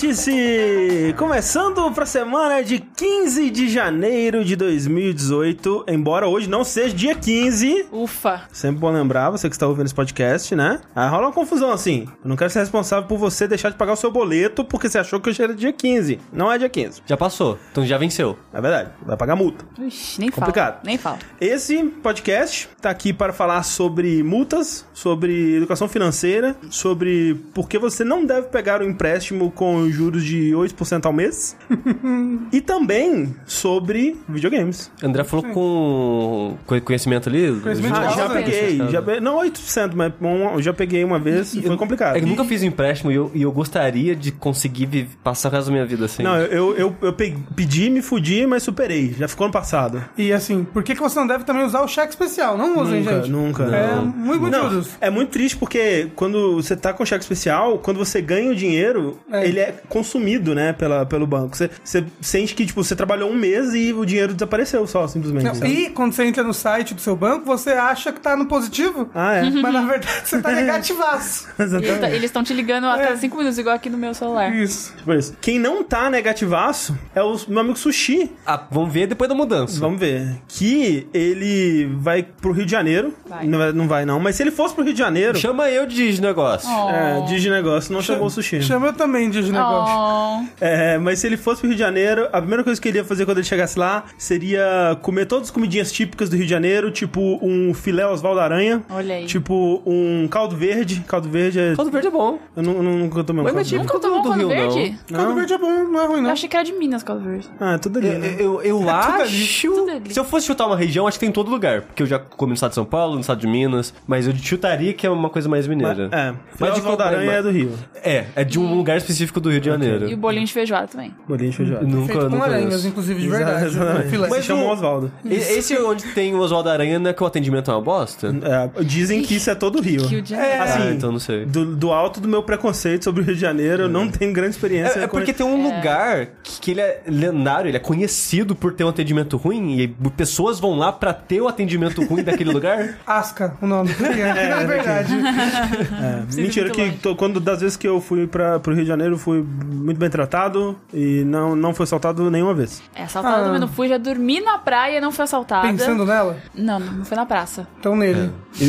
Vértice! Começando pra semana de 15 de janeiro de 2018. Embora hoje não seja dia 15. Ufa. Sempre bom lembrar, você que está ouvindo esse podcast, né? Aí rola uma confusão assim. Eu não quero ser responsável por você deixar de pagar o seu boleto porque você achou que hoje era dia 15. Não é dia 15. Já passou, então já venceu. É verdade. Vai pagar multa. Ixi, nem Complicado. fala. Nem fala. Esse podcast tá aqui para falar sobre multas, sobre educação financeira, sobre por que você não deve pegar um empréstimo com juros de 8% ao mês e também sobre videogames. André falou com com conhecimento ali. Conhecimento Ah, de já peguei, né? já pe- não 8%, mas um, eu já peguei uma vez e foi complicado. É que eu nunca fiz empréstimo e eu, e eu gostaria de conseguir passar o resto da minha vida assim. Não, eu, eu, eu, eu pe- pedi, me fudi, mas superei. Já ficou ano passado. E assim, por que, que você não deve também usar o cheque especial? Não usem, Nunca, gente. nunca. É Não. muito, muito Não, é muito triste porque quando você tá com cheque especial, quando você ganha o dinheiro, É. ele é consumido, né, pela, pelo banco. Você, você sente que, tipo, você trabalhou um mês e o dinheiro desapareceu só, simplesmente. Não, sabe? E quando você entra no site do seu banco, você acha que tá no positivo, Ah, é. mas na verdade você tá negativaço. E eles Exatamente. tá- Eles estão te ligando a É. cada cinco minutos, igual aqui no meu celular. Isso. Tipo isso. Quem não tá negativaço é o meu amigo Sushi. Ah, vamos ver depois da mudança. Vamos ver. Que ele vai pro Rio de Janeiro. Vai. Não, vai, não vai, não. Mas se ele fosse pro Rio de Janeiro. Chama eu de negócio. Oh. É, Digi Negócio não chamou o Sushi. Chama eu também de negócio. Oh. É, mas se ele fosse pro Rio de Janeiro, a primeira coisa que ele ia fazer quando ele chegasse lá seria comer todas as comidinhas típicas do Rio de Janeiro, tipo um filé Osvaldo Aranha. Olha aí. Tipo um caldo verde. Caldo verde é. Caldo verde é bom. Eu não, não, nunca tomei um Mas caldo é verde. Nunca tomou do caldo Rio, não. verde? Caldo verde é bom, não é ruim, Eu não. achei que era de Minas caldo verde. Ah, é tudo ali, Eu, né? eu, eu acho. Tudo ali. Se eu fosse chutar uma região, acho que tem em todo lugar. Porque eu já comi no estado de São Paulo, no estado de Minas. Mas eu chutaria que é uma coisa mais mineira. É, Mas filé de Osvaldo qualquer- Aranha é do Rio. É, é de um lugar específico do Rio de Janeiro. E o bolinho de feijoada também. Bolinho de feijoada. Nunca, Feito com nunca aranhas, conheço. inclusive, de verdade. exatamente. Filé. Mas se chama o- Osvaldo. E- Esse onde tem o Oswaldo Aranha, não é que o atendimento é uma bosta? É, dizem que isso é todo o Rio. Que o de Janeiro. Assim, ah, então não sei. Do, do alto do meu preconceito sobre o Rio de Janeiro, eu não tenho grande experiência. É, é com- porque tem um lugar que, que ele é lendário, ele é conhecido por ter um atendimento ruim e pessoas vão lá pra ter o atendimento ruim daquele lugar. Asca, o nome. É, na verdade. É, mentira, muito que longe. quando das vezes que eu fui para pro Rio de Janeiro, fui muito bem tratado e não, não foi assaltado nenhuma vez. É, assaltada Ah. também não fui, já dormi na praia, não fui assaltada. Pensando nela, Não, não foi na praça. então nele.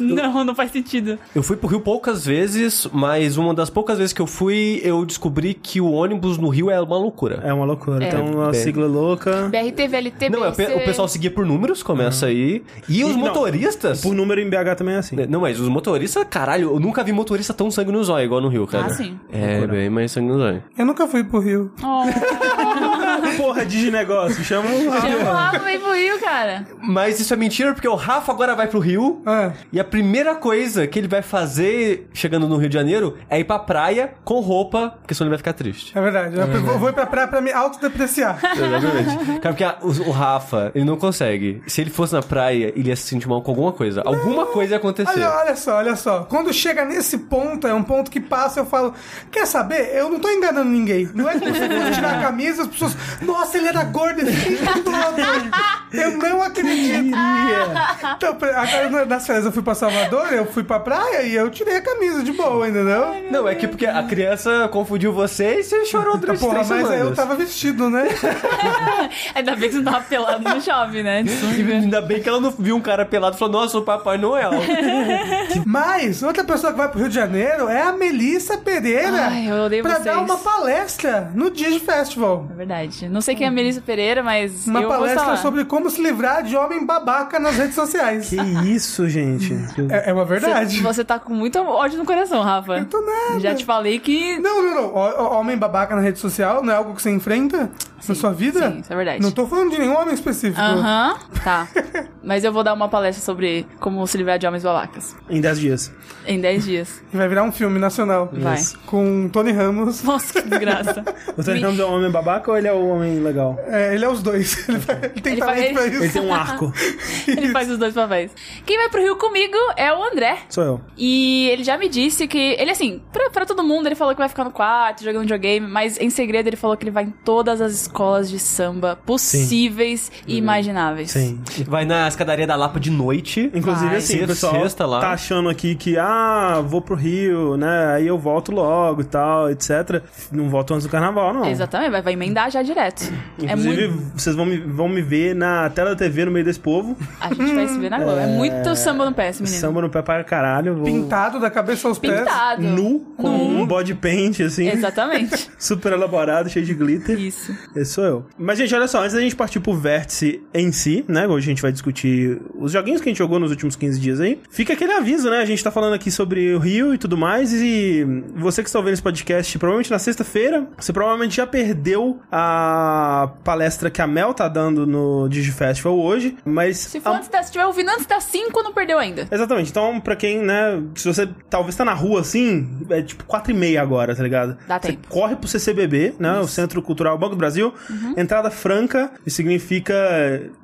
Não, não faz sentido. Eu fui pro Rio poucas vezes, mas uma das poucas vezes que eu fui, eu descobri que o ônibus no Rio é uma loucura. É uma loucura. É. Tem uma É. sigla louca. BRT, VLT, Não, é, BRC. o pessoal seguia por números, começa aí. E os E não, motoristas. Por número em BH também é assim. Não, mas os motoristas, caralho, eu nunca vi motorista tão sangue no zóio igual no Rio, cara. Ah, sim. É, bem mais sangue no zóio. Eu nunca fui pro Rio. Oh, Porra de negócio, chama o Rafa. chama o Rafa vem pro Rio, cara. Mas isso é mentira porque o Rafa agora vai pro Rio. Ah, E a primeira coisa que ele vai fazer chegando no Rio de Janeiro é ir pra praia com roupa, porque senão ele vai ficar triste. é verdade. Eu vou- vou ir pra praia pra me autodepreciar. Exatamente. Cara, porque a- o, o Rafa, ele não consegue. Se ele fosse na praia, ele ia se sentir mal com alguma coisa. Alguma coisa ia acontecer. Olha, olha só, olha só. Quando chega nesse ponto, é um ponto que passa, eu falo, quer saber? Eu não tô enganando ninguém. Não é como se eu fosse tirar a camisa, as pessoas, nossa, ele era gordo, esse filho todo. Eu não acredito. Então, agora nas férias eu fui pra Salvador, eu fui pra praia e eu tirei a camisa de boa, entendeu? Não, é que porque a criança confundiu você e você chorou durante Porra, três mas semanas. eu tava vestido, né? Ainda bem que você não tava pelado no shopping, né? Ainda bem que ela não viu um cara pelado e falou, nossa, o Papai Noel. Mas outra pessoa que vai pro Rio de Janeiro é a Melissa Pereira Ai, eu odeio pra vocês. dar uma palestra no Digi Festival. É verdade. Não sei quem é a Melissa Pereira, mas Uma palestra sobre como se livrar de homem babaca nas redes sociais. Que isso, gente. É, é uma verdade. Você, você tá com muito ódio no coração, Rafa. Eu tô nada. Já te falei que... Não, não, não. Homem babaca na rede social não é algo que você enfrenta na sua vida? sim, isso é verdade. Não tô falando de nenhum homem específico. Aham, tá. Mas eu vou dar uma palestra sobre como se livrar de homens babacas. Em 10 dias. Em 10 dias. E vai virar um filme nacional. Vai. Com Tony Ramos. Nossa, que desgraça. O Tony Ramos é um homem babaca ou ele é o homem legal. É, ele é os dois. Ele, ele tem Ele talento faz- pra isso. Ele tem um arco. Ele faz os dois papéis. Quem vai pro Rio comigo é o André. Sou eu. E ele já me disse que. Ele, assim, pra, pra todo mundo, ele falou que vai ficar no quarto, jogando videogame, mas em segredo ele falou que ele vai em todas as escolas de samba possíveis e imagináveis. Sim. Vai na escadaria da Lapa de noite. Inclusive, Vai. assim, o Sexta- pessoal sexta lá. tá achando aqui que, ah, vou pro Rio, né? Aí eu volto logo e tal, etc. Não volto antes do carnaval, não. Exatamente, vai, vai emendar já direto. É Inclusive, muito. vocês vão me, vão me ver na tela da TV no meio desse povo. A gente vai se ver na Globo. É muito samba no pé, esse menino. Samba no pé para caralho. Vou Pintado da cabeça aos pés. Pintado. nu, com Nu. um body paint, assim. Exatamente. Super elaborado, cheio de glitter. Isso. Esse sou eu. Mas, gente, olha só, antes da gente partir pro vértice em si, né? Hoje a gente vai discutir os joguinhos que a gente jogou nos últimos 15 dias aí. Fica aquele aviso, né? A gente tá falando aqui sobre o Rio e tudo mais. E você que está ouvindo esse podcast, provavelmente na sexta-feira, você provavelmente já perdeu a palestra que a Mel tá dando no Digifestival hoje. Mas. Se for a- antes da, se tiver ouvindo antes das 5, não perdeu ainda. Exatamente. Então, pra quem, né, se você talvez tá na rua assim, é tipo 4 e meia agora, tá ligado? Dá você tempo. corre pro CCBB, né, o Centro Cultural Banco do Brasil, entrada franca, isso significa...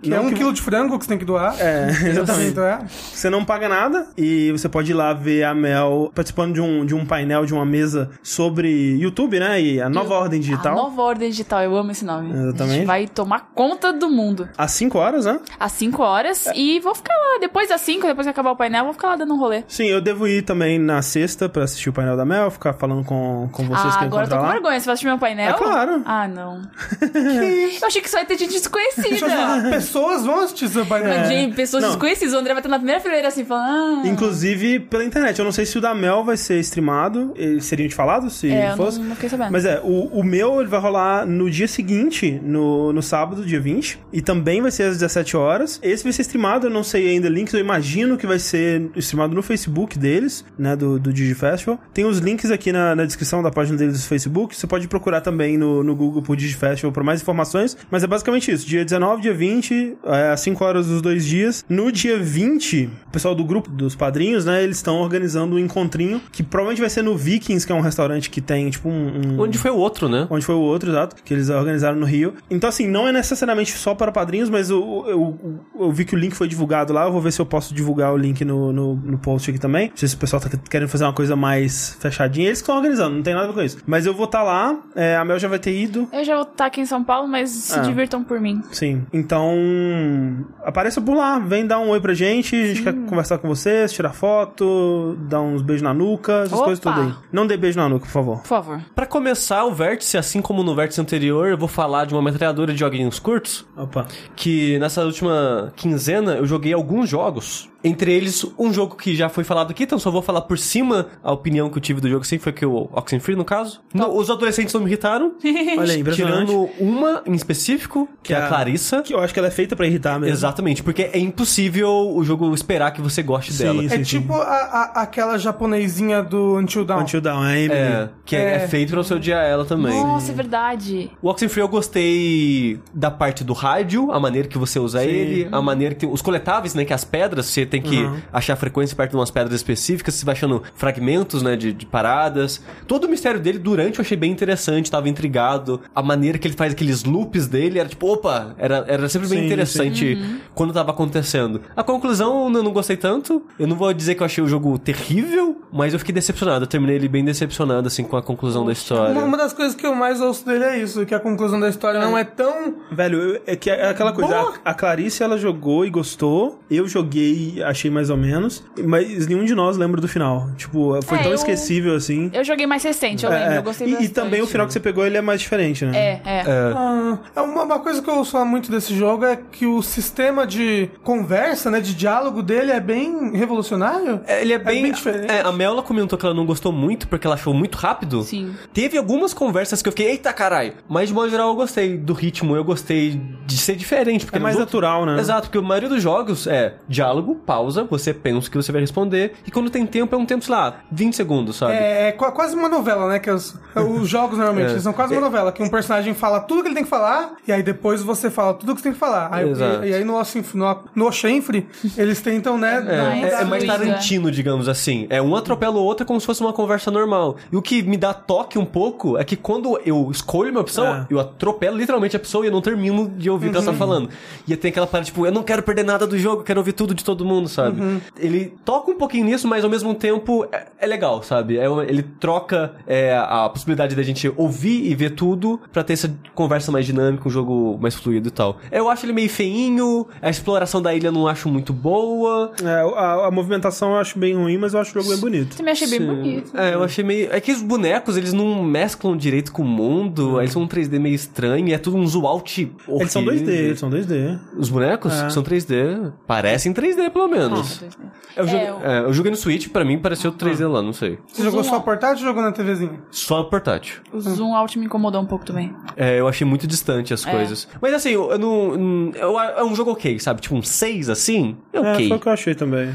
Que é um quilo de frango que você tem que doar. É, exatamente. Então, é. Você não paga nada e você pode ir lá ver a Mel participando de um, de um painel, de uma mesa sobre YouTube, né, e a nova ordem digital. A nova ordem digital, eu amo esse nome. A Exatamente. gente vai tomar conta do mundo. Às 5 horas, né? Às 5 horas e vou ficar lá. Depois das 5, depois que acabar o painel, vou ficar lá dando um rolê. Sim, eu devo ir também na sexta pra assistir o painel da Mel, ficar falando com, com vocês ah, que agora eu tô com lá. vergonha. Você vai assistir meu painel? É claro. Ah, não. eu achei que só ia ter gente desconhecida. Eu pessoas vão assistir seu painel. De pessoas Não. desconhecidas. O André vai estar na primeira fileira assim, falando. Ah, Inclusive pela internet. Eu não sei se o da Mel vai ser streamado. Eles seriam te falado se é, fosse. não, não fiquei sabendo. Mas é, o, o meu ele vai rolar no dia seguinte, no, no sábado, dia 20. E também vai ser às 17 horas. Esse vai ser streamado, eu não sei ainda links. Eu imagino que vai ser streamado no Facebook deles, né? Do, do Digifestival. Tem os links aqui na, na descrição da página deles do Facebook. Você pode procurar também no, no Google por Digifestival para mais informações. Mas é basicamente isso. Dia 19, dia 20, é, às 5 horas dos dois dias. No dia 20, o pessoal do grupo dos padrinhos, né? Eles estão organizando um encontrinho que provavelmente vai ser no Vikings, que é um restaurante que tem, tipo, um. um- Onde foi o outro, né? Onde foi o outro, exato, que eles organizaram no Rio. Então, assim, não é necessariamente só para padrinhos, mas eu, eu, eu vi que o link foi divulgado lá. Eu vou ver se eu posso divulgar o link no, no, no post aqui também. Não sei se o pessoal tá querendo fazer uma coisa mais fechadinha. Eles que estão organizando, não tem nada a ver com isso. Mas eu vou estar lá, é, a Mel já vai ter ido. Eu já vou estar aqui em São Paulo, mas se Ah. divirtam por mim. Sim. Então, apareça por lá, vem dar um oi pra gente. A gente quer conversar com vocês, tirar foto, dar uns beijos na nuca, essas Opa! coisas tudo aí. Não dê beijo na nuca, favor. Por favor. Pra começar o vértice, assim como no vértice anterior, eu vou falar de uma metralhadora de joguinhos curtos. Opa. Que nessa última quinzena eu joguei alguns jogos. Entre eles, um jogo que já foi falado aqui, então só vou falar por cima a opinião que eu tive do jogo, sempre foi que o Oxenfree, no caso. No- os adolescentes não me irritaram. Olha aí. Tirando uma em específico, que, é a Clarissa. Que eu acho que ela é feita pra irritar mesmo. Exatamente, porque é impossível o jogo esperar que você goste Sim, dela. sim. É tipo a- a- aquela japonesinha do Until Dawn. Until Dawn, é. É, que é, É. é feito pra você odiar ela também. Nossa, é verdade. O Oxenfree eu gostei da parte do rádio, a maneira que você usa ele, a maneira que tem os coletáveis, né, que as pedras, você tem que Uhum. achar frequência perto de umas pedras específicas, você vai achando fragmentos, né, de, de paradas. Todo o mistério dele durante eu achei bem interessante, tava intrigado. A maneira que ele faz aqueles loops dele era tipo, opa, era, era sempre bem Sim, interessante quando tava acontecendo. A conclusão eu não gostei tanto. Eu não vou dizer que eu achei o jogo terrível, mas eu fiquei decepcionado. Eu terminei ele bem decepcionado assim com a conclusão da história. Uma, uma das coisas que eu mais ouço dele é isso, que a conclusão da história não é tão. Velho, eu- é que é aquela coisa. A, a Clarice, ela jogou e gostou. Eu joguei achei mais ou menos. Mas nenhum de nós lembra do final. Tipo, foi É, tão eu- esquecível assim. Eu joguei mais recente, eu É, lembro. é. Eu gostei e, e também o final que você pegou, ele é mais diferente, né? É, é. Ah, é uma, uma coisa que eu ouço falar muito desse jogo é que o sistema de conversa, né, de diálogo dele é bem revolucionário. É, Ele é bem, bem diferente. é, a Mel ela comentou que ela não gostou muito porque ela achou muito rápido. Sim. Teve algumas conversas que eu fiquei, eita caralho. Mas de modo geral eu gostei do ritmo, eu gostei de ser diferente. Porque É mais outros- natural, né? Exato, porque a maioria dos jogos é diálogo, pausa, você pensa o que você vai responder. E quando tem tempo, é um tempo, sei lá, 20 segundos, sabe? É, é qua- quase uma novela, né? Que os, os jogos normalmente É. são quase uma novela, que um personagem fala tudo que ele tem que falar, e aí depois você fala tudo que você tem que falar. Aí, Exato. e, e aí no, Oxenf- no, no Oxenfree, eles tentam, né? dar É, é, é mais. Tarantino, digamos assim. É um atrás atropelo o outro é como se fosse uma conversa normal. E o que me dá toque um pouco é que quando eu escolho minha opção, É. eu atropelo literalmente a pessoa e eu não termino de ouvir o que ela tá falando. E tem aquela parada, tipo, eu não quero perder nada do jogo, eu quero ouvir tudo de todo mundo, sabe? Ele toca um pouquinho nisso, mas ao mesmo tempo é, é legal, sabe? É ele troca é, a possibilidade da gente ouvir e ver tudo pra ter essa conversa mais dinâmica, um jogo mais fluido e tal. Eu acho ele meio feinho, a exploração da ilha eu não acho muito boa. É, a, a movimentação eu acho bem ruim, mas eu acho o jogo bem bonito. Também achei bem bonito. É, eu achei meio. É que os bonecos, eles não mesclam direito com o mundo, eles são um 3D meio estranho, e é tudo um zoom out. Eles são 2D, eles são 2D. Os bonecos É. são 3D. Parecem 3D, pelo menos. Eu, joguei, É, é, eu joguei no Switch, pra mim pareceu 3D lá, não sei. Você jogou Zoom só out. portátil ou jogou na TVzinha? Só portátil. O zoom out me incomodou um pouco também. É, eu achei muito distante as É. coisas. Mas assim, eu, eu não. hum, eu- é um jogo ok, sabe? Tipo um 6 assim? É É, ok. foi o que eu achei também.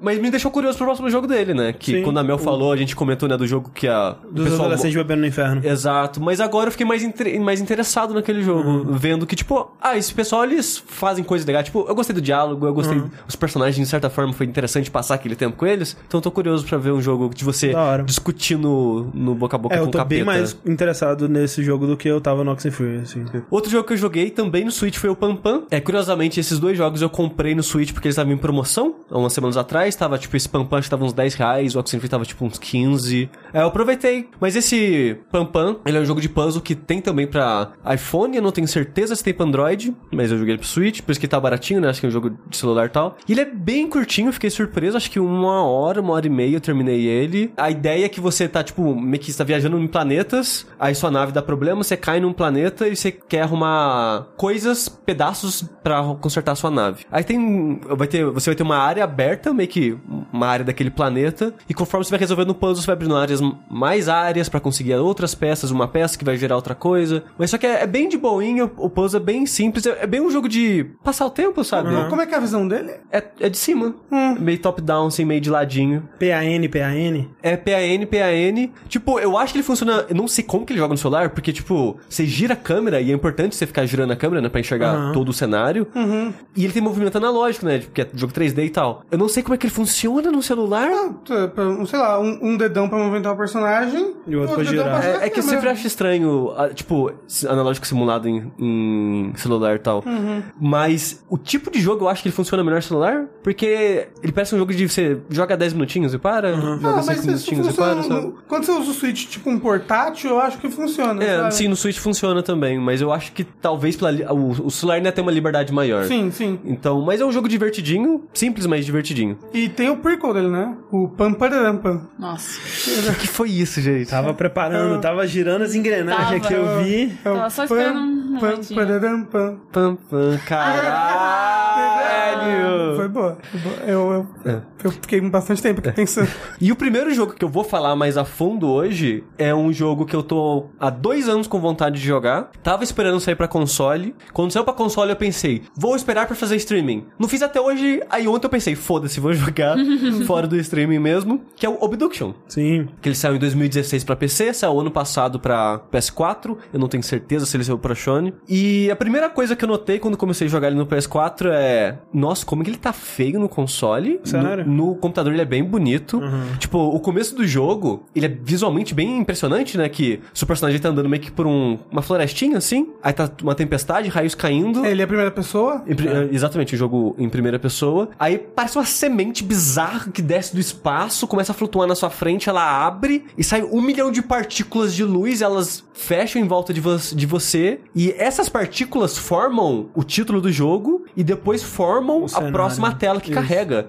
Mas me deixou curioso pro próximo jogo dele, né? Que Sim. quando a Mel falou, a gente comentou, né, do jogo que a. Dos pessoal- adolescentes bebendo no inferno. Exato, mas agora eu fiquei mais, inter- mais interessado naquele jogo, Uhum. vendo que, tipo, ah, esse pessoal eles fazem coisas legais. Tipo, eu gostei do diálogo, eu gostei. Uhum. Os personagens, de certa forma, foi interessante passar aquele tempo com eles. Então eu tô curioso pra ver um jogo de você discutir no, boca a boca É, com eu o tô capeta. bem mais interessado nesse jogo do que eu tava no Oxenfree, assim. Outro jogo que eu joguei também no Switch foi o Pam Pam. É, curiosamente, esses dois jogos eu comprei no Switch porque eles estavam em promoção, há umas semanas atrás. Tava, tipo, esse Pam Pam acho que tava uns 10 reais, o Oxenfree tava, tipo, uns 15. É, eu aproveitei. Mas esse Pam Pam, ele é um jogo de puzzle que tem também pra iPhone, eu não tenho certeza se tem pra Android, mas eu joguei ele pro Switch, por isso que tá baratinho, né? Acho que é um jogo de celular e tal. E ele é bem curtinho, fiquei surpreso, acho que uma hora, uma hora e meia eu terminei ele. A ideia é que você tá, tipo, meio que está viajando em planetas, aí sua nave dá problema, você cai num planeta e você quer arrumar coisas, pedaços pra consertar a sua nave. Aí tem, vai ter, você vai ter uma área aberta, meio que uma área daquele planeta, e conforme você vai resolvendo o puzzle, você vai abrindo áreas, mais áreas pra conseguir outras peças, uma peça que vai gerar outra coisa. Mas só que é, é bem de boinha, o puzzle é bem simples, é, é bem um jogo de passar o tempo, sabe? Como é que é a visão dele? É, é de cima, meio top-down, assim, meio de ladinho. PAN, PAN. É PAN, PAN. Tipo, eu acho que ele funciona. Eu não sei como que ele joga no celular, porque, tipo, você gira a câmera e é importante você ficar girando a câmera, né? Pra enxergar Aham. todo o cenário. E ele tem movimento analógico, né? Porque é jogo 3D e tal. Eu não sei como é que ele funciona no celular. Ah, pra- Sei lá, um, um dedão pra movimentar o personagem E o outro pra girar. É, é que eu sempre acho estranho, tipo, analógico simulado em, em celular e tal. Mas o tipo de jogo eu acho que ele funciona melhor no celular, porque ele parece um jogo de você joga 10 minutinhos e para, joga Ah, 5 mas isso minutinhos e para, funciona. sabe? Quando você usa o Switch tipo um portátil, eu acho que funciona. É, sabe? sim, no Switch funciona também, mas eu acho que talvez pela, o, o celular ainda tem uma liberdade maior. Sim, sim. Então, mas é um jogo divertidinho, simples, mas divertidinho. E tem o prequel dele, né? O Pam Pararam Pam. Nossa. O que foi isso, gente? Tava preparando, tava girando as engrenagens Tava. que eu vi. É Tava só esperando um Pam momentinho. Pam. Pam, pam, caralho! Foi boa. Foi boa. Eu, eu, eu fiquei bastante tempo aqui pensando. E o primeiro jogo que eu vou falar mais a fundo hoje é um jogo que eu tô há dois anos com vontade de jogar. Tava esperando sair pra console. Quando saiu pra console, eu pensei, vou esperar pra fazer streaming. Não fiz até hoje, aí ontem eu pensei, foda-se, vou jogar fora do streaming mesmo. Que é o Obduction. Sim. Que ele saiu em 2016 pra PC, saiu ano passado pra PS4. Eu não tenho certeza se ele saiu pra Sony. E a primeira coisa que eu notei quando comecei a jogar ele no PS4 é... Nossa, como que ele tá feio no console. Sério? No, no computador ele é bem bonito. Tipo, o começo do jogo, ele é visualmente bem impressionante, né? Que seu personagem tá andando meio que por um, uma florestinha, assim. Aí tá uma tempestade, raios caindo. Ele é a primeira pessoa? Em pri- Exatamente, o jogo em primeira pessoa. Aí parece uma semente bizarra que desce do espaço, começa a flutuar na sua frente, ela abre e sai um milhão de partículas de luz, elas fecham em volta de, vo de você. E essas partículas formam o título do jogo e depois formam a cenário. próxima tela que Isso. carrega.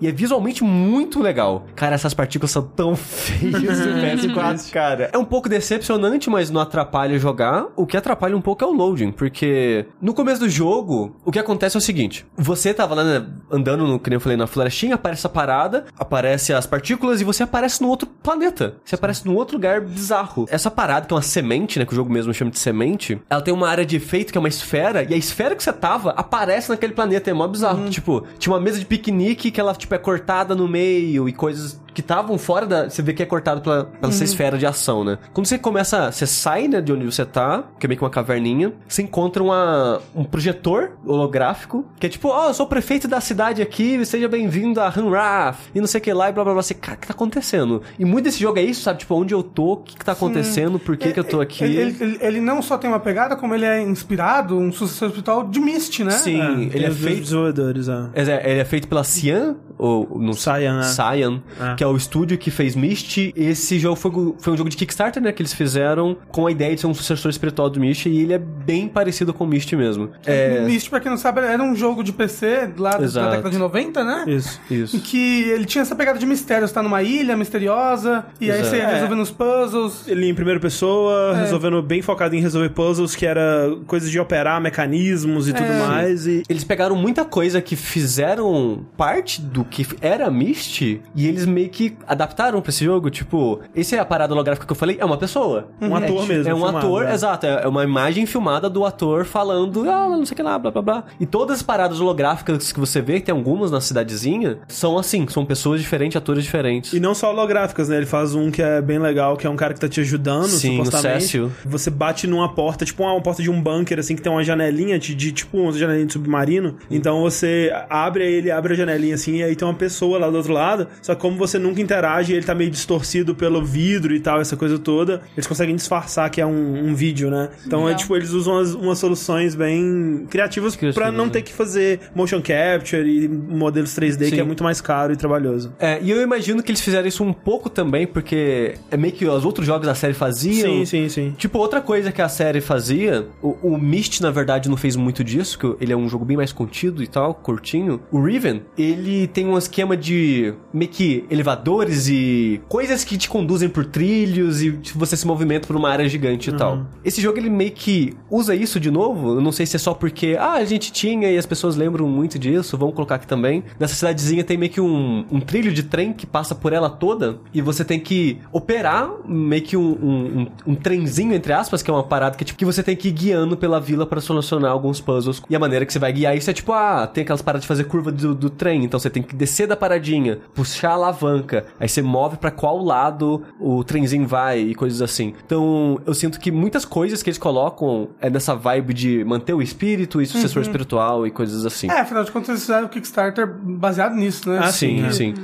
E é visualmente muito legal. Cara, essas partículas são tão feias no PS4, cara. É um pouco decepcionante, mas não atrapalha jogar. O que atrapalha um pouco é o loading, porque no começo do jogo, o que acontece é o seguinte: você tava lá, né, andando, no, que nem eu falei, na florestinha, aparece a parada, aparece as partículas e você aparece no outro planeta. Você aparece num outro lugar bizarro. Essa parada, que é uma semente, né, que o jogo mesmo chama de semente, ela tem uma área de efeito que é uma esfera, e a esfera que você tava aparece naquele planeta. É mó bizarro. Tipo, tinha uma mesa de piquenique que ela, tipo, é cortada no meio e coisas que estavam fora da. Você vê que é cortado pela, pela essa esfera de ação, né? Quando você começa. Você sai, né, de onde você tá, que é meio que uma caverninha, você encontra uma, um projetor holográfico, que é tipo, ó, eu sou o prefeito da cidade aqui, seja bem-vindo a Hanraf, e não sei o que lá, e blá blá blá. Você, cara, o que tá acontecendo? E muito desse jogo é isso, sabe? Tipo, onde eu tô, o que, que tá acontecendo, por que, que eu tô aqui. Ele, ele- ele- ele não só tem uma pegada, como ele é inspirado, um sucessor espiritual de Myst, né? Sim, É, ele é os feito. desenvolvedores, é. É, ele é feito pela Cyan, ou no Cyan, né? Cyan, É. que é o estúdio que fez Myst. Esse jogo foi, foi um jogo de Kickstarter, né, que eles fizeram com a ideia de ser um sucessor espiritual do Myst, e ele é bem parecido com o Myst mesmo. É, Myst, pra quem não sabe, era um jogo de PC lá da década de 90, né? Isso. Em isso. que ele tinha essa pegada de mistério. Você tá numa ilha misteriosa, e aí Exato. você ia É. resolvendo os puzzles. Ele em primeira pessoa, É. resolvendo bem focado em resolver puzzles, que era coisas de operar mecanismos e tudo É. mais. E Eles pegaram muita coisa que fizeram parte do que era Myst e eles meio que adaptaram pra esse jogo. Tipo, esse é a parada holográfica que eu falei, é uma pessoa. Um é, ator tipo, mesmo, É um filmado, ator, né? exato. É uma imagem filmada do ator falando, ah, não sei o que lá, blá blá blá. E todas as paradas holográficas que você vê, que tem algumas na cidadezinha, são assim, são pessoas diferentes, atores diferentes. E não só holográficas, né? Ele faz um que é bem legal, que é um cara que tá te ajudando, Sim, o supostamente. Cécio. Você bate numa porta, tipo uma, porta de um bunker, assim, que tem uma janelinha de, de tipo uma janelinha de submarino. Então você abre ele, abre a janelinha assim, e aí tem uma pessoa lá do outro lado. Só que como você nunca interage, ele tá meio distorcido pelo vidro e tal, essa coisa toda, eles conseguem disfarçar que é um, um vídeo, né? Então é tipo, eles usam umas, umas soluções bem criativas pra Criativas, não né? ter que fazer motion capture e modelos 3D, Sim. que é muito mais caro e trabalhoso. É, e eu imagino que eles fizeram isso um pouco também, porque é meio que os outros jogos da série faziam. Sim, sim, sim. Tipo, outra coisa que a série fazia, o, o Myst, na verdade, não fez muito disso, que ele é um jogo bem mais contido e tal, curtinho. O Riven, ele tem um esquema de meio que elevadores e coisas que te conduzem por trilhos e você se movimenta por uma área gigante e tal. Esse jogo, ele meio que usa isso de novo, eu não sei se é só porque, ah, a gente tinha e as pessoas lembram muito disso, vamos colocar aqui também. Nessa cidadezinha tem meio que um, um trilho de trem que passa por ela toda e você tem que operar meio que um, um, um, um trenzinho, entre aspas, que é uma parada que, tipo, que você tem que ir guiando pela vila pra solucionar alguns puzzles. E a maneira que você vai guiar isso é tipo, ah, tem aquelas paradas de fazer curva do, do trem, então você tem que descer da paradinha, puxar a alavanca, aí você move pra qual lado o trenzinho vai e coisas assim. Então, eu sinto que muitas coisas que eles colocam é nessa vibe de manter o espírito e sucessor espiritual e coisas assim. É, afinal de contas, eles fizeram o Kickstarter baseado nisso, né? Ah, Sim, é. sim.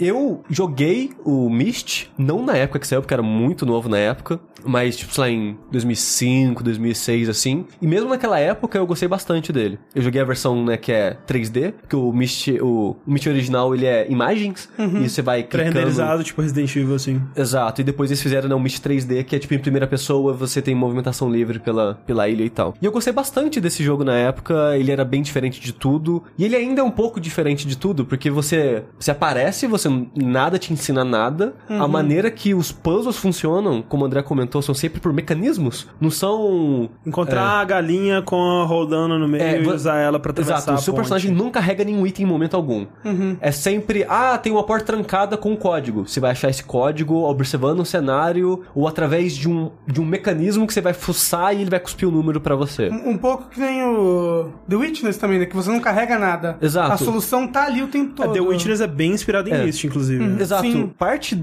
Eu joguei o Myst, não na época que saiu, porque era muito novo na época, mas tipo, sei lá, em 2005, 2006, assim. E mesmo naquela época eu gostei bastante dele. Eu joguei a versão, né, que é 3D, porque o Myst, o, o Myst original, ele é imagens, e você vai clicando... Pré-renderizado, tipo Resident Evil, assim. Exato, e depois eles fizeram né, um Myst 3D, que é tipo em primeira pessoa, você tem movimentação livre pela, pela ilha e tal. E eu gostei bastante desse jogo na época, ele era bem diferente de tudo, e ele ainda é um pouco diferente de tudo, porque você, você aparece, você nada te ensina nada, a maneira que os puzzles funcionam, como o André comentou, são sempre por mecanismos, não são... Encontrar a galinha com a rodando no meio É, e usar ela pra atravessar Exato, o a seu ponte. personagem não carrega nenhum item em momento algum. É sempre, ah, tem uma porta trancada com um código. Você vai achar esse código observando o cenário ou através de um, de um mecanismo que você vai fuçar e ele vai cuspir o número pra você. Um um pouco que nem o The Witness também, né? Que você não carrega nada. Exato. A solução tá ali o tempo A todo. The Witness é bem inspirada em É. Myst, inclusive. né? Exato. Sim. Parte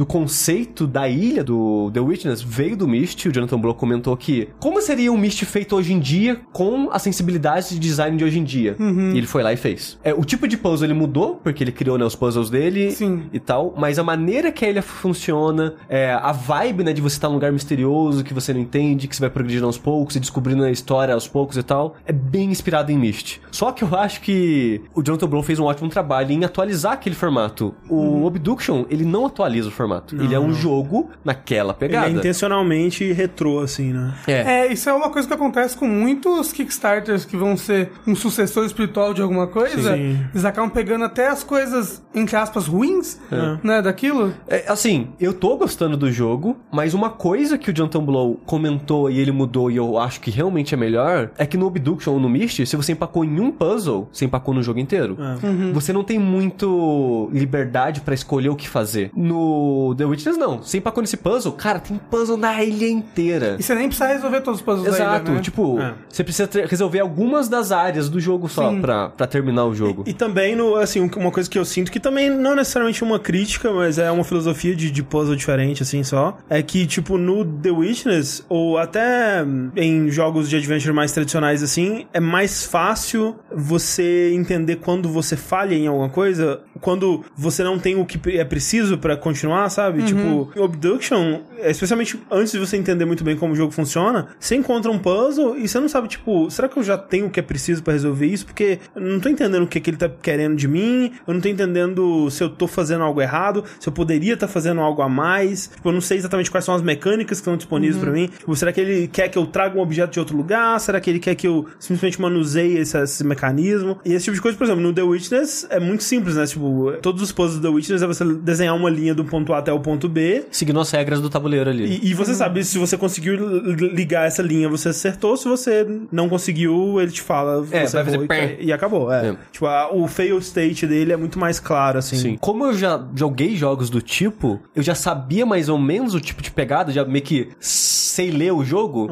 do conceito da ilha do The Witness veio do Myst. O Jonathan Blow comentou que como seria um Myst feito hoje em dia com a sensibilidade de design de hoje em dia. E ele foi lá e fez. É, o tipo de puzzle ele mudou, porque ele criou né, os puzzles dele Sim. e tal, mas a maneira que a ilha funciona, é, a vibe né, de você estar num lugar misterioso que você não entende, que você vai progredindo aos poucos e descobrindo a história aos poucos e tal, é bem inspirado em Myst. Só que eu acho que o Jonathan Blow fez um ótimo trabalho em atualizar aquele formato. O Obduction, ele não atualiza o formato. Ele é um jogo naquela Ele pegada. é intencionalmente retrô, assim, né? É. É, isso é uma coisa que acontece com muitos Kickstarters que vão ser um sucessor espiritual de alguma coisa. Sim. Eles acabam pegando até as coisas, entre aspas, ruins, né, daquilo. É, assim, eu tô gostando do jogo, mas uma coisa que o Jonathan Blow comentou e ele mudou e eu acho que realmente é melhor é que no Obduction ou no Myst, se você empacou em um puzzle, você empacou no jogo inteiro. É. Você não tem muito liberdade pra escolher o que fazer. No No The Witness, não. Sem pra com esse puzzle, cara, tem puzzle na ilha inteira. E você nem precisa resolver todos os puzzles da Exato, ilha, né? tipo, É. você precisa resolver algumas das áreas do jogo só pra, pra terminar o jogo. E também, no, assim, um- uma coisa que eu sinto que também não é necessariamente uma crítica, mas é uma filosofia de, de puzzle diferente, assim, só. É que, tipo, no The Witness, ou até em jogos de adventure mais tradicionais, assim, é mais fácil você entender quando você falha em alguma coisa, quando você não tem o que é preciso pra continuar, sabe? Tipo, em Obduction, especialmente antes de você entender muito bem como o jogo funciona, você encontra um puzzle e você não sabe, tipo, será que eu já tenho o que é preciso pra resolver isso? Porque eu não tô entendendo o que, que ele tá querendo de mim, eu não tô entendendo se eu tô fazendo algo errado, se eu poderia estar fazendo algo a mais. Tipo, eu não sei exatamente quais são as mecânicas que estão disponíveis pra mim. Tipo, será que ele quer que eu traga um objeto de outro lugar? Será que ele quer que eu simplesmente manuseie esse, esse mecanismo? E esse tipo de coisa, por exemplo, no The Witness é muito simples, né? Tipo, todos os puzzles do The Witness é você desenhar uma linha do ponto A até o ponto B Seguindo as regras do tabuleiro ali. e, e você sabe, se você conseguiu li- ligar essa linha, você acertou. Se você não conseguiu, ele te fala. É, você vai fazer e, pé. e acabou. É. É. Tipo, a- o fail state dele é muito mais claro, assim. Sim. Como eu já joguei jogos do tipo, eu já sabia mais ou menos o tipo de pegada, já meio que sei ler o jogo,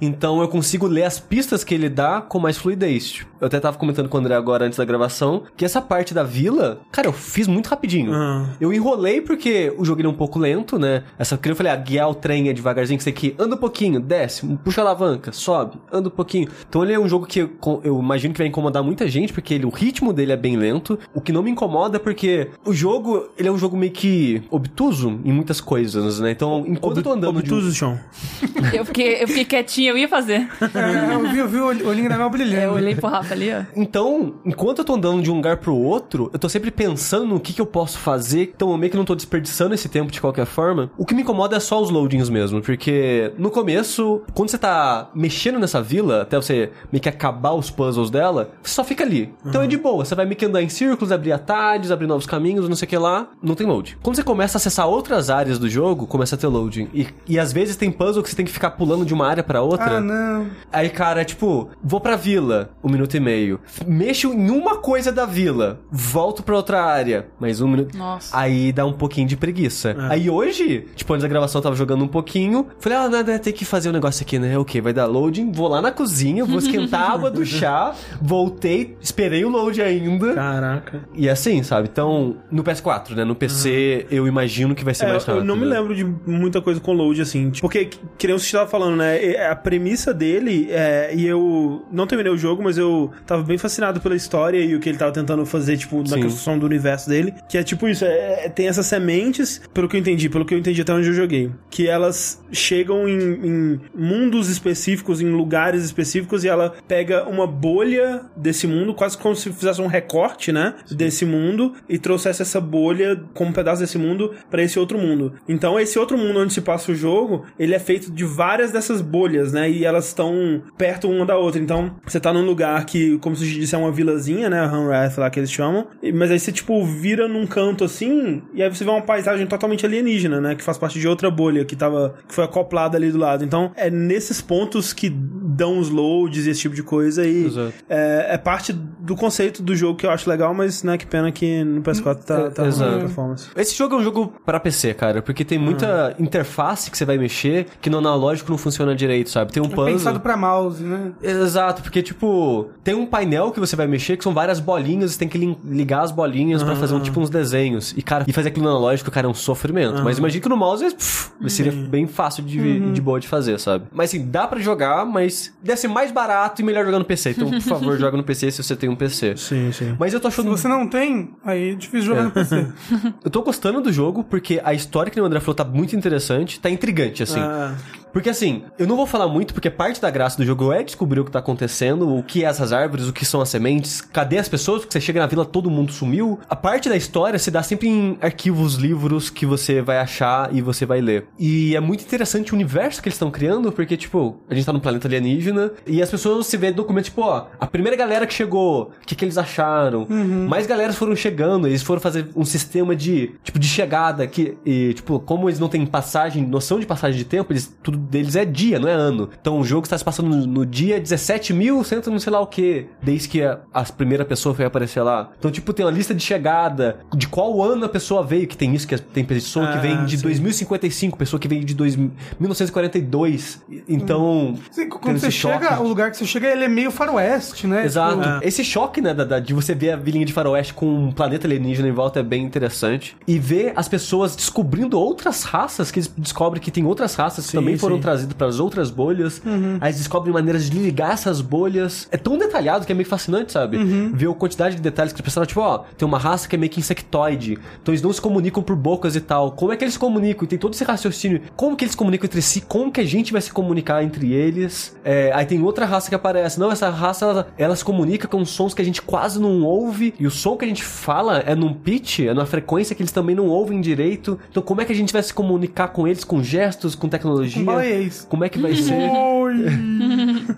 então eu consigo ler as pistas que ele dá com mais fluidez. Tipo, Eu até tava comentando com o André agora antes da gravação, que essa parte da vila, cara, eu fiz muito rapidinho. Aham. Eu enrolei porque o jogo ele é um pouco lento, né? Essa que eu falei, ah, guiar o trem é devagarzinho, que você aqui anda um pouquinho, desce, puxa a alavanca, sobe, anda um pouquinho. Então ele é um jogo que eu, eu imagino que vai incomodar muita gente, porque ele, o ritmo dele é bem lento. O que não me incomoda é porque o jogo, ele é um jogo meio que obtuso em muitas coisas, né? Então, enquanto eu tô andando de um... Obtuso, chão. Eu fiquei, eu fiquei quietinha, eu ia fazer. É, eu vi, eu vi o ol- olhinho da Mel brilhando. Eu olhei pro Rafa ali, ó. Então, enquanto eu tô andando de um lugar pro outro, eu tô sempre pensando no que, que eu posso fazer. Então, eu meio que não tô desperdiçando esse tempo de qualquer forma. O que me incomoda é só os loadings mesmo, porque no começo, quando você tá mexendo nessa vila, até você meio que acabar os puzzles dela, você só fica ali. Então é de boa, você vai meio que andar em círculos, abrir atalhos, abrir novos caminhos, não sei o que lá, não tem load. Quando você começa a acessar outras áreas do jogo, começa a ter loading. E, e às vezes tem puzzle que você tem que ficar pulando de uma área pra outra. Ah, não. Aí, cara, tipo, vou pra vila, um minuto e meio. Mexo em uma coisa da vila, volto pra outra área, mais um minuto. Nossa. Aí dá um pouquinho de preguiça. Aí hoje, tipo, antes da gravação eu tava jogando um pouquinho. Falei, ah, nada, tem que fazer um negócio aqui, né? O que? Vai dar loading. Vou lá na cozinha, vou esquentar a água do chá. Voltei, esperei o load ainda. Caraca. E assim, sabe? Então, no PS4, né? No PC, eu imagino que vai ser É, mais rápido. eu não me lembro de muita coisa com load, assim. tipo, Porque, que nem você estava falando, né? é- A premissa dele, é, e eu não terminei o jogo, mas eu tava bem fascinado pela história e o que ele tava tentando fazer, tipo, na Sim. construção do universo dele. Que é tipo isso, é, é- tem essas sementes, pelo que eu entendi, pelo que eu entendi até onde eu joguei, que elas chegam em, em mundos específicos, em lugares específicos, e ela pega uma bolha desse mundo, quase como se fizesse um recorte, né? Desse mundo, e trouxesse essa bolha como um pedaço desse mundo pra esse outro mundo. Então, esse outro mundo onde se passa o jogo, ele é feito de várias dessas bolhas, né? E elas estão perto uma da outra. Então, você tá num lugar que, como se disse, é uma vilazinha, né? Hanrath lá que eles chamam. Mas aí você, tipo, vira num canto assim, e aí você vê uma paisagem totalmente alienígena, né? Que faz parte de outra bolha que tava. que foi acoplada ali do lado. Então, é nesses pontos que dão os loads e esse tipo de coisa. E Exato. é, é parte do conceito do jogo que eu acho legal, mas, né, que pena que no PS4 tá, tá Exato. ruim a performance. Esse jogo é um jogo pra PC, cara, porque tem muita interface que você vai mexer que no analógico não funciona direito, sabe? Tem um É puzzle. pensado pra mouse, né? Exato, porque, tipo, tem um painel que você vai mexer que são várias bolinhas, você tem que ligar as bolinhas pra fazer um, tipo uns desenhos. E, cara, e fazer aquilo no analógico, cara, é um sofrimento. Mas imagina que no mouse pff, seria bem fácil de, de boa de fazer, sabe? Mas assim, dá pra jogar, mas deve ser mais barato e melhor jogar no PC. Então, por favor, joga no PC se você tem um PC. Sim, sim. Mas eu tô achando. Se você não tem, aí é difícil jogar no PC. Eu tô gostando do jogo porque a história que o André falou tá muito interessante, tá intrigante, assim. Ah, Porque assim, eu não vou falar muito porque parte da graça do jogo é descobrir o que tá acontecendo, o que é essas árvores, o que são as sementes, cadê as pessoas, porque você chega na vila, todo mundo sumiu. A parte da história se dá sempre em arquivos, livros que você vai achar e você vai ler. E é muito interessante o universo que eles estão criando, porque, tipo, a gente tá num planeta alienígena e as pessoas se vê documentos, tipo, ó, a primeira galera que chegou, o que, que eles acharam? Mais galeras foram chegando, eles foram fazer um sistema de, tipo, de chegada que, e, tipo, como eles não têm passagem, noção de passagem de tempo, eles tudo deles é dia, não é ano. Então o jogo está se passando no, no dia 17 mil, cento não sei lá o que, desde que a, a primeira pessoa foi aparecer lá. Então, tipo, tem uma lista de chegada, de qual ano a pessoa veio, que tem isso, que tem pessoa que Ah, vem de sim. 2055, pessoa que vem de dois, 1942. Então. Sim, tem quando esse você choque. chega, o lugar que você chega, ele é meio faroeste, né? Exato. Tipo, Esse choque, né, da, da- de você ver a vilinha de faroeste com um planeta alienígena em volta é bem interessante. E ver as pessoas descobrindo outras raças, que eles descobrem que tem outras raças que Sim, também foram sim. trazidas para as outras bolhas. Aí eles descobrem maneiras de ligar essas bolhas. É tão detalhado que é meio fascinante, sabe? Ver a quantidade de detalhes que eles pensaram, tipo, ó, tem uma raça que é meio que insectoide. Então eles não se comunicam por bocas e tal. Como é que eles se comunicam? E tem todo esse raciocínio. Como que eles comunicam entre si? Como que a gente vai se comunicar entre eles? É, aí tem outra raça que aparece. Não, essa raça, ela, ela se comunica com sons que a gente quase não ouve. E o som que a gente fala é num pitch, é numa frequência que eles também não ouvem direito. Então como é que a gente vai se comunicar com eles? Com gestos, com tecnologia? Com baleias. Como é que vai ser?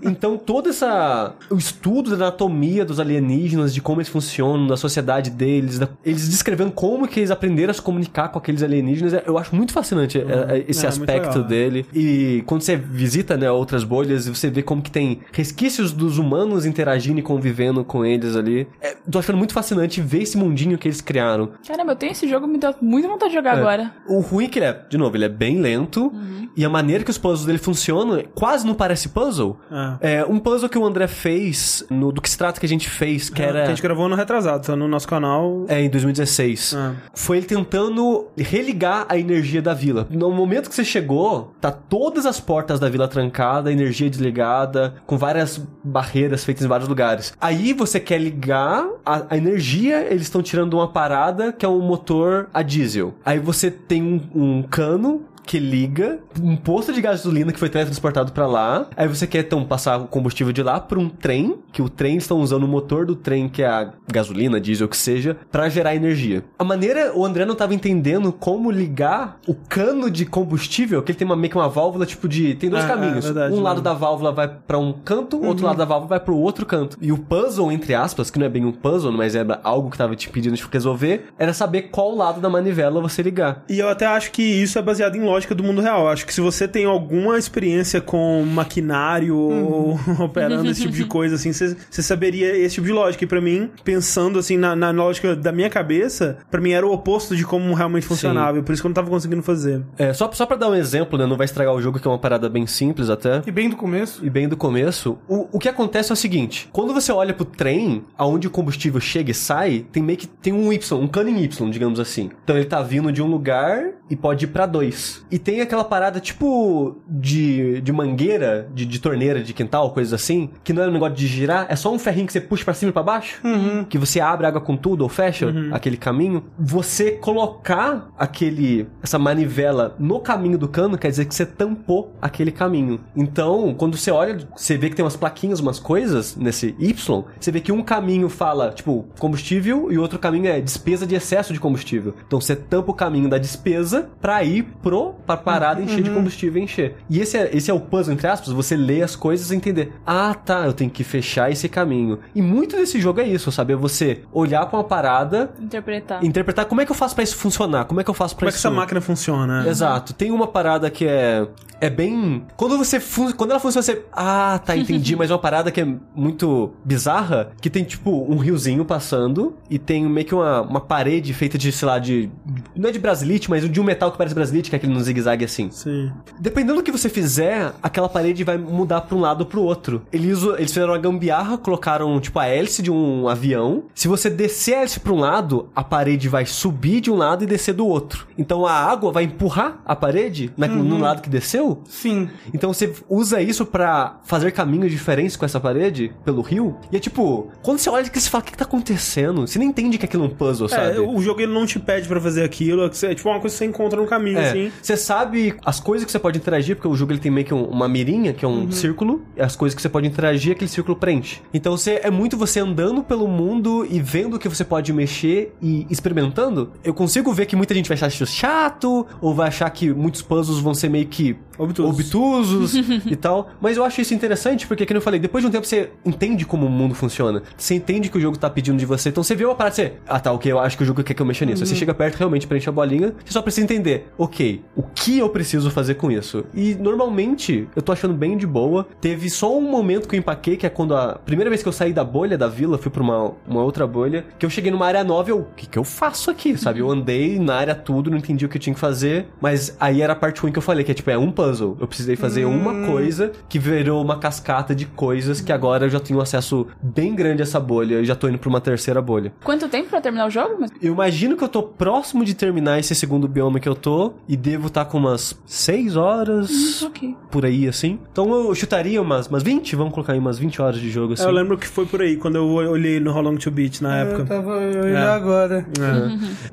Então, todo essa. O estudo da anatomia dos alienígenas, de como eles funcionam, da sociedade deles, da- eles descrevendo como que eles aprenderam a se comunicar com aqueles alienígenas, é- eu acho muito fascinante é, é, esse É, aspecto dele. E quando você visita, né, outras bolhas, você vê como que tem resquícios dos humanos interagindo e convivendo com eles ali. É, tô achando muito fascinante ver esse mundinho que eles criaram. Caramba, eu tenho esse jogo, me deu muita vontade de jogar agora. O ruim é que ele é, de novo, ele é bem lento. E a maneira que os puzzles dele funcionam quase não parece puzzle. Ah. É, um puzzle que o André fez, no, do que se trata que a gente fez, que Que era. a gente gravou no retrasado, tá no nosso canal. É, em 2016. Ah. Foi ele tentando religar a energia da vila. No momento que você chegou, tá todas as portas da vila trancadas, a energia desligada, com várias barreiras feitas em vários lugares. Aí você quer ligar a, a energia, eles estão tirando uma parada que é um motor a diesel. Aí você tem um, um cano que liga um posto de gasolina que foi teletransportado pra lá. Aí você quer então passar o combustível de lá pra um trem, que o trem estão usando o motor do trem, que é a gasolina, diesel, o que seja, pra gerar energia. A maneira, o André não tava entendendo como ligar o cano de combustível, que ele tem uma, meio que uma válvula tipo de. Tem dois Ah, caminhos. é verdade, um lado né? da válvula vai pra um canto, o outro lado da válvula vai pro outro canto. E o puzzle, entre aspas, que não é bem um puzzle, mas era algo que tava te pedindo de resolver, era saber qual lado da manivela você ligar. E eu até acho que isso é baseado em lógica do mundo real. Acho que se você tem alguma experiência com maquinário ou operando esse tipo de coisa, assim, você saberia esse tipo de lógica. E pra mim, pensando assim na, na lógica da minha cabeça, pra mim era o oposto de como realmente funcionava. E por isso que eu não tava conseguindo fazer. É, só, só pra dar um exemplo, né? Não vai estragar o jogo, que é uma parada bem simples até. E bem do começo. E bem do começo, o, o que acontece é o seguinte: quando você olha pro trem, aonde o combustível chega e sai, tem meio que tem um Y, um cano em Y, digamos assim. Então ele tá vindo de um lugar e pode ir pra dois. E tem aquela parada tipo de, de mangueira, de, de torneira de quintal, coisas assim, que não é um negócio de girar, é só um ferrinho que você puxa pra cima e pra baixo, que você abre a água com tudo ou fecha aquele caminho. Você colocar aquele essa manivela no caminho do cano quer dizer que você tampou aquele caminho. Então, quando você olha, você vê que tem umas plaquinhas, umas coisas nesse Y, você vê que um caminho fala, tipo, combustível e o outro caminho é despesa de excesso de combustível. Então você tampa o caminho da despesa pra ir pro pra parada encher de combustível e encher. E esse é, esse é o puzzle entre aspas, você lê as coisas e entender. Ah, tá, eu tenho que fechar esse caminho. E muito desse jogo é isso, sabe? É você olhar pra uma parada, Interpretar. interpretar como é que eu faço pra isso funcionar, como é que eu faço pra Como é que isso essa máquina funciona? Exato. Tem uma parada que é. É bem. Quando você. fun- Quando ela funciona, você. Ah, tá, entendi. mas é uma parada que é muito bizarra. Que tem, tipo, um riozinho passando. E tem meio que uma, uma parede feita de, sei lá, de. Não é de brasilite, mas de um metal que parece brasilite, que é aquele no zigue-zague assim. Sim. Dependendo do que você fizer, aquela parede vai mudar pra um lado ou pro outro. Eles, eles fizeram uma gambiarra, colocaram, tipo, a hélice de um avião. Se você descer a hélice pra um lado, a parede vai subir de um lado e descer do outro. Então a água vai empurrar a parede na, no lado que desceu. Sim. Então você usa isso pra fazer caminhos diferentes com essa parede, pelo rio. E é tipo, quando você olha que você fala, o que, que tá acontecendo? Você nem entende que aquilo é um puzzle, sabe? É, o jogo ele não te pede pra fazer aquilo, é é tipo uma coisa que você encontra no caminho, É, assim. Você sabe as coisas que você pode interagir, porque o jogo ele tem meio que um- uma mirinha, que é um círculo, e as coisas que você pode interagir, aquele círculo preenche. Então você, é muito você andando pelo mundo e vendo o que você pode mexer e experimentando. Eu consigo ver que muita gente vai achar isso chato, ou vai achar que muitos puzzles vão ser meio que Obtusos. obtusos e tal. Mas eu acho isso interessante, porque, como eu falei, depois de um tempo você entende como o mundo funciona. Você entende que o jogo tá pedindo de você. Então você vê uma parada e você. Ah, tá, ok, eu acho que o jogo quer que eu mexa nisso. Aí Você chega perto, realmente preenche a bolinha. Você só precisa entender. Ok, o que eu preciso fazer com isso. E normalmente eu tô achando bem de boa. Teve só um momento que eu empaquei, que é quando a primeira vez que eu saí da bolha da vila, fui pra uma, uma outra bolha, que eu cheguei numa área nova e eu, o que que eu faço aqui, sabe? Eu andei na área tudo, não entendi o que eu tinha que fazer, mas aí era a parte ruim que eu falei, que é tipo, é um puzzle. Eu precisei fazer uma coisa que virou uma cascata de coisas que agora eu já tenho acesso bem grande a essa bolha e já tô indo pra uma terceira bolha. Quanto tempo pra terminar o jogo? Mas- Eu imagino que eu tô próximo de terminar esse segundo bioma que eu tô e devo estar com umas 6 horas Ok. por aí, assim. Então eu chutaria umas, umas 20, vamos colocar aí umas 20 horas de jogo, assim. Eu lembro que foi por aí, quando eu olhei no How Long to Beat na Eu época. tava olhando É. agora.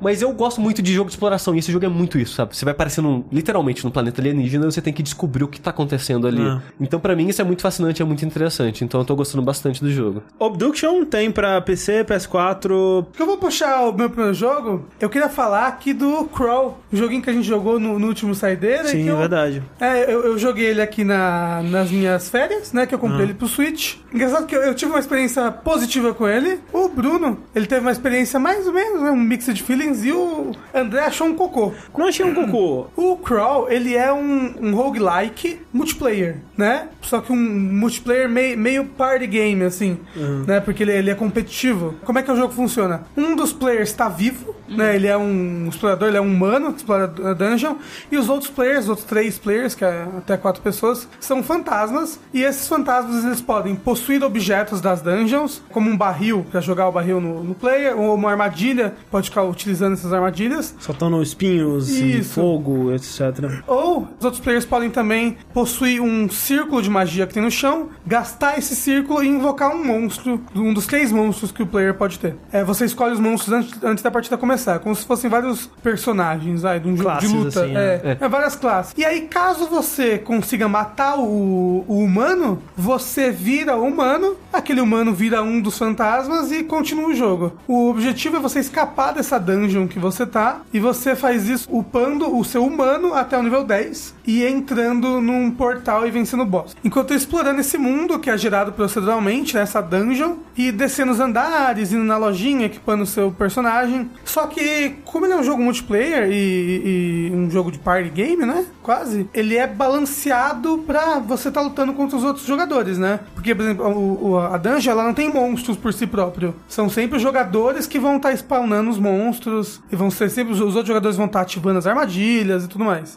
Mas eu gosto muito de jogo de exploração, e esse jogo é muito isso, sabe? Você vai aparecendo um- literalmente no planeta alienígena e você tem que descobrir o que tá acontecendo ali. Ah. Então pra mim isso é muito fascinante, é muito interessante. Então eu tô gostando bastante do jogo. Obduction tem pra PC, PS4. Porque eu vou puxar o meu primeiro jogo, eu queria falar aqui do Crawl, o joguinho que a gente jogou no, no último saideira. Sim, que eu, verdade. É, eu, eu joguei ele aqui na, nas minhas férias, né? Que eu comprei ele pro Switch. Engraçado que eu, eu tive uma experiência positiva com ele. O Bruno, ele teve uma experiência mais ou menos, né, um mix de feelings. E o André achou um cocô. Não achei um cocô. O Crawl, ele é um, um roguelike multiplayer, né? Só que um multiplayer meio, meio party game, assim, né? Porque ele, ele é competitivo. Como é que o jogo funciona? Um dos players está vivo, né? Ele é um explorador, ele é um humano, que explora a dungeon. E os outros players, os outros três players, que é até quatro pessoas, são fantasmas. E esses fantasmas, eles podem possuir objetos das dungeons, como um barril, pra jogar o barril no, no player, ou uma armadilha, pode ficar utilizando essas armadilhas. Soltando espinhos, e Isso. fogo, etc. Ou os outros players podem também possuir um círculo de magia que tem no chão, gastar esse círculo e invocar um monstro, um dos três monstros que o player pode ter. É, você escolhe os monstros antes, antes da partida começar, como se fossem vários personagens aí, de um jogo Classes, de luta. assim, é, é, várias classes. E aí, caso você consiga matar o, o humano, você vira o humano, aquele humano vira um dos fantasmas e continua o jogo. O objetivo é você escapar dessa dungeon que você tá, e você faz isso upando o seu humano até o nível 10 e entrando num portal e vencendo o boss. Enquanto explorando esse mundo que é gerado proceduralmente nessa dungeon e descendo os andares, indo na lojinha, equipando o seu personagem. Só que, como ele é um jogo multiplayer e, e um jogo de party game, né? Quase, ele é balanceado pra você estar lutando contra os outros jogadores, né? Porque, por exemplo, o- o- a dungeon ela não tem monstros por si próprio. São sempre os jogadores que vão estar spawnando os monstros e vão ser sempre os, os outros jogadores vão estar ativando as armadilhas e tudo mais.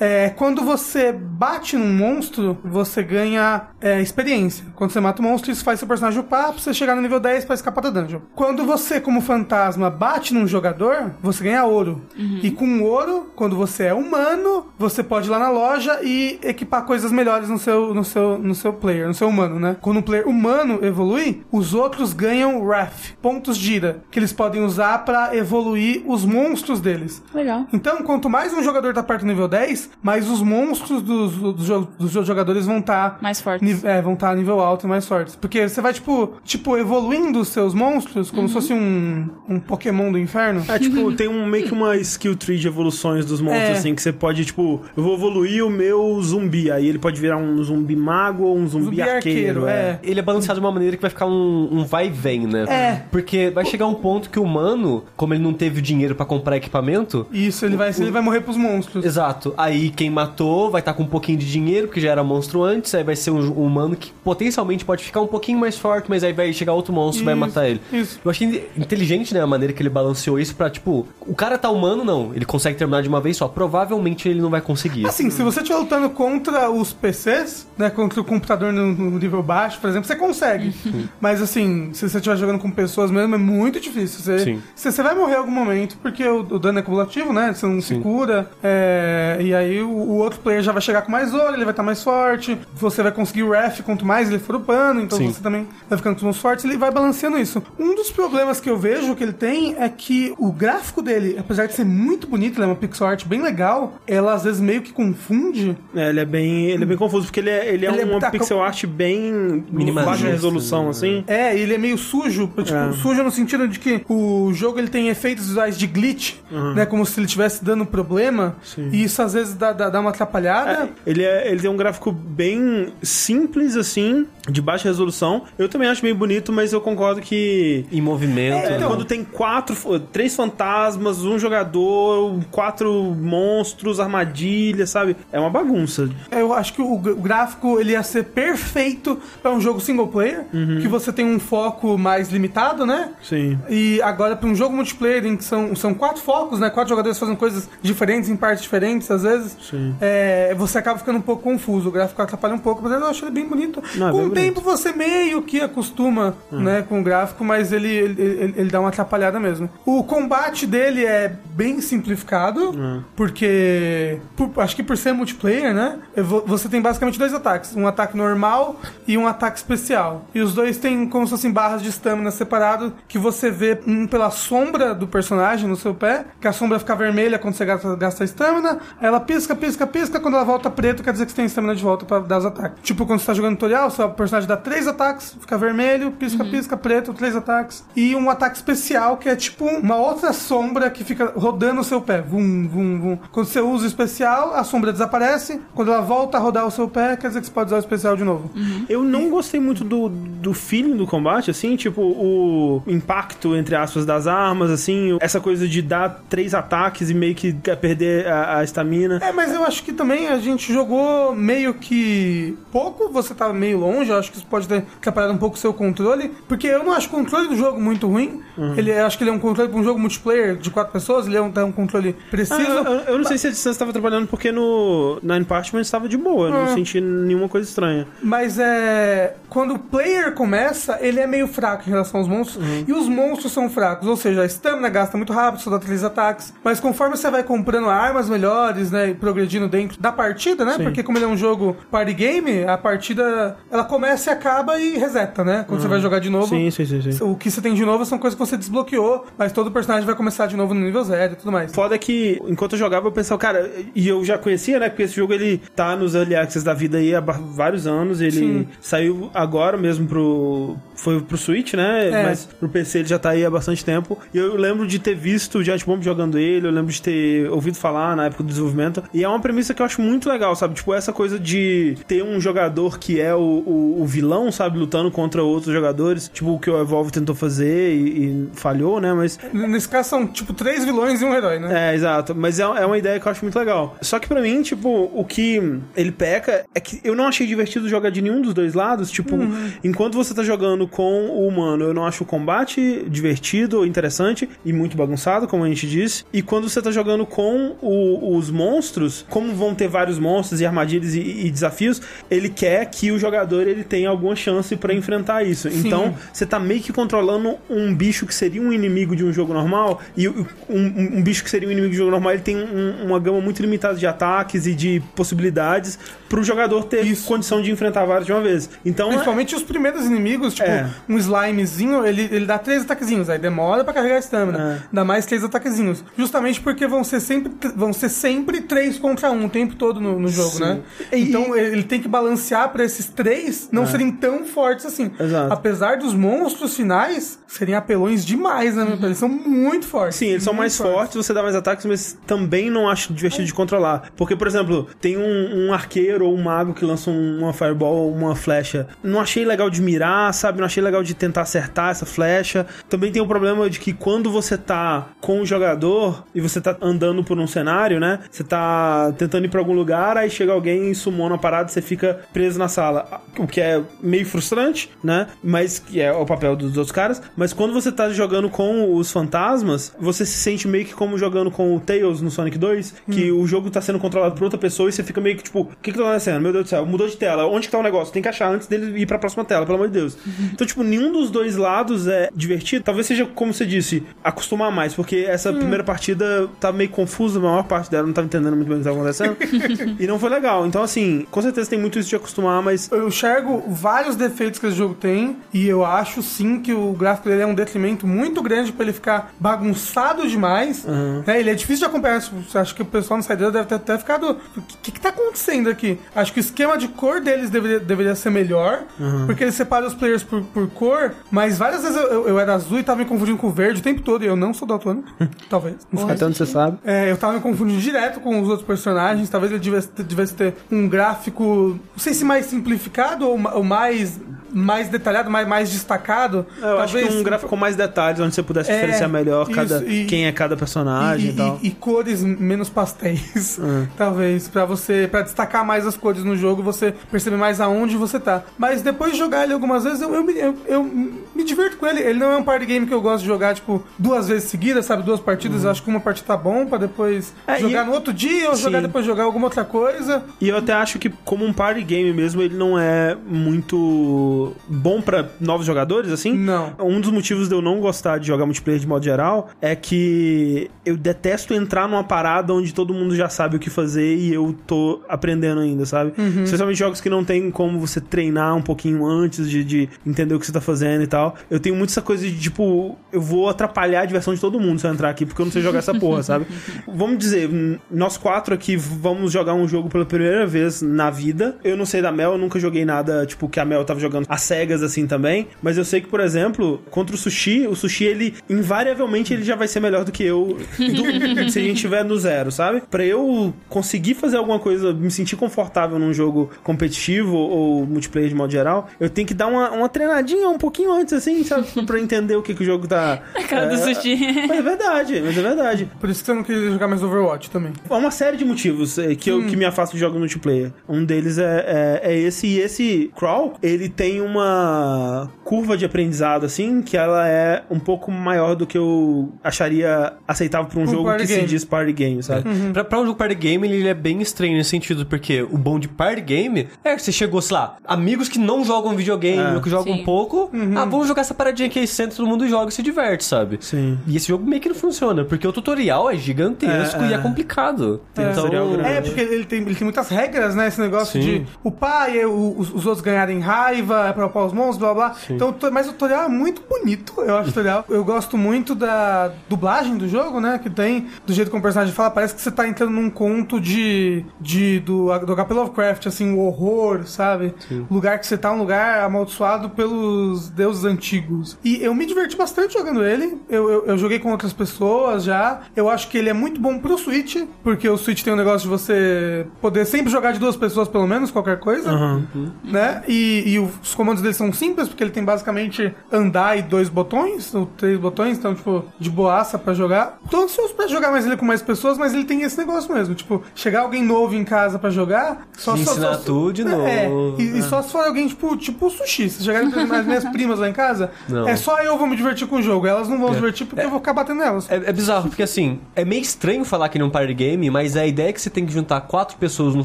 É, quando você bate num monstro, você ganha é, experiência. Quando você mata o monstro, isso faz seu personagem upar pra você chegar no nível 10 pra escapar da dungeon. Quando você, como fantasma, bate num jogador, você ganha ouro. E com ouro, quando você é humano, você pode ir lá na loja e equipar coisas melhores no seu, no seu, no seu player, no seu humano, né? Quando o player humano evolui, os outros ganham Wrath, pontos de ira, que eles podem usar pra evoluir os monstros deles. Legal. Então, quanto mais um jogador tá perto do nível 10, mais os monstros dos, dos, dos outros jogadores vão estar. Mais fortes. é, vão estar a nível alto e mais fortes. Porque você vai, tipo, tipo evoluindo os seus monstros como se fosse um, um Pokémon do inferno. É, tipo, tem um, meio que uma skill tree de evoluções dos monstros, É. assim, que você pode, tipo, eu vou evoluir o meu zumbi, aí ele pode virar um zumbi mago ou um zumbi, Zumbi arqueiro. arqueiro, é. Ele é balanceado de uma maneira que vai ficar um, um vai e vem, né? É. Porque vai chegar um ponto que o humano, como ele não teve dinheiro pra comprar equipamento, Isso, ele vai, ele vai morrer pros monstros. Exato. Aí quem matou vai estar com um pouquinho de dinheiro, porque já era monstro antes, aí vai ser um, um humano que potencialmente pode ficar um pouquinho mais forte, mas aí vai chegar outro monstro e vai matar ele. isso. Eu achei inteligente, né, a maneira que ele balanceou isso pra, tipo, o cara tá humano, não. Ele consegue terminar de uma vez só. Provavelmente ele não vai conseguir. Assim, se você estiver lutando contra os PCs, né, contra o computador no, no nível baixo, por exemplo, você consegue. Mas assim, se você estiver jogando com pessoas mesmo, é muito difícil. Você, Sim. você, vai morrer em algum momento, porque o, o dano é cumulativo, né? Você não se cura. é, e aí o, o outro player já vai chegar com mais ouro, ele vai estar mais forte. Você vai conseguir o ref quanto mais ele for upando, então Sim. você também vai ficando com os fortes, ele vai balanceando isso. Um dos problemas que eu vejo que ele tem é que o gráfico dele, apesar de ser muito bonito, ele é uma pixel art bem legal, ela às vezes meio que confunde. É, ele é bem, ele é bem confuso, porque ele é, ele é Ele é- uma tá pixel com- art bem baixa resolução, assim. É, ele é meio sujo, tipo, É. sujo no sentido de que o jogo ele tem efeitos visuais de glitch, né? Como se ele estivesse dando problema. E isso às vezes dá, dá, dá uma atrapalhada. É, ele, é, ele tem um gráfico bem simples, assim, de baixa resolução. Eu também acho bem bonito, mas eu concordo que Em movimento. É, então. quando tem quatro, três fantasmas, um jogador, quatro monstros, armadilha ilha, sabe? É uma bagunça. Eu acho que o, gráfico ele ia ser perfeito pra um jogo single player, que você tem um foco mais limitado, né? Sim. E agora pra um jogo multiplayer em que são, são quatro focos, né? Quatro jogadores fazendo coisas diferentes em partes diferentes, às vezes. Sim. É, você acaba ficando um pouco confuso. O gráfico atrapalha um pouco, mas eu acho ele bem bonito. Não, é com bem o tempo você meio que acostuma, né, com o gráfico, mas ele, ele, ele- ele dá uma atrapalhada mesmo. O combate dele é bem simplificado, porque por- acho que por ser multiplayer, né, vo- você tem basicamente dois ataques, um ataque normal e um ataque especial. E os dois têm como se fossem barras de estamina separado que você vê um pela sombra do personagem no seu pé, que a sombra fica vermelha quando você gasta, gasta a estamina, ela pisca, pisca, pisca, quando ela volta preta, quer dizer que você tem estamina de volta pra dar os ataques. Tipo, quando você tá jogando tutorial, seu personagem dá três ataques, fica vermelho, pisca, pisca, preto, três ataques. E um ataque especial que é tipo uma outra sombra que fica rodando o seu pé. Vum, vum, vum. Quando você usa o especial, a sombra desaparece. Quando ela volta a rodar o seu pé, quer dizer que você pode usar o especial de novo. Eu não gostei muito do, do feeling do combate, assim, tipo, o impacto, entre aspas, das armas, assim, essa coisa de dar três ataques e meio que perder a a estamina. É, mas eu acho que também a gente jogou meio que pouco, você tá meio longe, eu acho que isso pode ter atrapalhado um pouco o seu controle, porque eu não acho o controle do jogo muito ruim. Ele, eu acho que ele é um controle para um jogo multiplayer de quatro pessoas, ele é um, tem um controle preciso. Ah, eu, eu não sei se a distância estava trabalhando porque no Nine Parchment estava de boa, eu não Ah. senti nenhuma coisa estranha. Mas é. Quando o player começa, ele é meio fraco em relação aos monstros. Uhum. E os monstros são fracos. Ou seja, a stamina gasta muito rápido, só dá três ataques. Mas conforme você vai comprando armas melhores, né? E progredindo dentro da partida, né? Sim. Porque como ele é um jogo party game, a partida ela começa e acaba e reseta, né? Quando você vai jogar de novo. Uhum. Sim, sim, sim, sim. O que você tem de novo são coisas que você desbloqueou, mas todo personagem vai começar de novo no nível zero e tudo mais. Foda que, enquanto eu jogava, eu pensava, cara, e eu já conhecia, né? Porque esse jogo ele tá nos early access da vida aí há vários anos. Ele Sim. saiu agora mesmo pro. Foi pro Switch, né? É. Mas pro PC ele já tá aí há bastante tempo. E eu lembro de ter visto o Giant Bomb jogando ele, eu lembro de ter ouvido falar na época do desenvolvimento. E é uma premissa que eu acho muito legal, sabe? Tipo, essa coisa de ter um jogador que é o, o, o vilão, sabe? Lutando contra outros jogadores. Tipo, o que o Evolve tentou fazer e, e falhou, né? Mas Nesse caso são, tipo, três vilões e um herói, né? é, exato. Mas é, é uma ideia que eu acho muito legal. Só que pra mim, tipo, o que ele peca é que eu não achei divertido jogar de nenhum dos dois lados. Tipo, enquanto você tá jogando com o humano, eu não acho o combate divertido, interessante e muito bagunçado, como a gente disse. E quando você tá jogando com o- os monstros, como vão ter vários monstros e armadilhas e, e desafios, ele quer que o jogador ele tenha alguma chance pra enfrentar isso. Então, você tá meio que controlando um bicho que seria um inimigo de um jogo normal e um, um- um bicho que seria um inimigo de um jogo normal, ele tem um- uma gama muito limitada de ataques e de possibilidades pro jogador ter Isso. condição de enfrentar vários de uma vez. Então, Principalmente os primeiros inimigos, tipo, É. um slimezinho, ele, ele dá três ataquezinhos, aí demora pra carregar a estamina. É. Dá mais três ataquezinhos. Justamente porque vão ser sempre, vão ser sempre três contra um o tempo todo no, no jogo, Sim. né? E- É. Então ele tem que balancear pra esses três não serem tão fortes assim. Exato. Apesar dos monstros finais serem apelões demais, né? meu? Eles são muito fortes. Sim, eles são mais fortes, você dá mais ataques, mas também não acho divertido de controlar. Porque, por exemplo, tem um, um arqueiro ou um mago que lança um- uma fireball ou uma flecha. Não achei legal de mirar, sabe? Não achei legal de tentar acertar essa flecha. Também tem o problema de que quando você tá com o jogador e você tá andando por um cenário, né? Você tá tentando ir pra algum lugar, aí chega alguém e sumona a parada você fica preso na sala. O que é meio frustrante, né? Mas que é o papel dos outros caras. Mas quando você tá jogando com os fantasmas, você se sente meio que como jogando com o Tails no Sonic 2, que o jogo tá sendo controlado por outra pessoa e você fica meio que tipo, o que que tá acontecendo? Meu Deus do céu, mudou de tela. Onde que tá o negócio? Tem que achar antes dele ir pra próxima tela, pelo amor de Deus. Então, tipo, nenhum dos dois lados é divertido. Talvez seja, como você disse, acostumar mais, porque essa primeira partida tá meio confusa, a maior parte dela não tava entendendo muito bem o que tava acontecendo. e não foi legal. Então, assim, com certeza tem muito isso de acostumar, mas Eu enxergo vários defeitos que esse jogo tem e eu acho sim que o gráfico dele é um detrimento muito grande pra ele ficar bagunçado demais. né? Ele é difícil de acompanhar. Acho que o pessoal no saideira deve ter até ficado. O que, que tá acontecendo aqui? Acho que o esquema de cor deles deveria, deveria ser melhor, porque eles separam os players por, por cor, mas várias vezes eu, eu- eu era azul e tava me confundindo com verde o tempo todo e eu não sou daltônico. Talvez. Não sei. até onde você sabe. É, eu tava me confundindo direto com os outros personagens. Talvez ele tivesse, tivesse ter um gráfico, não sei se mais simplificado ou, ou mais mais detalhado, mais, mais destacado. Eu acho que um gráfico com mais detalhes, onde você pudesse É, diferenciar melhor isso, cada, e- quem é cada personagem e, e, tal. e- e cores menos pastéis, Hum. talvez, pra você, para destacar mais as cores no jogo, você perceber mais aonde você tá. Mas depois de jogar ele algumas vezes, eu, eu, me- eu, eu me divirto com ele. Ele não é um party game que eu gosto de jogar, tipo, duas vezes seguidas, sabe? Duas partidas. Eu acho que uma partida tá bom pra depois Uhum. É, jogar no outro dia ou jogar Sim. depois jogar alguma outra coisa. E eu até acho que, como um party game mesmo, ele não é muito bom pra novos jogadores, assim. Não. Um dos motivos de eu não gostar de jogar multiplayer de modo geral é que eu detesto entrar numa parada onde todo mundo já sabe o que fazer e eu tô aprendendo ainda, sabe? Uhum. Especialmente jogos que não tem como você treinar um pouquinho antes de, de entender o que você tá fazendo e tal. Eu tenho muito essa coisa de, tipo, eu vou atrapalhar a diversão de todo mundo se eu entrar aqui, porque eu não sei jogar essa porra, sabe? Vamos dizer, nós quatro aqui vamos jogar um jogo pela primeira vez na vida. Eu não sei da Mel, eu nunca joguei nada, tipo, que a Mel tava jogando às cegas assim também. Mas eu sei que, por exemplo, contra o Sushi, o Sushi, ele, invariavelmente, ele já vai ser melhor do que eu do- se a gente tiver no zero, sabe? Pra eu conseguir fazer alguma coisa, me sentir confortável num jogo competitivo ou multiplayer de modo geral, eu tenho que dar uma, uma treinadinha um pouquinho antes, assim, sabe? Pra eu entender o que, que o jogo tá. A cara do é, sushi. Mas é verdade, mas é verdade. Por isso que você não queria jogar mais Overwatch também. Há uma série de motivos eh, que, eu, que me afastam de jogos multiplayer. Um deles é, é, é esse, e esse Crawl, ele tem uma curva de aprendizado, assim, que ela é um pouco maior do que eu acharia aceitável pra um Um jogo que se game. diz party game, sabe? Pra, pra um jogo party game, ele é bem estranho nesse sentido, porque o bom de party game é que você chegou, sei lá, amigos que não jogam videogame, É. ou que jogam Sim. pouco, ah, vamos jogar essa paradinha aqui, aí senta, todo mundo joga e se diverte, sabe? Sim. E esse jogo meio que não funciona, porque o tutorial é gigantesco É, e é. é complicado. Tem um tutorial grande. É, porque ele tem, ele tem muitas regras, né? Esse negócio Sim. de o pai, é os, os outros ganharem raiva, é pra upar os monstros, blá blá. Então, o mas o tutorial é muito bonito, eu acho o tutorial. Eu gosto muito da dublagem do jogo, né? Que tem, do jeito como o personagem fala, parece que você tá entrando num conto de. de do, do HP Lovecraft, assim, o horror, sabe? O lugar que você tá, um lugar amaldiçoado pelos deuses antigos. E eu me diverti bastante jogando ele. Eu, eu, eu joguei com outras pessoas já. Eu acho que ele é muito bom pro Switch, porque o Switch tem um negócio de você poder sempre jogar de duas pessoas, pelo menos, qualquer coisa. Aham. Né? E, e os comandos dele são simples, porque ele tem basicamente andar e dois botões, ou três botões, então, tipo, de boaça pra jogar. Tô ansioso pra jogar mais ele com mais pessoas, mas ele tem esse negócio mesmo. Tipo, chegar alguém novo em casa pra jogar, só só, ensinar só, tudo de É, novo. e, e só se for alguém, tipo, tipo sushi. Se chegarem as minhas primas lá em casa, Não. é só eu vou me divertir com o jogo. Elas não vão se divertir porque eu vou ficar batendo nelas. É, é bizarro, porque assim, é meio estranho falar que não é um party game, mas a ideia é que você tem que juntar quatro pessoas no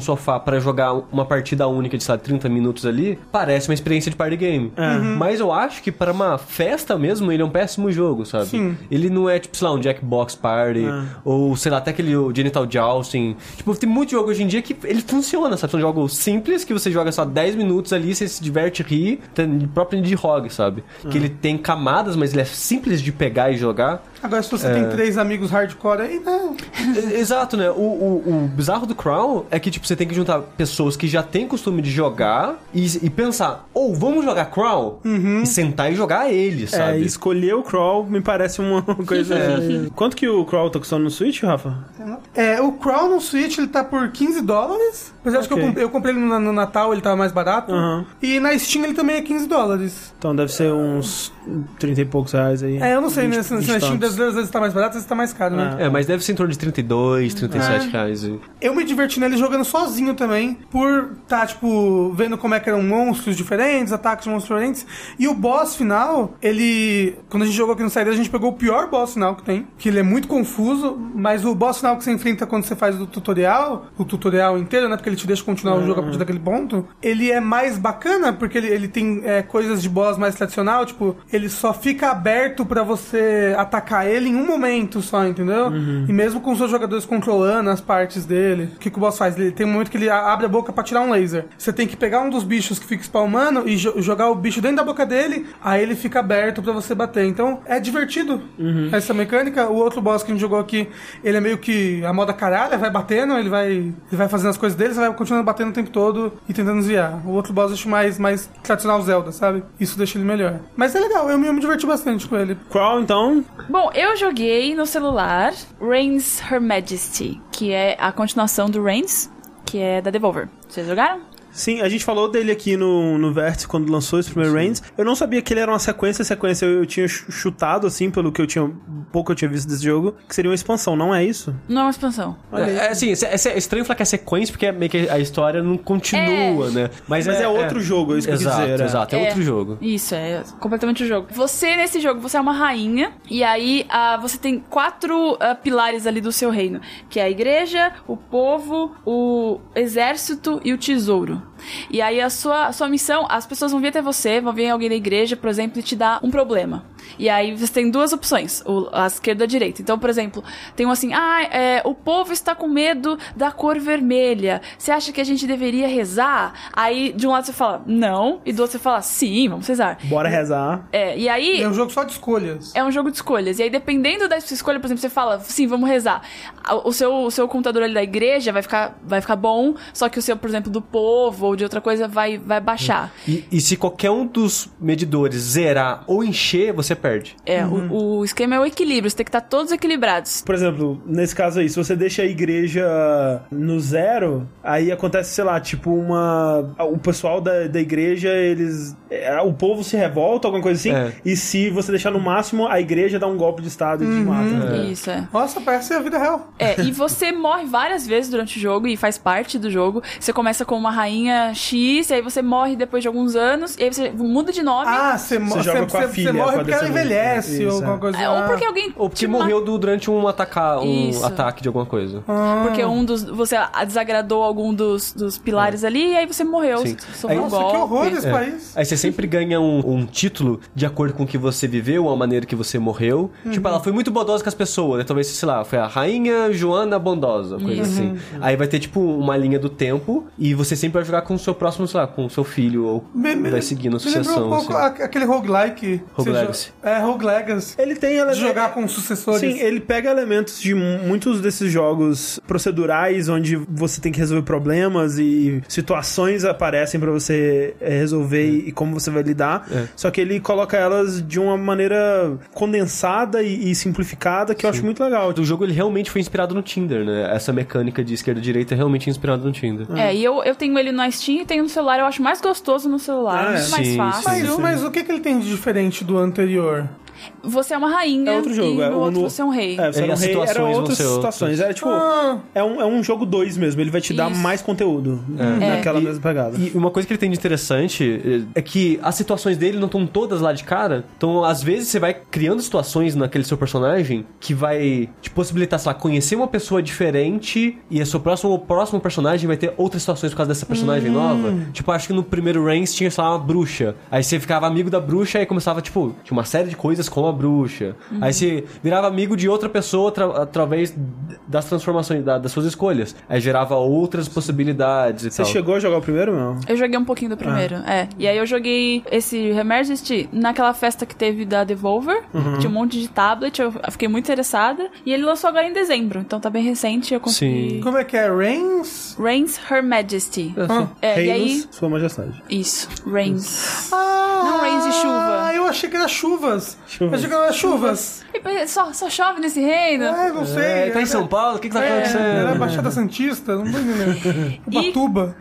sofá pra jogar uma partida única de, lá, 30 minutos ali, parece uma experiência de party game. Mas eu acho que para uma festa mesmo, ele é um péssimo jogo, sabe? Sim. Ele não é, tipo, sei lá, um Jackbox Party, ou sei lá, até aquele Genital Jousting. Tipo, tem muito jogo hoje em dia que ele funciona, sabe? São jogos simples que você joga só 10 minutos ali, você se diverte, ri, tem o próprio Indie Hog, sabe? Que ele tem camadas, mas ele é simples de pegar e jogar. Agora, se você É. tem três amigos hardcore aí, né? E- Exato, né? O, o, o bizarro do Crown é que, tipo, você tem que juntar pessoas que já têm costume de jogar e, e pensar, ou vamos jogar Crown? E sentar e jogar ele, É, sabe? escolher o Crawl me parece uma coisa. Quanto que o Crawl tá custando no Switch, Rafa? É, o Crown no Switch ele tá por 15 dólares. Apesar de que eu comprei, eu comprei ele no, no Natal, ele tava mais barato. Aham. E na Steam ele também é 15 dólares. Então deve ser uns 30 e poucos reais aí. É, eu não sei, né? 20, Se, se 20 na Steam brasileira às vezes tá mais barato, às vezes tá mais caro, né? É, mas deve ser em torno de 32, 37 reais. e- Eu me diverti nele jogando sozinho também, por tá, tipo, vendo como é que eram monstros diferentes, ataques de monstros. E o boss final, ele. Quando a gente jogou aqui no Side, a gente pegou o pior boss final que tem, que ele é muito confuso, mas o boss final que você enfrenta quando você faz o tutorial, o tutorial inteiro, né? Porque ele te deixa continuar o jogo a partir daquele ponto, ele é mais bacana, porque ele, ele tem é, coisas de boss mais tradicional, tipo, ele só fica aberto pra você atacar ele em um momento só, entendeu? E mesmo com os seus jogadores controlando as partes dele, o que, que o boss faz? Ele tem um momento que ele abre a boca pra tirar um laser. Você tem que pegar um dos bichos que fica spawmando e jo- jogar o bicho dentro da boca dele, aí ele fica aberto pra você bater. Então é divertido essa mecânica. O outro boss que a gente jogou aqui, ele é meio que a moda caralho, vai batendo, ele vai, ele vai fazendo as coisas dele, você vai continuando batendo o tempo todo e tentando desviar. O outro boss eu acho mais, mais tradicional Zelda, sabe? Isso deixa ele melhor. Mas é legal, eu me, eu me diverti bastante com ele. Crawl, então, Bom, eu joguei no celular Reigns Her Majesty, que é a continuação do Reigns, que é da Devolver. Vocês jogaram? Sim, a gente falou dele aqui no, no Vértice quando lançou esse primeiro Reigns. Eu não sabia que ele era uma sequência, sequência eu, eu tinha ch- chutado, assim, pelo que eu tinha. pouco eu tinha visto desse jogo, que seria uma expansão, não é isso? Não é uma expansão. É, é, assim, é, é estranho falar que é sequência, porque é meio que a história não continua, É. né? Mas é outro jogo, é isso que eu quis exato, dizer, é. Exato, é, outro jogo. Isso, é completamente o jogo. Você, nesse jogo, você é uma rainha, e aí ah, você tem quatro ah, pilares ali do seu reino, que é a igreja, o povo, o exército e o tesouro. E aí a sua, a sua missão, as pessoas vão vir até você, vão vir alguém da igreja, por exemplo, e te dar um problema. E aí você tem duas opções, o, a esquerda e a direita. Então, por exemplo, tem um assim, ah, é, o povo está com medo da cor vermelha. Você acha que a gente deveria rezar? Aí de um lado você fala, não, e do outro você fala, sim, vamos rezar. Bora rezar. É, e aí É um jogo só de escolhas. é um jogo de escolhas. E aí, dependendo da sua escolha, por exemplo, você fala, sim, vamos rezar. O seu, o seu computador ali da igreja vai ficar, vai ficar bom, só que o seu, por exemplo, do povo ou de outra coisa vai, vai baixar. E, e se qualquer um dos medidores zerar ou encher, você perde. É, o, o esquema é o equilíbrio, você tem que estar todos equilibrados. Por exemplo, nesse caso aí, se você deixa a igreja no zero, aí acontece, sei lá, tipo uma. O pessoal da, da igreja, eles. é, O povo se revolta, alguma coisa assim. É. E se você deixar no máximo, a igreja dá um golpe de estado e te mata. Isso, é. Nossa, parece a vida real. É, e você morre várias vezes durante o jogo e faz parte do jogo. Você começa com uma rainha X, e aí você morre depois de alguns anos, e aí você muda de nome. Ah, você, Você joga você- com a você- filha, você morre porque ela envelhece ou Isso, alguma é. coisa É, ou ah. porque alguém. Ou porque morreu do- durante um, ataca, um Isso. ataque de alguma coisa. Porque um dos. Você desagradou algum dos, dos pilares ali e aí você morreu. Sim. Sofreu um Aí- Nossa, que golpe. horror esse É. país. Aí você sempre ganha um, um título de acordo com o que você viveu, a maneira que você morreu. Tipo, ela foi muito bondosa com as pessoas, né? Talvez, sei lá, foi a Rainha Joana Bondosa, coisa assim. Aí vai ter, tipo, uma linha do tempo e você sempre vai jogar com o seu próximo, sei lá, com o seu filho ou Me- me- vai seguindo a sucessão. um pouco assim. aquele roguelike. Rogue Legacy. É, Rogue Legacy. Ele tem elementos. jogar com sucessores. Sim, ele pega elementos de mu- muitos desses jogos procedurais onde você tem que resolver problemas e situações aparecem pra você é, resolver e, e como você vai lidar. É. Só que ele coloca elas de uma maneira condensada e, e simplificada que eu acho muito legal. O jogo ele realmente foi inspirado no Tinder, né? Essa mecânica de esquerda e direita é realmente inspirada no Tinder. É, e eu, eu tenho ele na Steam e tenho no celular. Eu acho mais gostoso no celular, Ah, é. muito mais Sim, fácil. Mas, mas o que, que ele tem de diferente do anterior? Você é uma rainha É outro jogo, e é, no outro no- você é um rei. É, você É, era um rei, situações eram vão outras situações. Era tipo. Ah. É, um, é um jogo 2 mesmo, ele vai te dar Isso. mais conteúdo naquela E- mesma pegada. E uma coisa que ele tem de interessante é que as situações dele não estão todas lá de cara. Então, às vezes, você vai criando situações naquele seu personagem que vai te possibilitar, sei lá, conhecer uma pessoa diferente e a seu próximo, o próximo personagem vai ter outras situações por causa dessa personagem nova. Tipo, acho que no primeiro Reigns tinha, sei lá, uma bruxa. Aí você ficava amigo da bruxa e começava, tipo, tinha uma série de coisas com a bruxa. Aí você virava amigo de outra pessoa atra- através das transformações, da- das suas escolhas. Aí gerava outras possibilidades e Você tal. chegou a jogar o primeiro, não? Eu joguei um pouquinho do primeiro, é. E aí eu joguei esse Remerged naquela festa que teve da Devolver. Tinha um monte de tablet, eu fiquei muito interessada. E ele lançou agora em dezembro, então tá bem recente. Eu consegui. Sim. Como é que é? Reigns? Reigns Her Majesty. Ah. É, e aí. Sua Majestade. Isso, Reigns. Ah, Não rains de chuva. Ah, eu achei que era chuvas. Chuvas. Eu que era chuvas. E Só, só chove nesse reino. Ah, não sei. É, tá em São Paulo? O que, que tá É, acontecendo? era Baixada Santista, não tô entendendo. Ubatuba.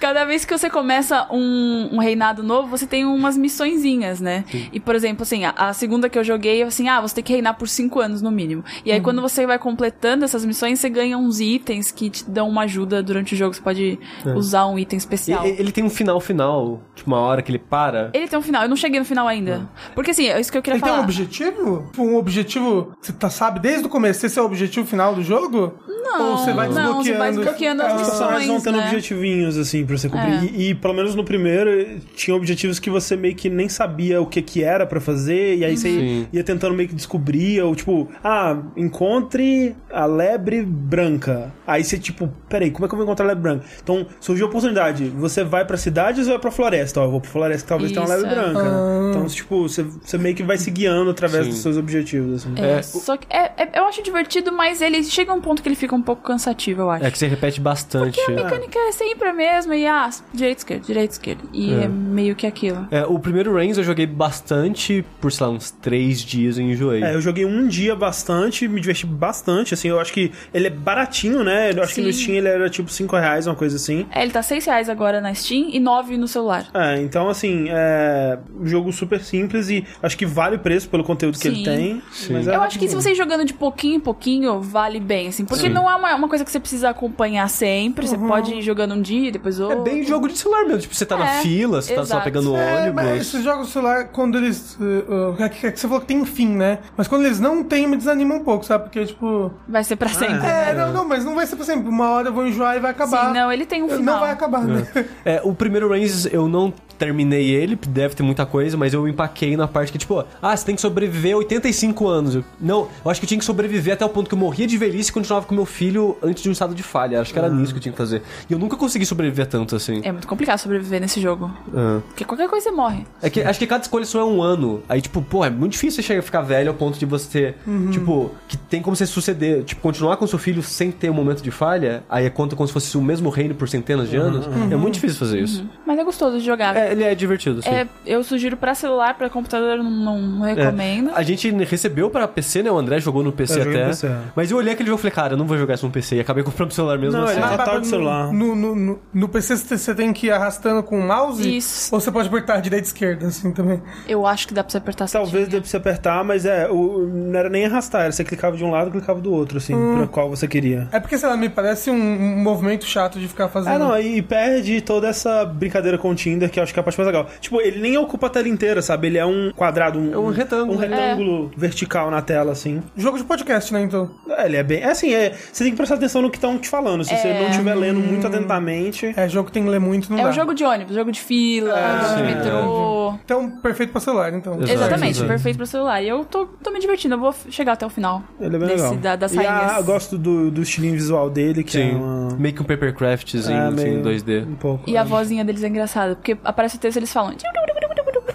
Cada vez que você começa um, um reinado novo, você tem umas missõezinhas, né? E, por exemplo, assim, a, a segunda que eu joguei, eu assim, ah, você tem que reinar por cinco anos no mínimo. E Uhum. aí, quando você vai completando essas missões, você ganha uns itens que te dão uma ajuda durante o jogo. Você pode usar um item especial. É. Ele, ele tem um final final, tipo uma hora que ele para. Ele tem um final, eu não cheguei no final ainda. Porque assim, é isso que eu queria Ele tem um falar. objetivo? Um objetivo, você tá, sabe desde o começo, esse é o objetivo final do jogo? Não, Ou você vai não, desbloqueando? você vai desbloqueando as Os personagens vão missões, tendo né? objetivinhos, assim, pra você cumprir. É. E, e, pelo menos no primeiro, tinha objetivos que você meio que nem sabia o que que era pra fazer, e aí você Sim. ia tentando meio que descobrir, ou tipo, ah, encontre a lebre branca. Aí você, tipo, peraí, como é que eu vou encontrar a lebre branca? Então, surgiu a oportunidade, você vai pra cidades ou vai pra floresta? Ó, eu vou pra floresta que talvez tenha uma Isso, lebre é. branca. né? Então, tipo, você, você meio que vai se guiando através Sim. dos seus objetivos, assim. É, É, só que é, é- eu acho divertido, mas ele chega a um ponto que ele fica um pouco cansativo, eu acho. É que você repete bastante. A mecânica é sempre a mesma. Mesmo, e ah, direita, esquerda, direita, esquerda. E é, meio que aquilo. É, o primeiro Reigns eu joguei bastante, por, sei lá, uns três dias eu enjoei. É, eu joguei um dia bastante, me diverti bastante, assim, eu acho que ele é baratinho, né? Eu acho que no Sim. Steam ele era tipo 5 reais, uma coisa assim. É, ele tá 6 reais agora na Steam e 9 no celular. É, então assim, é um jogo super simples e acho que vale o preço pelo conteúdo que ele Sim. tem. Mas é Eu acho que se bom. você ir jogando de pouquinho em pouquinho, vale bem, assim. Porque não é uma, uma coisa que você precisa acompanhar sempre. Você pode ir jogando um dia, depois É bem jogo de celular mesmo. Tipo, você tá na É, fila, você tá só exato. pegando É, ônibus. mas esses jogos de celular, quando eles. uh, uh, é que, é que você falou que tem fim, né? Mas quando eles não têm, me desanima um pouco, sabe? Porque, tipo. Vai ser pra sempre. É, não, não, mas não vai ser pra sempre. Uma hora eu vou enjoar e vai acabar. Sim, não, ele tem um Não final. vai acabar, né? É, o primeiro Reigns eu não terminei ele, deve ter muita coisa, mas eu empaquei na parte que, tipo, ah, você tem que sobreviver 85 anos. Eu- não, eu acho que eu tinha que sobreviver até o ponto que eu morria de velhice e continuava com meu filho antes de um estado de falha. Acho que era nisso que eu tinha que fazer. E eu nunca consegui sobreviver tanto assim. É muito complicado sobreviver nesse jogo. Ah. Porque qualquer coisa você morre. É que acho que cada escolha só é um ano. Aí, tipo, pô, é muito difícil você chegar a ficar velho ao ponto de você, tipo, que tem como você suceder, tipo, continuar com seu filho sem ter um momento de falha. Aí é conta como se fosse o mesmo reino por centenas de anos. É muito difícil fazer isso. Mas é gostoso de jogar. É, ele é divertido, sim. É, eu sugiro pra celular, pra computador eu não, não É. recomendo. A gente recebeu pra PC, né? O André jogou no PC Eu joguei até. no PC, é. Mas eu olhei aquele jogo e falei, cara, eu não vou jogar isso no PC. E acabei comprando pro celular mesmo Não, assim. ele tá no- celular. No, no, no, no PC você tem que ir arrastando com o mouse? Isso. Ou você pode apertar direita e esquerda, assim também? Eu acho que dá pra você apertar Talvez dê pra você apertar, mas é, o, não era nem arrastar, era você clicava de um lado e clicava do outro, assim, pra qual você queria. É porque, sei lá, me parece um, um movimento chato de ficar fazendo. Ah, não, e perde toda essa brincadeira com o Tinder, que eu acho que é a parte mais legal. Tipo, ele nem ocupa a tela inteira, sabe? Ele é um quadrado, um, É um retângulo. um retângulo vertical na tela, assim. Jogo de podcast, né, então? É, ele é bem. É assim, é, você tem que prestar atenção no que estão te falando. Se você não estiver lendo muito atentamente. É, jogo que tem que ler muito, não É dá. um jogo de ônibus, jogo de fila, jogo de metrô. Então, perfeito pra celular, então. Exato, Exatamente, exato. perfeito pro celular. E eu tô, tô me divertindo, eu vou chegar até o final. Ele é bem desse- legal. da- das e a- rainhas. eu gosto do, do estilinho visual dele, que é Sim. uma. Meio que um papercraftzinho, é, assim, meio- em 2D. Um pouco. E a vozinha deles é engraçada, porque aparece o texto eles falam.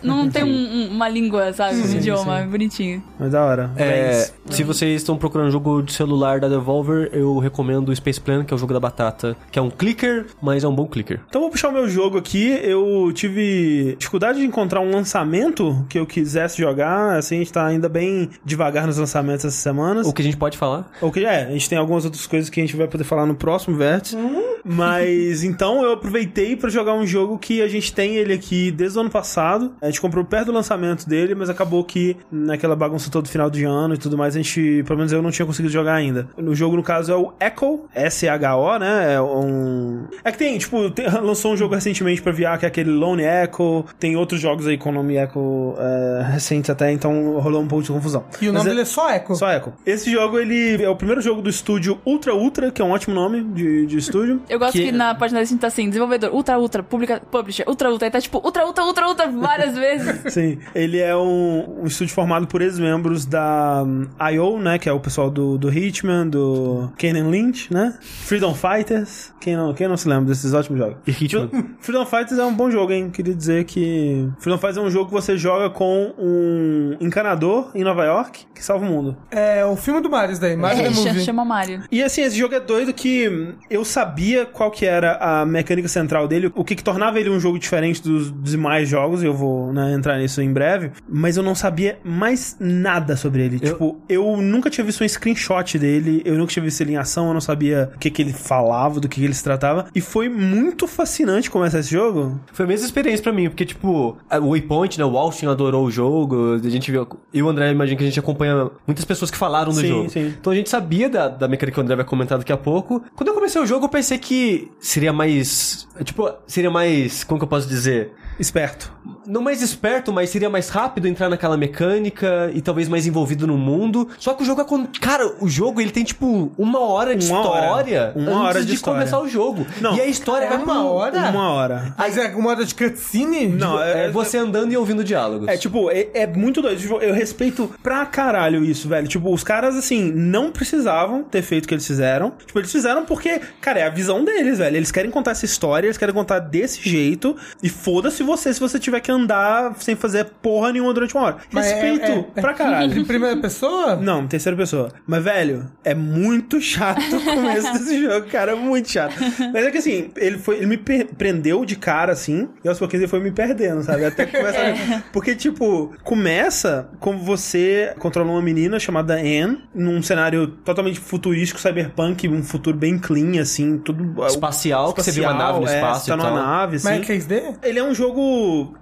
Não tem um- um- uma língua, sabe? Um idioma bonitinho. Mas da hora. É, se vocês estão procurando jogo de celular da Devolver, eu recomendo o Space Plan, que é o jogo da batata, que é um clicker, mas é um bom clicker. Então vou puxar o meu jogo aqui. Eu tive dificuldade de encontrar um lançamento que eu quisesse jogar. Assim, a gente tá ainda bem devagar nos lançamentos essas semanas. O que a gente pode falar? O que é, a gente tem algumas outras coisas que a gente vai poder falar no próximo vértice. Mas então eu aproveitei pra jogar um jogo que a gente tem ele aqui desde o ano passado. A gente comprou perto do lançamento dele, mas acabou que naquela bagunça todo final de ano e tudo mais, gente, pelo menos eu não tinha conseguido jogar ainda. O jogo, no caso, é o Echo, S-H-O, né? É um. É que tem, tipo, tem- lançou um jogo recentemente pra VR que é aquele Lone Echo. Tem outros jogos aí com o nome Echo é, recentes até, então rolou um pouco de confusão. E o Mas nome é- dele é só Echo. só Echo. Esse jogo, ele é o primeiro jogo do estúdio Ultra Ultra, que é um ótimo nome de, de estúdio. Eu gosto que, Que- na página desse tá assim, desenvolvedor, ultra, ultra, publica, publisher, ultra, ultra, aí tá tipo, ultra, ultra, ultra, ultra, várias vezes. Sim, ele é um, um estúdio formado por ex-membros da um, I.O., né, que é o pessoal do, do Hitman, do Kenan Lynch, né, Freedom Fighters, quem não, quem não se lembra desses ótimos jogos? E Hitman. Freedom Fighters é um bom jogo, hein, queria dizer que Freedom Fighters é um jogo que você joga com um encanador em Nova York que salva o mundo. É o filme do Mario, isso daí. Mario É, Movie. chama Mario. E assim, esse jogo é doido que eu sabia qual que era a mecânica central dele, o que, que tornava ele um jogo diferente dos dos demais jogos, e eu vou né, entrar nisso em breve, mas eu não sabia mais nada sobre ele. Eu- Tipo, eu nunca tinha visto um screenshot dele, eu nunca tinha visto ele em ação, eu não sabia o que, que ele falava, do que, que ele se tratava, e foi muito fascinante começar esse jogo. Foi a mesma experiência pra mim, porque, tipo, o Waypoint, né, o Austin adorou o jogo, a gente viu, eu e o André, imagino que a gente acompanha muitas pessoas que falaram do Sim, jogo. sim. Então a gente sabia da, da mecânica que o André vai comentar daqui a pouco. Quando eu comecei o jogo, eu pensei que seria mais, tipo, seria mais, como que eu posso dizer? Esperto. Não mais esperto, mas seria mais rápido entrar naquela mecânica e talvez mais envolvido no mundo. Só que o jogo é quando. Cara, o jogo ele tem tipo uma hora de Uma hora. história Uma antes hora de de, história. começar o jogo. Não. E a história É uma hora? Uma hora. Mas é uma hora de cutscene? Não, É você andando e ouvindo diálogos. É, tipo, é, é muito doido. Tipo, eu respeito pra caralho isso, velho. Tipo, os caras, assim, não precisavam ter feito o que eles fizeram. Tipo, eles fizeram porque, cara, é a visão deles, velho. Eles querem contar essa história, eles querem contar desse jeito. E foda-se você se você tiver que andar sem fazer porra nenhuma durante uma hora. Mas é- Respeito é- é- pra caralho. Em primeira pessoa? Não, terceira pessoa. Mas, velho, é muito chato o começo desse jogo, cara. É muito chato. Mas é que assim, ele foi. Ele me prendeu de cara, assim, e aos pouquinhos ele foi me perdendo, sabe? Até que começa. Porque, tipo, começa com você controlando uma menina chamada Anne, num cenário totalmente futurístico, cyberpunk, um futuro bem clean, assim, tudo. Espacial, que você vê uma nave no é, espaço você tá e numa tal. nave, assim. Mas é 3D? Ele é um jogo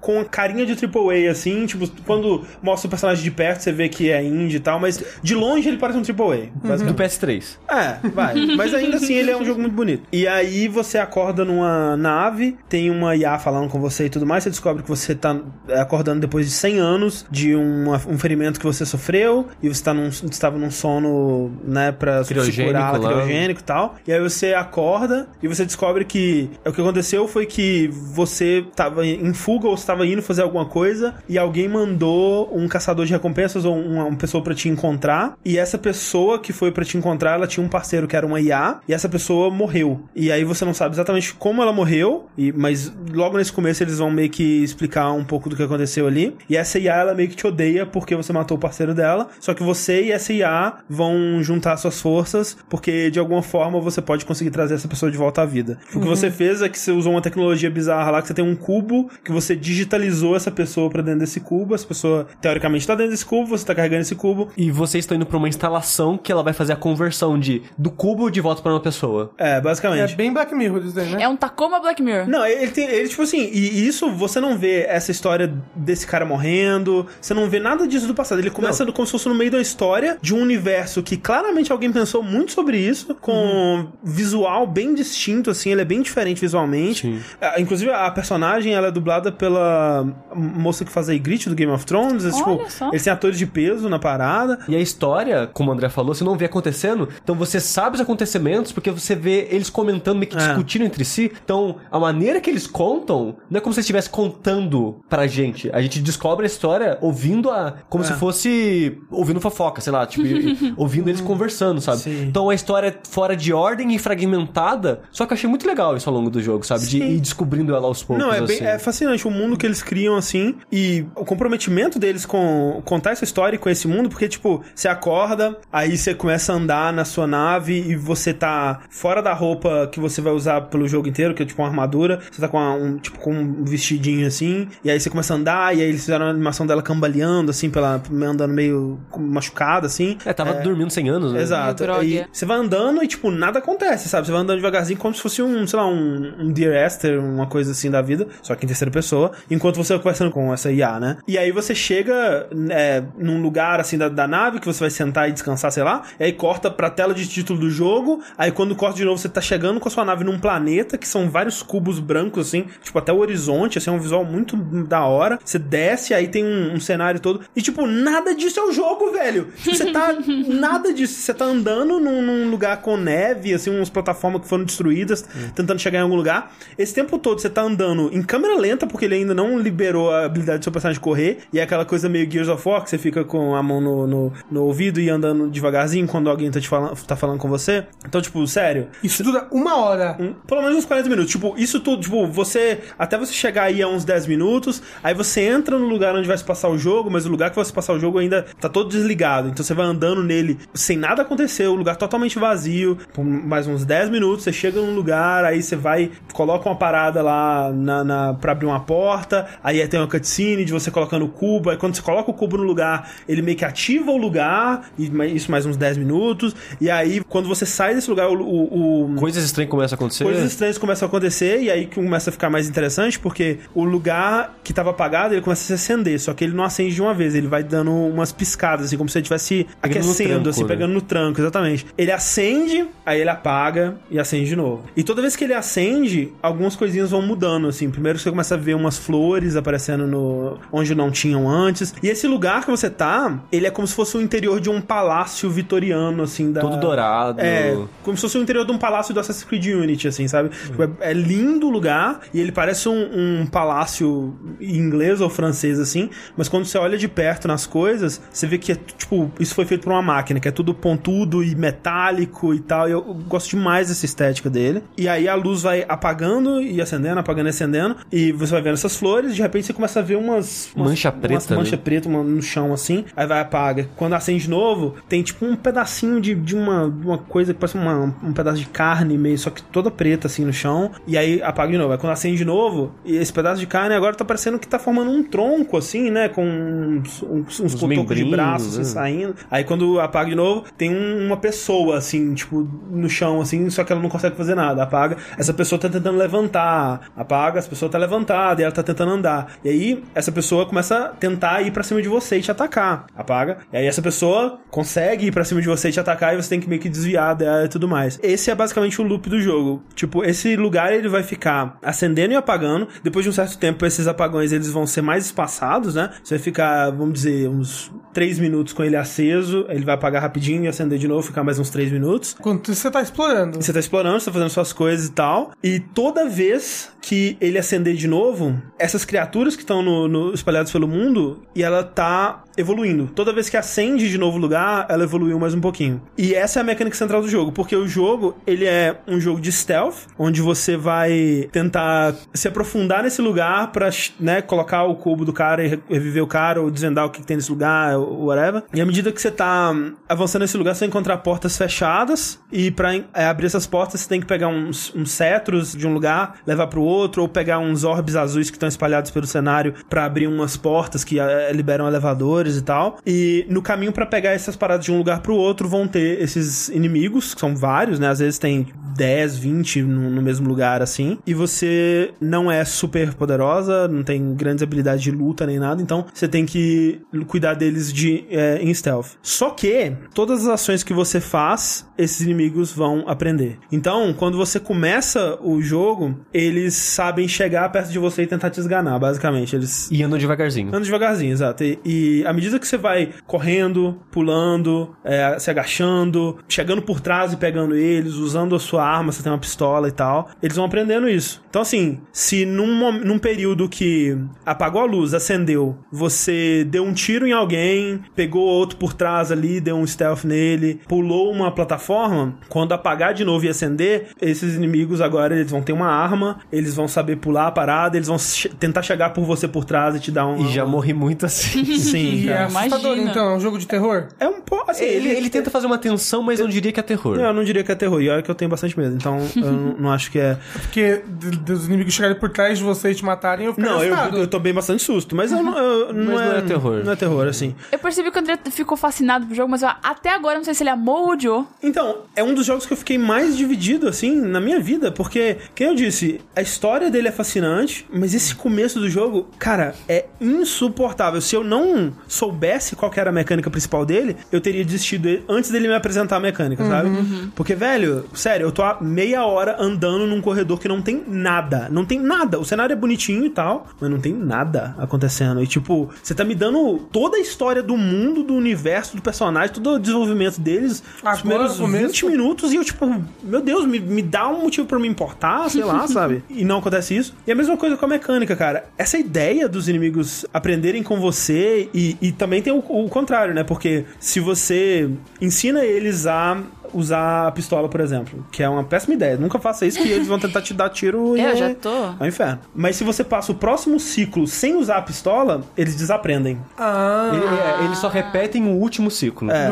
com carinha de AAA, assim, tipo, quando mostra o personagem de perto, você vê que é indie e tal, mas de longe ele parece um AAA. Do basicamente. PS3. É, vai. Mas ainda assim ele é um jogo muito bonito. E aí você acorda numa nave, tem uma IA falando com você e tudo mais, você descobre que você tá acordando depois de 100 anos de uma- um ferimento que você sofreu, e você tá num, estava num sono, né, pra se Criogênico curar, lá. criogênico e tal. E aí você acorda e você descobre que o que aconteceu foi que você tava em fuga ou estava indo fazer alguma coisa e alguém mandou um caçador de recompensas ou uma, uma pessoa pra te encontrar. E essa pessoa que foi pra te encontrar, ela tinha um parceiro que era uma IA e essa pessoa morreu. E aí você não sabe exatamente como ela morreu, e, mas logo nesse começo eles vão meio que explicar um pouco do que aconteceu ali. E essa IA ela meio que te odeia porque você matou o parceiro dela. Só que você e essa IA vão juntar suas forças porque de alguma forma você pode conseguir trazer essa pessoa de volta à vida. O que você fez é que você usou uma tecnologia bizarra lá que você tem um cubo que você digitalizou essa pessoa pra dentro desse cubo. Essa pessoa teoricamente tá dentro desse cubo, você tá carregando esse cubo. E vocês estão indo pra uma instalação que ela vai fazer a conversão de do cubo de volta pra uma pessoa. É, É basicamente. bem Black Mirror isso daí, né? É um Tacoma Black Mirror. Não, ele tem. Ele, tipo assim, e isso você não vê essa história desse cara morrendo, você não vê nada disso do passado. Ele começa como se fosse no meio da história de um universo que claramente alguém pensou muito sobre isso, com visual bem distinto, assim, ele é bem diferente visualmente. Sim. Ah, Inclusive, a personagem ela é dublada pela moça que faz a Ygritte do Game of Thrones. é, tipo, só. eles têm atores de peso na parada. E a história, como o André falou, você não vê acontecendo, então você sabe os acontecimentos porque você vê eles comentando, meio que É. discutindo entre si. Então, a maneira que eles contam não é como se eles estivessem contando pra gente. A gente descobre a história ouvindo a. como É. se fosse. ouvindo fofoca, sei lá, tipo, ouvindo eles conversando, sabe? Sim. Então a história é fora de ordem e fragmentada, só que eu achei muito legal isso ao longo do jogo, sabe? De Sim. ir descobrindo ela aos poucos. Não, é, bem, assim. é fascinante o mundo que eles criam assim e o comprometimento deles com contar essa história e com esse mundo, porque, tipo, você acorda, aí você começa a andar na sua nave e você tá fora da roupa que você vai usar pelo jogo inteiro, que é tipo uma armadura, você tá com uma- um, tipo, com um vestidinho assim, e aí você começa a andar, e aí eles fizeram a animação dela cambaleando, assim, pela, andando meio machucada, assim. É, tava dormindo 100 anos, né? Exato. E você vai andando e, tipo, nada acontece, sabe? Você vai andando devagarzinho como se fosse um, sei lá, um, um Dear Esther, uma coisa assim da vida, só que em terceira pessoa, enquanto você vai conversando com essa IA, né? E aí você chega é, num lugar, assim, da, da nave, que você vai sentar e descansar, sei lá, e aí corta pra tela de título do jogo, aí quando corta de novo, você tá chegando com a sua nave num planeta, que são vários cubos brancos, assim, tipo, até o horizonte, assim, é um visual muito da hora. Você desce, aí tem um, um cenário todo, e, tipo, nada disso é o jogo, velho! Tipo, você tá... nada disso. Você tá andando num, num lugar com neve, assim, umas plataformas que foram destruídas, tentando chegar em algum lugar. Esse tempo todo você tá andando em câmera lenta, porque ele ainda não liberou a habilidade do seu personagem correr, e é aquela coisa meio Gears of War, que você fica com a mão no, no, no ouvido e andando devagarzinho quando alguém tá, te falando, tá falando com você. Então, tipo, sério, Isso dura uma hora. um- pelo menos uns 40 minutos. Tipo, isso tudo, tipo, você. Até você chegar aí a uns 10 minutos, aí você entra no lugar onde vai se passar o jogo, mas o lugar que vai se passar o jogo ainda tá todo desligado. Então você vai andando nele sem nada acontecer, o lugar totalmente vazio, por mais uns 10 minutos, você chega num lugar, aí você vai, coloca uma parada lá na, na, pra abrir uma porta, aí tem uma cutscene de você colocando o cubo, aí quando você coloca o cubo no lugar, ele meio que ativa o lugar, e isso mais uns 10 minutos, e aí quando você sai desse lugar, o- o- o Coisas estranhas começam a acontecer. Coisas estranhas começam a acontecer e aí começa a ficar mais interessante porque o lugar que tava apagado ele começa a se acender, só que ele não acende de uma vez, ele vai dando umas piscadas, assim, como se ele estivesse aquecendo, tranco, assim, né? pegando no tranco, exatamente. Ele acende, aí ele apaga e acende de novo. E toda vez que ele acende, algumas coisinhas vão mudando, assim. Primeiro você começa a ver umas flores aparecendo no onde não tinham antes. E esse lugar que você tá, ele é como se fosse o interior de um palácio vitoriano, assim, da... Todo dourado. É, como se fosse o interior de um palácio do Assassin's Creed Unity, assim, sabe? Tipo, é, é lindo o lugar e ele parece um, um palácio inglês ou francês, assim, mas quando você olha de perto nas coisas, você vê que é, tipo, isso foi feito por uma máquina, que é tudo pontudo e metálico e tal, e eu, eu gosto demais dessa estética dele. E aí a luz vai apagando e acendendo, apagando e acendendo, e você vai vendo essas flores, de repente você começa a ver umas. umas Mancha preta, mancha né? preta uma- no chão assim, aí vai apaga. Quando acende de novo, tem tipo um pedacinho de, de uma, uma coisa que parece uma- um pedaço de carne meio, só que toda preta assim no chão, e aí apaga de novo. Aí quando acende de novo, esse pedaço de carne agora tá parecendo que tá formando um tronco assim, né? Com uns, uns, uns cotocos de braços assim, né? saindo. Aí quando apaga de novo, tem um- uma pessoa assim, tipo, no chão assim, só que ela não consegue fazer nada. Apaga, essa pessoa tá tentando levantar. Apaga, essa pessoa tá levantada e ela tá tentando andar. E aí essa pessoa começa a tentar ir pra cima de você e te atacar. Apaga. E aí essa pessoa consegue ir pra cima de você e te atacar e você tem que meio que desviar dela e tudo mais. Esse é basicamente o loop do jogo. Tipo, esse lugar ele vai ficar acendendo e apagando. Depois de um certo tempo, esses apagões eles vão ser mais espaçados, né? Você vai ficar, vamos dizer, uns 3 minutos com ele aceso, ele vai apagar rapidinho e acender de novo, ficar mais uns 3 minutos. Quando você tá explorando. Você tá explorando, você tá fazendo suas coisas e tal. E toda vez que ele acender de novo, essas criaturas que estão no, no- espalhadas pelo mundo, e ela tá evoluindo. Toda vez que acende de novo lugar, ela evoluiu mais um pouquinho. E essa é a mecânica central do jogo, porque o jogo, ele é um jogo de stealth, onde você vai tentar se aprofundar nesse lugar pra, né, colocar o cubo do cara e re- reviver o cara, ou desvendar o que tem nesse lugar, ou whatever. E à medida que você tá avançando nesse lugar, você vai encontrar portas fechadas, e pra é, abrir essas portas, você tem que pegar uns, uns cetros de um lugar, levar pro outro, ou pegar uns orbes azuis que estão espalhados pelo cenário pra abrir umas portas que é, liberam elevadores e tal. E no caminho pra pegar essas paradas de um lugar pro outro, vão ter esses inimigos, que são vários, né? Às vezes tem 10, 20 no, no mesmo lugar, assim. E você não é super poderosa, não tem grandes habilidades de luta nem nada, então você tem que cuidar deles de, é, em stealth. Só que, todas as ações que você faz, esses inimigos vão aprender. Então, quando você começa o jogo, eles sabem chegar perto de você e tentar te esganar, basicamente. Eles E andam devagarzinho. Anda devagarzinho, exato. E, e à medida que você vai correndo, pulando, é, se agachando, chegando por trás e pegando eles, usando a sua arma, você tem uma pistola e tal, eles vão aprendendo isso. Então, assim, se num, num período que apagou a luz, acendeu, você deu um tiro em alguém, pegou outro por trás ali, deu um stealth nele, pulou uma plataforma, quando apagar de novo e acender, esses inimigos agora eles vão ter uma arma, eles vão saber pular a parada, eles vão che- tentar chegar por você por trás e te dar um. E já morri muito assim. Sim, cara. assustador, então, é um jogo de terror. É um pouco. Assim, ele, ele tenta fazer uma tensão, mas não diria que é terror. Eu não diria que é terror. E olha que eu tenho bastante medo. Então, eu não, não acho que é. Porque dos inimigos chegarem por trás de você e te matarem, eu fico Não, eu, eu tomei bastante susto. Mas eu não. eu- não, Mas é, não é terror. Não é terror, assim. Eu percebi que o André ficou fascinado pro jogo, mas eu, até agora eu não sei se ele amou ou odiou. Então, é um dos jogos que eu fiquei mais dividido, assim, na minha vida, porque, quem eu disse, a história dele é fascinante, mas esse começo do jogo, cara, é insuportável. Se eu não soubesse qual era a mecânica principal dele, eu teria desistido antes dele me apresentar a mecânica, sabe? Porque, velho, sério, eu tô há meia hora andando num corredor que não tem nada. Não tem nada. O cenário é bonitinho e tal, mas não tem nada acontecendo. E, tipo, você tá me dando toda a história do mundo, do universo, do personagem, todo o desenvolvimento deles, Agora, os primeiros começo. 20 minutos, e eu, tipo, meu Deus, me, me dá um motivo pra eu me importar, sei lá, sabe? E não acontece isso. E a mesma coisa com a mecânica, cara. Essa ideia dos inimigos aprenderem com você, e, e também tem o, o contrário, né? Porque se você ensina eles a usar a pistola, por exemplo, que é uma péssima ideia. Nunca faça isso, que eles vão tentar te dar tiro e Eu é- já tô. é um inferno. Mas se você passa o próximo ciclo sem usar a pistola, eles desaprendem. Ah, Ele- é, eles só repetem o último ciclo. É.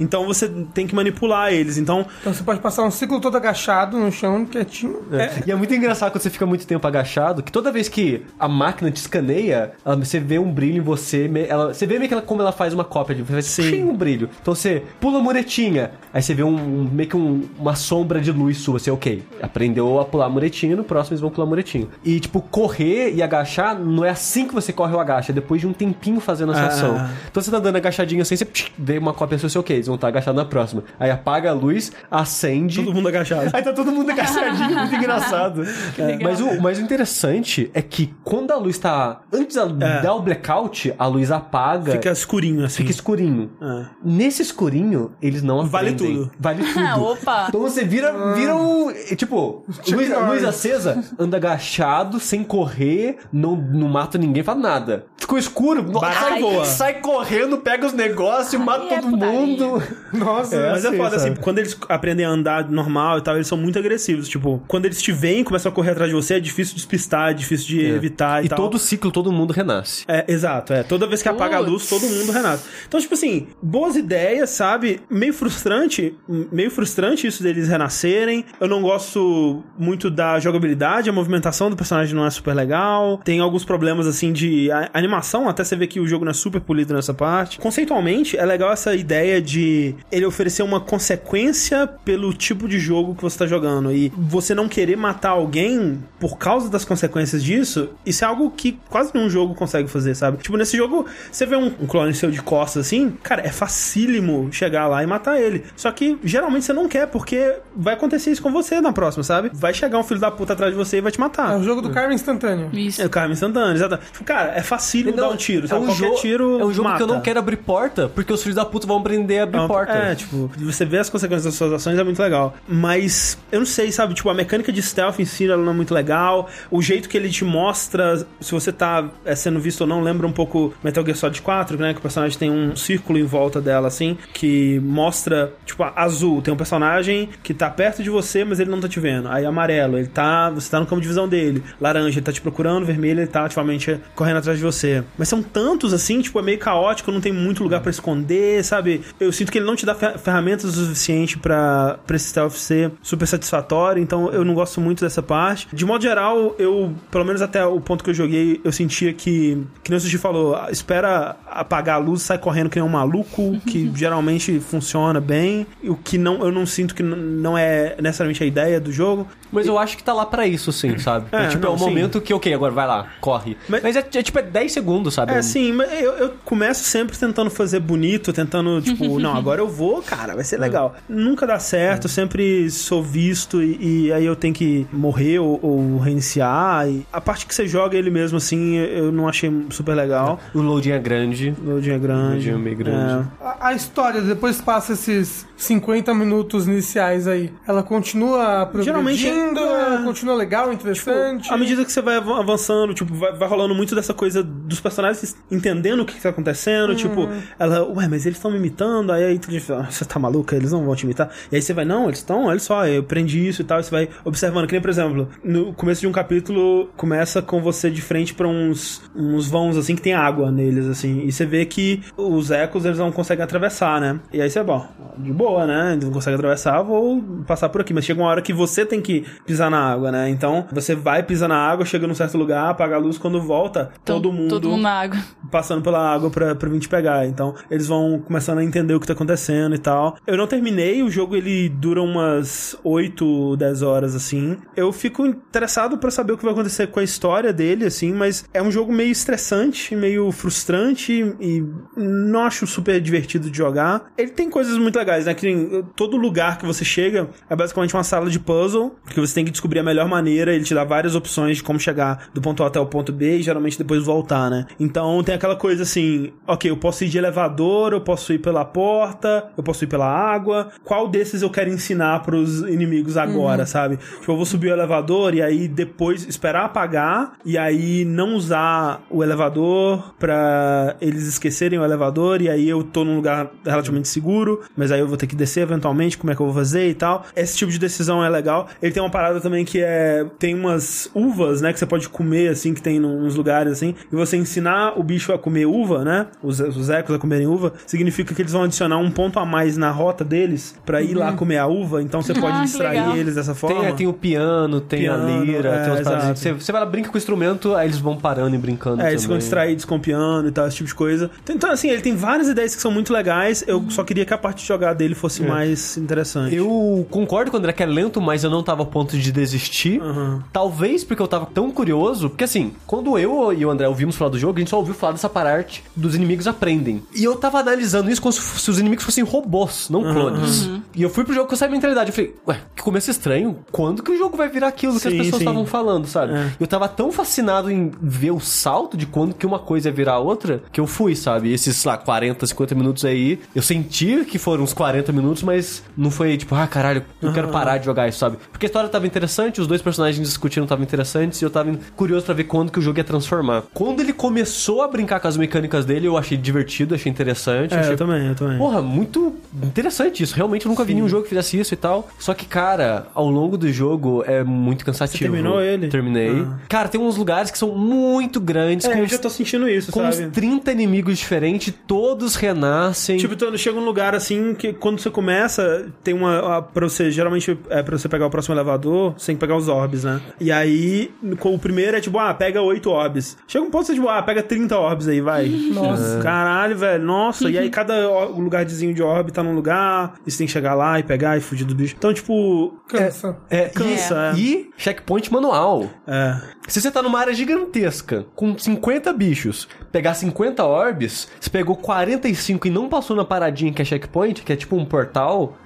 Então você tem que manipular eles. Então, então você pode passar um ciclo todo agachado no chão, quietinho. É. E é muito engraçado quando você fica muito tempo agachado, que toda vez que a máquina te escaneia, ela- você vê um brilho em você, ela, você vê meio que ela, como ela faz uma cópia de faz Sim. um brilho. Então você pula a muretinha, aí você vê um, um- meio que um- uma sombra de luz sua, você, ok, aprendeu a pular a muretinha, no próximo eles vão pular a muretinha. E tipo, correr e agachar, não é assim que você corre ou agacha, é depois de um tempinho fazendo essa Ah. ação. Então você tá dando agachadinho assim, você psh, vê uma cópia sua, você, ok, eles vão estar agachados na próxima. Aí apaga a luz, acende. todo mundo agachado. Aí tá todo mundo agachadinho, muito engraçado. legal. Mas o, mas o interessante é que quando a luz tá. Antes de É. dar o blackout, a luz apaga. Fica escurinho, assim. fica escurinho. É. Nesse escurinho, eles não Vale aprendem. tudo. Vale tudo. Ah, opa. Então você vira, vira um. é, Tipo, luz, luz acesa, anda agachado, sem correr, não, não mata ninguém, faz nada. Ficou escuro, no- sai, voa. sai correndo, pega os negócios, mata é todo putaria. mundo. Nossa, É. Mas é assim, foda, assim, quando eles aprendem a andar normal e tal, eles são muito agressivos. Tipo, quando eles te veem e começam a correr atrás de você, é difícil de despistar, é difícil de evitar e, E tal. todo ciclo, todo mundo renasce. É, exato, é. Toda vez que apaga a luz, todo mundo renasce. Então, tipo assim, boas ideias, sabe? Meio frustrante, meio frustrante isso deles renascerem. Eu não gosto muito da jogabilidade, a movimentação do personagem não é super legal. Tem alguns problemas, assim, de animação, até você ver que o jogo não é super polido nessa parte. Conceitualmente, é legal essa ideia de ele oferecer uma consequência pelo tipo de jogo que você tá jogando. E você não querer matar alguém por causa das consequências disso, isso é algo que quase nenhum jogo consegue fazer, sabe? Tipo, nesse jogo, você vê um clone seu de costas assim, cara, é facílimo chegar lá e matar ele. Só que geralmente você não quer, porque vai acontecer isso com você na próxima, sabe? Vai chegar um filho da puta atrás de você e vai te matar. É o jogo do Karma instantâneo. Isso. É o carro instantâneo, exato. Tipo, cara, é facílimo dar um tiro, sabe? é um Qualquer jogo, tiro É um jogo mata. que eu não quero abrir porta, porque os filhos da puta vão aprender a abrir É uma- porta. É, tipo, você vê as consequências das suas ações é muito legal. Mas eu não sei, sabe? Tipo, a mecânica de stealth em si ela não é muito legal. O jeito que ele te mostra, se você tá é, sendo visto ou não, lembra um pouco Metal Gear Solid 4, né? Que o personagem tem um círculo em volta dela, assim, que mostra, tipo, azul. Tem um personagem que tá perto de você, mas ele não tá te vendo. Aí amarelo, ele tá. Você tá no campo de visão dele. Laranja, ele tá te procurando. Vermelho, ele tá ativamente correndo atrás de você. Mas são tantos assim, tipo, é meio caótico, não tem muito lugar pra esconder, sabe? Eu sinto que ele não te dá fer- ferramentas o suficiente pra pra esse stealth ser super satisfatório, então eu não gosto muito dessa parte. De modo geral, eu, pelo menos até o ponto que eu joguei, eu sentia que, que nem o Sushi falou, espera apagar a luz, sai correndo que nem um maluco, que geralmente funciona bem, e o que não, eu não sinto que não é necessariamente a ideia do jogo. Mas eu acho que tá lá pra isso, sim, sabe? É, É, tipo, não, é um sim. momento que, ok, agora vai lá, corre. Mas- Mas, é, é tipo, é 10 segundos, sabe? É, sim, mas eu, eu começo sempre tentando fazer bonito, tentando, tipo, não, agora eu vou, cara, vai ser legal. Nunca dá certo, sempre sou visto e, e aí eu tenho que morrer ou, ou reiniciar. E a parte que você joga ele mesmo, assim, eu não achei super legal. O loading é grande. O loading é grande. loading é meio grande. A, a história, depois passa esses 50 minutos iniciais aí, ela continua progredindo, é- continua legal, interessante. À medida que você vai av- avançando, tipo, vai, vai rolando muito dessa coisa dos personagens entendendo o que, que tá acontecendo. Tipo, ela, ué, mas eles estão me imitando. Aí a inteligência fala, "Ah, você tá maluca? Eles não vão te imitar. E aí você vai, não, eles estão, olha só, eu aprendi isso e tal. E você vai observando. Que nem, por exemplo, no começo de um capítulo, começa com você de frente pra uns, uns vãos, assim, que tem água neles, assim. E você vê que os ecos, eles não conseguem atravessar, né? E aí você, bom, de boa, né? Eles não conseguem atravessar, vou passar por aqui. Mas chega uma hora que você tem que pisar na água, né? Então, você vai, pisa na água, chega num certo lugar, apaga a luz, quando volta, todo mundo Todo mundo na água. passando pela água pra, pra vir te pegar. Então, eles vão começando a entender o que tá acontecendo e tal. Eu não terminei, o jogo ele dura umas 8, 10 horas, assim. Eu fico interessado pra saber o que vai acontecer com a história dele, assim, mas é um jogo meio estressante, meio frustrante e não acho super divertido de jogar. Ele tem coisas muito legais, né? Que nem, todo lugar que você chega é basicamente uma sala de puzzle, que você tem que descobrir a melhor maneira, ele te dá várias opções de como chegar do ponto A até o ponto B e geralmente depois voltar, né? Então tem aquela coisa assim, ok, eu posso ir de elevador, eu posso ir pela porta, eu posso ir pela água. Qual desses eu quero ensinar pros inimigos agora, sabe? Tipo, eu vou subir o elevador e aí depois esperar apagar e aí não usar o elevador pra eles esquecerem o elevador e aí eu tô num lugar relativamente seguro, mas aí eu vou ter que descer eventualmente, como é que eu vou fazer e tal. Esse tipo de decisão é legal. Ele tem uma parada também que é tem umas uvas, né, que você pode comer assim, que tem nos lugares assim, e você ensinar o bicho a comer uva, né? Os, os ecos a comerem uva, significa que eles vão adicionar um ponto a mais na rota deles pra ir lá comer a uva, então você pode Ah, distrair legal. eles dessa forma. Tem, tem o piano, tem Piano, a lira, é, tem umas paradas. exato. Você, você vai lá, brinca com o instrumento, aí eles vão parando e brincando. É, eles ficam também. distraídos com o piano e tal, esse tipo de coisa. Então, assim, ele tem várias ideias que são muito legais. Eu só queria que a parte de jogar dele fosse mais interessante. Eu concordo com o André que é lento, mas eu não tava a ponto de desistir desisti. Uhum. Talvez porque eu tava tão curioso, porque assim, quando eu e o André ouvimos falar do jogo, a gente só ouviu falar dessa parte dos inimigos aprendem. E eu tava analisando isso como se, os inimigos fossem robôs, não clones. E eu fui pro jogo com essa mentalidade. Eu falei, ué, que começo estranho. Quando que o jogo vai virar aquilo que as Sim, pessoas sim. estavam falando, sabe? É. Eu tava tão fascinado em ver o salto de quando que uma coisa ia virar a outra, que eu fui, sabe? Esses, lá, 40, 50 minutos aí, eu senti que foram uns 40 minutos, mas não foi tipo, ah, caralho, eu quero parar de jogar isso, sabe? Porque a história tava interessante, os dois personagens discutindo estavam interessantes, e eu tava curioso pra ver quando que o jogo ia transformar. Quando ele começou a brincar com as mecânicas dele, eu achei divertido, achei interessante. É, achei eu também, eu também. Porra, muito interessante isso. Realmente eu nunca vi nenhum jogo que fizesse isso e tal. Só que, cara, ao longo do jogo é muito cansativo. Você terminou ele? Terminei. Ah. Cara, tem uns lugares que são muito grandes, É, com, eu uns, já tô sentindo isso, com uns sabe? 30 inimigos diferentes, todos renascem. Tipo, então, chega um lugar assim que quando você começa, tem uma. a- Pra você, geralmente, é pra você pegar o próximo elevador, você tem que pegar os orbs, né? E aí, com o primeiro é tipo, ah, pega oito orbs. Chega um ponto você, tipo, ah, pega 30 orbs aí, vai. Nossa. Caralho, velho, nossa. E aí, cada lugarzinho de orb tá num lugar, e você tem que chegar lá e pegar e fugir do bicho. Então, tipo. Cansa. é, Cansa, é. e, e checkpoint manual. É. Se você tá numa área gigantesca, com 50 bichos, pegar 50 orbs, você pegou 45 e não passou na paradinha que é checkpoint, que é tipo um portal,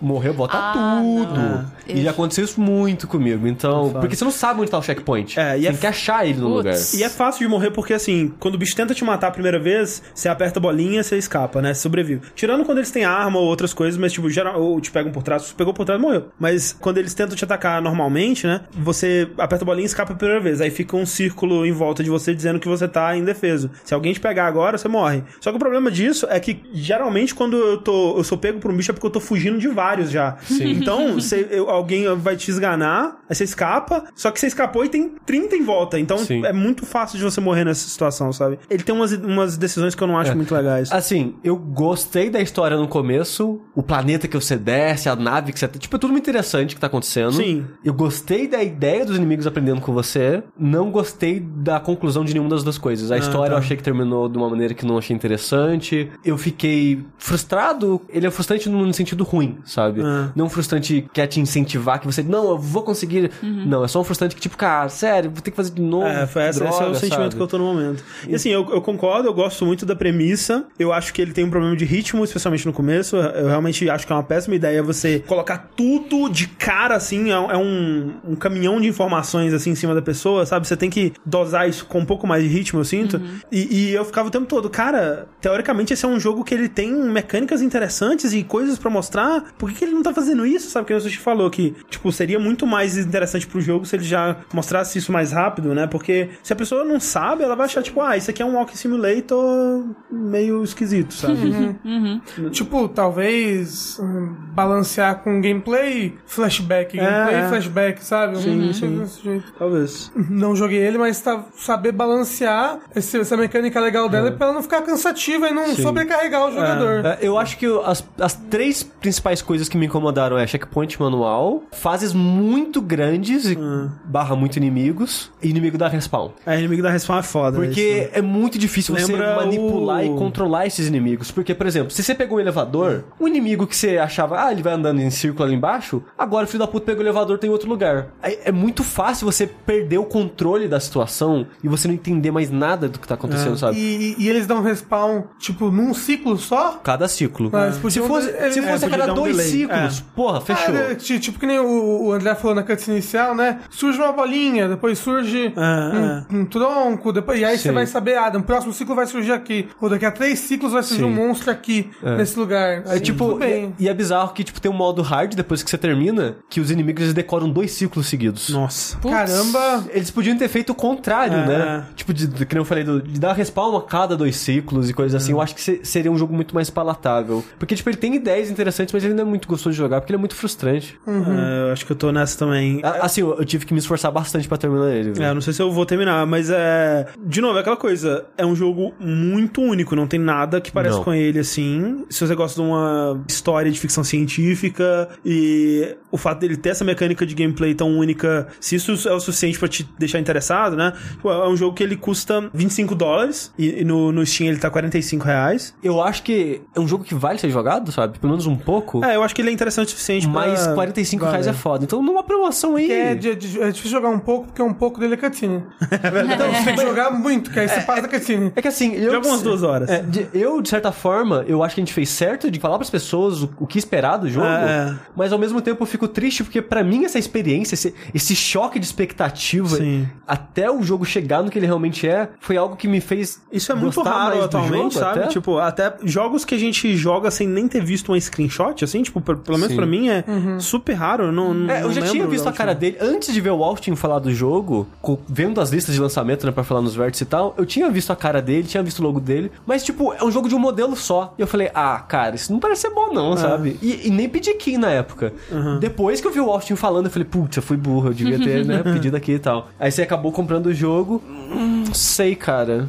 morreu, volta Ah, tudo. não. E já aconteceu isso muito comigo. Então, porque você não sabe onde tá o checkpoint. É, e você é tem que achar ele no Putz. lugar. E é fácil de morrer porque, assim, quando o bicho tenta te matar a primeira vez, você aperta a bolinha, você escapa, né? Você sobrevive. Tirando quando eles têm arma ou outras coisas, mas, tipo, geral, ou te pegam por trás, se pegou por trás, morreu. Mas quando eles tentam te atacar normalmente, né? Você aperta a bolinha e escapa a primeira vez. Aí fica um círculo em volta de você dizendo que você tá indefeso. Se alguém te pegar agora, você morre. Só que o problema disso é que, geralmente, quando eu tô eu sou pego por um bicho é porque eu tô fugindo de vários já. Então, você, eu- alguém vai te esganar, aí você escapa, só que você escapou e tem 30 em volta. Então, Sim. é muito fácil de você morrer nessa situação, sabe? Ele tem umas, umas decisões que eu não acho muito legais. Assim, eu gostei da história no começo, o planeta que você desce, a nave que você... Tipo, é tudo muito interessante que tá acontecendo. Sim. Eu gostei da ideia dos inimigos aprendendo com você, não gostei da conclusão de nenhuma das duas coisas. A história tá. eu achei que terminou de uma maneira que não achei interessante. Eu fiquei frustrado, ele é frustrante no sentido ruim, sabe? Ah. Não frustrante que quer te incentivar, que você, não, eu vou conseguir. Não, é só um frustrante que, tipo, cara, sério, vou ter que fazer de novo. É, foi essa, esse é o droga, sentimento sabe? que eu tô no momento. E assim, eu, eu concordo, eu gosto muito da premissa. Eu acho que ele tem um problema de ritmo, especialmente no começo. Eu realmente acho que é uma péssima ideia você colocar tudo de cara, assim, é, é um, um caminhão de informações, assim, em cima da pessoa, sabe? Você tem que dosar isso com um pouco mais de ritmo, eu sinto. E, e eu ficava o tempo todo, cara, teoricamente esse é um jogo que ele tem mecânicas interessantes e coisas pra mostrar. Por que, que ele não tá fazendo isso, sabe? Que o Sushi falou que, tipo, seria muito mais interessante pro jogo se ele já mostrasse isso mais rápido, né? Porque se a pessoa não sabe, ela vai achar, tipo, ah, isso aqui é um Walking Simulator meio esquisito, sabe? Tipo, talvez hum, balancear com gameplay, flashback, gameplay, é. flashback, sabe? Sim, Um- sim. desse jeito. Talvez. Não joguei ele, mas tá, saber balancear esse- essa mecânica legal dela pra ela não ficar cansativa e não sobrecarregar o jogador. É, eu acho que as, as três principais coisas que me incomodaram é checkpoint manual, fases muito grandes e barra muito inimigos, e inimigo da respawn. É, inimigo da respawn é foda. Porque é muito difícil Lembra você manipular o- e controlar esses inimigos. Porque, por exemplo, se você pegou um elevador, um inimigo que você achava, ah, ele vai andando em círculo ali embaixo, agora o filho da puta pegou o elevador tem outro lugar. Aí É muito fácil você perder o controle da situação e você não entender mais nada do que tá acontecendo, sabe? E, e eles dão respawn, tipo, num ciclo só? Cada ciclo. Mas Se podiam- fosse, se é, fosse a podia cada um dois ciclos, porra, fechou. Ah, é, ti- tipo que nem o, o André falou na cutscene inicial, né? Surge uma bolinha, depois surge É, um, um tronco, depois, e aí você Sim. vai saber, ah, no próximo ciclo vai surgir aqui. Ou daqui a três ciclos vai surgir Sim. um monstro aqui, nesse lugar. É tipo, tudo bem. e, e é bizarro que tipo tem um modo hard depois que você termina, que os inimigos eles decoram dois ciclos seguidos. Nossa. Putz. Caramba! Eles podiam ter feito o contrário, É. né? Tipo, de, de, que nem eu falei, do- de dar respawn a cada dois ciclos e coisas assim. Eu acho que se- seria um jogo muito mais palatável. Porque, tipo, ele tem ideias interessantes, mas ele não é muito gostoso de jogar, porque ele é muito frustrante. É, eu acho que eu tô nessa também. A- Assim, eu, eu tive que me esforçar bastante pra terminar ele. viu? É, não sei se eu vou terminar, mas é. De novo, é aquela coisa. É um jogo muito único, não tem nada que pareça Não. com ele, assim. Se você gosta de uma história de ficção científica e o fato dele ter essa mecânica de gameplay tão única, se isso é o suficiente pra te deixar interessado, né? É um jogo que ele custa 25 dólares e, e no, no Steam ele tá 45 reais. Eu acho que é um jogo que vale ser jogado, sabe? Pelo menos um pouco. É, eu acho que ele é interessante o suficiente pra. Mas 45 reais é foda. Então, numa uma promoção aí. É, é difícil jogar um pouco, porque um pouco dele é cutscene. Então você tem que jogar muito, que aí você passa da cutscene. É que assim, eu. Joga umas duas horas. É, de- eu, de certa forma, eu acho que a gente fez certo de falar pras pessoas o, o que esperar do jogo, É. mas ao mesmo tempo eu fico triste porque pra mim essa experiência, esse, esse choque de expectativa Sim. até o jogo chegar no que ele realmente é, foi algo que me fez Isso é muito raro atualmente, jogo sabe? até. Tipo, até jogos que a gente joga sem nem ter visto uma screenshot, assim, tipo, pelo menos Sim. pra mim é super raro. Eu não, não É, eu já tinha visto a cara dele. Antes de ver o Austin falar do jogo, vendo as listas de lançamento, né, pra falar nos vértices e tal, eu tinha visto a cara dele, tinha visto o logo dele, mas, tipo, é um jogo de um modelo só. E eu falei, ah, cara, isso não parece ser bom, É. não, sabe? E, e nem pedi key na época. Uhum. Depois que eu vi o Austin falando, eu falei, putz, eu fui burro, eu devia ter, né, pedido aqui e tal. Aí você acabou comprando o jogo. Hum, não sei, cara.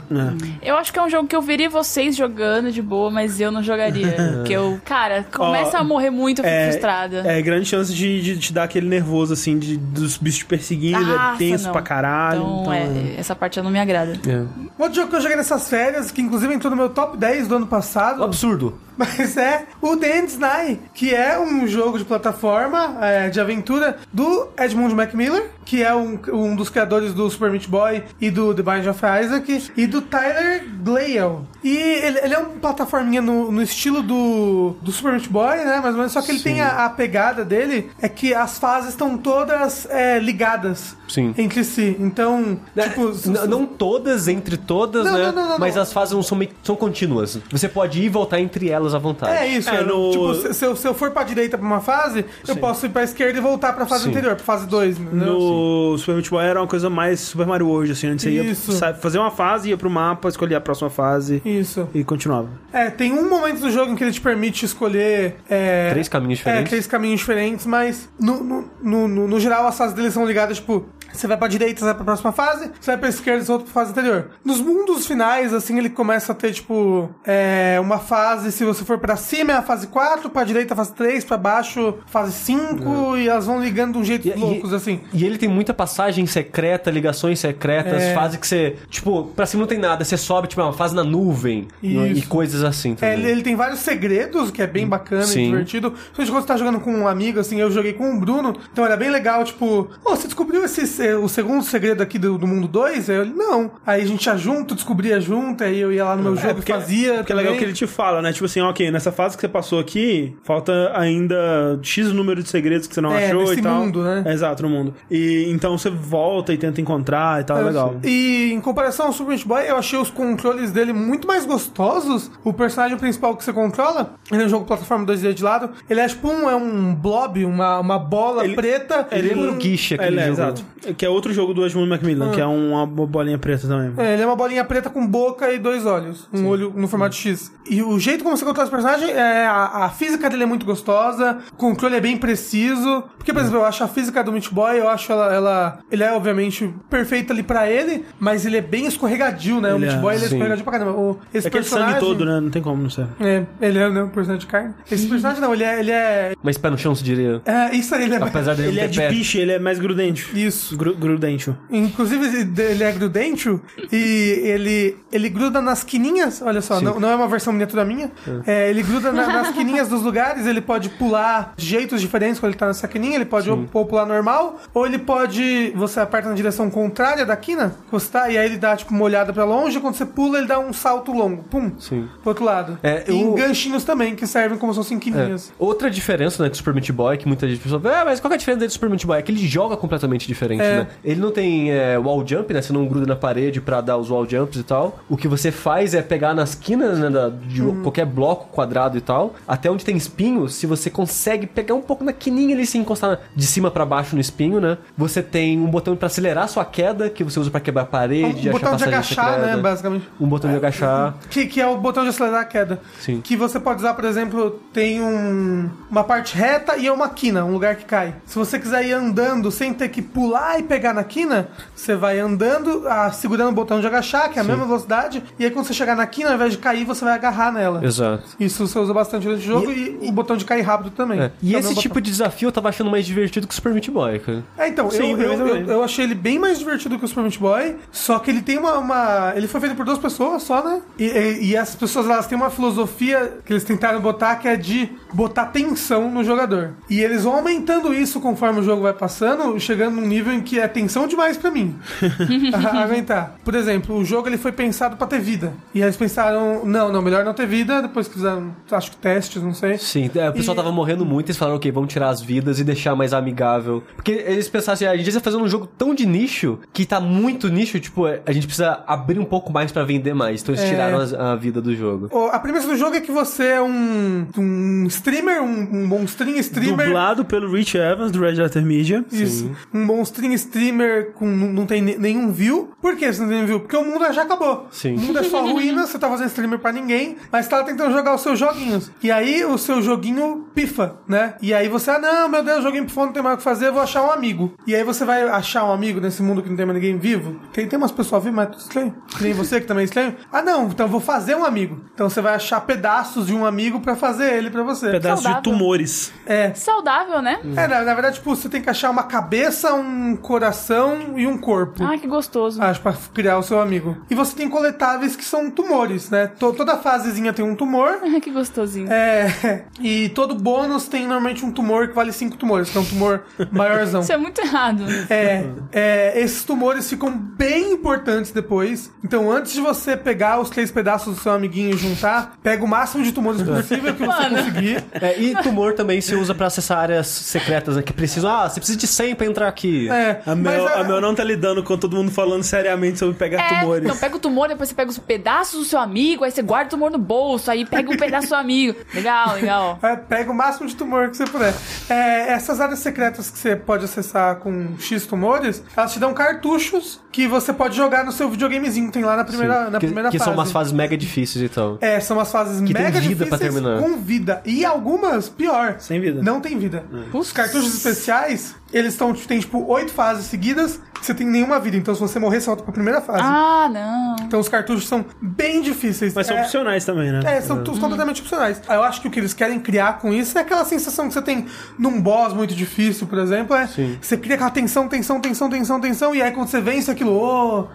Eu acho que é um jogo que eu veria vocês jogando de boa, mas eu não jogaria. Porque eu, cara, começa Ó, a morrer muito, eu fico É, frustrada. é grande chance de, de te dar aquele nervoso, assim, de, dos bichos te perseguindo, Nossa, é tenso não. pra caralho. Então, Então, é, essa parte não me agrada. É. Outro jogo que eu joguei nessas férias, que inclusive entrou no meu top 10 do ano passado, Um absurdo. mas é o The End Night, que é um jogo de plataforma, é, de aventura, do Edmund Macmillan, que é um, um dos criadores do Super Meat Boy e do The Binding of Isaac, e do Tyler Glale. E ele, ele é um plataforminha no, no estilo do, do Super Meat Boy, né? Mais ou menos, só que ele tem a, a pegada dele, é que as fases estão todas é, ligadas Sim. entre si. Então, É, tipo... n- não todas entre todas, Não, né? não, não, não, mas não. as fases não são, meio- são contínuas. Você pode ir e voltar entre elas à vontade. É isso, É, é, no- tipo, se, se eu, se eu for pra direita pra uma fase, eu posso ir pra esquerda e voltar pra fase Sim. anterior, pra fase 2, entendeu? No Super Meat Boy era uma coisa mais Super Mario World, assim, onde você ia Isso. sa- fazer uma fase, ia pro mapa, escolher a próxima fase Isso. e continuava. É, tem um momento do jogo em que ele te permite escolher... É, Três caminhos É, diferentes. três caminhos diferentes, mas no, no, no, no- no geral as fases deles são ligadas, tipo... Você vai pra direita, você vai pra próxima fase, você vai pra esquerda, você volta pra fase anterior. Nos mundos finais, assim, ele começa a ter, tipo, é, uma fase, se você for pra cima é a fase 4, pra direita fase 3, pra baixo fase 5, e elas vão ligando de um jeito É. E- e- loucos, assim. E ele tem muita passagem secreta, ligações secretas, É. fase que você, tipo, pra cima não tem nada, você sobe, tipo, é uma fase na nuvem e Isso. coisas assim É, também. ele, ele tem vários segredos, que é bem bacana Sim. e divertido. Principalmente quando você tá jogando com um amigo, assim, eu joguei com o Bruno, então era bem legal, tipo, ô, você descobriu esse, se- o segundo segredo aqui do, do mundo 2? Aí eu, não. Aí a gente ia junto, descobria junto, aí eu ia lá no meu jogo e fazia. Porque é legal também. que ele te fala, né? Tipo assim, ok, nessa fase que você passou aqui, falta ainda X número de segredos que você não É, achou nesse e tal. mundo, né? É, exato, no mundo. E então você volta e tenta encontrar e tal, é legal. E em comparação ao Super Meat Boy, eu achei os controles dele muito mais gostosos. O personagem principal que você controla, ele é um jogo plataforma 2D de lado, ele é tipo um, é um blob, uma, uma bola Ele- preta. Ele com- lembra o Guiche, aquele Ele é, jogo. exato. Que é outro jogo do Edmund Macmillan, que é uma bolinha preta também. É, ele é uma bolinha preta com boca e dois olhos. Um olho no formato X. E o jeito como você controla esse personagem, é, a, a física dele é muito gostosa, o controle é bem preciso. Porque, por exemplo, eu acho a física do Meat Boy, eu acho ela, ela- Ele é, obviamente, perfeito ali pra ele, mas ele é bem escorregadio, né? o Ele Meat é, Boy, ele é sim. escorregadio pra caramba. O, esse É aquele personagem... sangue todo, né? Não tem como não ser. É, ele é né, um personagem de carne. Esse personagem não, ele é... Ele é, Mas pé no chão, se diria. é isso aí, ele é... Apesar dele Ele é de pé. piche, ele é mais grudento. Isso. Gru, grudento. Inclusive, ele é grudento e ele, ele gruda nas quininhas. Olha só, não, não é uma versão miniatura minha. É, ele gruda na- nas quininhas dos lugares. Ele pode pular de jeitos diferentes quando ele tá nessa quininha. Ele pode ou, ou pular normal, ou ele pode. Você aperta na direção contrária da quina, você tá, e aí ele dá tipo uma olhada pra longe. Quando você pula, ele dá um salto longo. Pum. Sim. Pro outro lado. É, e ganchinhos também, que servem como se fossem É. quininhas. Outra diferença, né, com o Super Meat Boy, que muita gente pensa, ah, mas qual que é a diferença dele do Super Meat Boy? É que ele joga completamente diferente, É. né? Ele não tem é, wall jump, né? Você não gruda na parede pra dar os wall jumps e tal. O que você faz é pegar nas quinas, né, da- de Hum. qualquer bloco quadrado e tal, até onde tem espinho, se você consegue pegar um pouco na quininha ali, se encostar de cima pra baixo no espinho, né? Você tem um botão pra acelerar a sua queda, que você usa pra quebrar a parede, Um botão de agachar, secreta. né, basicamente. Um botão de agachar. Que, que é o botão de acelerar a queda. Sim. Que você pode usar, por exemplo, tem um, uma parte reta e é uma quina, um lugar que cai. Se você quiser ir andando sem ter que pular e e pegar na quina, você vai andando, ah, segurando o botão de agachar, que é a mesma velocidade, e aí quando você chegar na quina, ao invés de cair, você vai agarrar nela. Exato. Isso você usa bastante durante o jogo e, o botão de cair rápido também. É. E é esse tipo de desafio eu tava achando mais divertido que o Super Meat Boy, cara. É, então, Sim, eu, eu, eu, eu achei ele bem mais divertido que o Super Meat Boy, só que ele tem uma, uma- Ele foi feito por duas pessoas só, né? E, e, e as pessoas, elas têm uma filosofia que eles tentaram botar, que é de botar tensão no jogador. E eles vão aumentando isso conforme o jogo vai passando, chegando num nível em que é tensão demais pra mim. a- aguentar. Por exemplo, o jogo ele foi pensado pra ter vida. E eles pensaram, não, não, melhor não ter vida, depois que fizeram, acho que testes, não sei. Sim, é, o pessoal E- tava morrendo muito eles falaram, ok, vamos tirar as vidas e deixar mais amigável. Porque eles pensaram assim, a gente tá fazendo um jogo tão de nicho, que tá muito nicho, tipo, a gente precisa abrir um pouco mais pra vender mais. Então eles É. tiraram as- a, vida do jogo. A premissa do jogo é que você é um, um streamer, um, um monstrinho streamer. Dublado pelo Rich Evans, do Red Letter Media. Isso. Um monstrinho streamer com não tem ne- nenhum view. Por que você não tem nenhum view? Porque o mundo já acabou. Sim. O mundo é só ruína, você tá fazendo streamer pra ninguém, mas tá tentando jogar os seus joguinhos. E aí o seu joguinho pifa, né? E aí você, ah, não, meu Deus, o joguinho pifou, não tem mais o que fazer, eu vou achar um amigo. E aí você vai achar um amigo nesse mundo que não tem mais ninguém vivo. Tem, tem umas pessoas vivas, mas é tudo estranho. Que nem você que também é estranho. Ah, não, então eu vou fazer um amigo. Então você vai achar pedaços de um amigo pra fazer ele pra você. Pedaço de tumores. É. Saudável, né? É, na, na verdade, tipo, você tem que achar uma cabeça, um coração e um corpo. Ah, que gostoso. Acho, pra criar o seu amigo. E você tem coletáveis que são tumores, né? To- toda fasezinha tem um tumor. Ah, que gostosinho. É, e todo bônus tem normalmente um tumor que vale cinco tumores, que é um tumor maiorzão. Isso é muito errado. É, é, esses tumores ficam bem importantes depois. Então, antes de você pegar os três pedaços do seu amiguinho e juntar, pega o máximo de tumores possível que você Mano. conseguir. É, e tumor também se usa pra acessar áreas secretas, né? Que precisam. Ah, você precisa de 100 pra entrar aqui. É, A Mel, a- a Mel não tá lidando com todo mundo falando seriamente sobre pegar É, tumores. então pega o tumor, depois você pega os pedaços do seu amigo, aí você guarda o tumor no bolso, aí pega um pedaço do seu amigo. Legal, legal. É, pega o máximo de tumor que você puder. É, essas áreas secretas que você pode acessar com X tumores, elas te dão cartuchos que você pode jogar no seu videogamezinho que tem lá na primeira, na que primeira que fase. são umas fases mega difíceis então. É, são umas fases Que tem mega vida pra difíceis terminar. com vida. E algumas, pior. Sem vida. Não tem vida. É. Os cartuchos especiais, eles estão, tem tipo oito fases seguidas você tem nenhuma vida. Então se você morrer, você volta pra primeira fase. Ah, não. Então os cartuchos são bem difíceis. Mas são É- opcionais também, né? é, são todos completamente opcionais. Eu acho que o que eles querem criar com isso é aquela sensação que você tem num boss muito difícil, por exemplo, é Sim. você cria aquela tensão, tensão, tensão, tensão, tensão, e aí quando você vence aquilo, oh,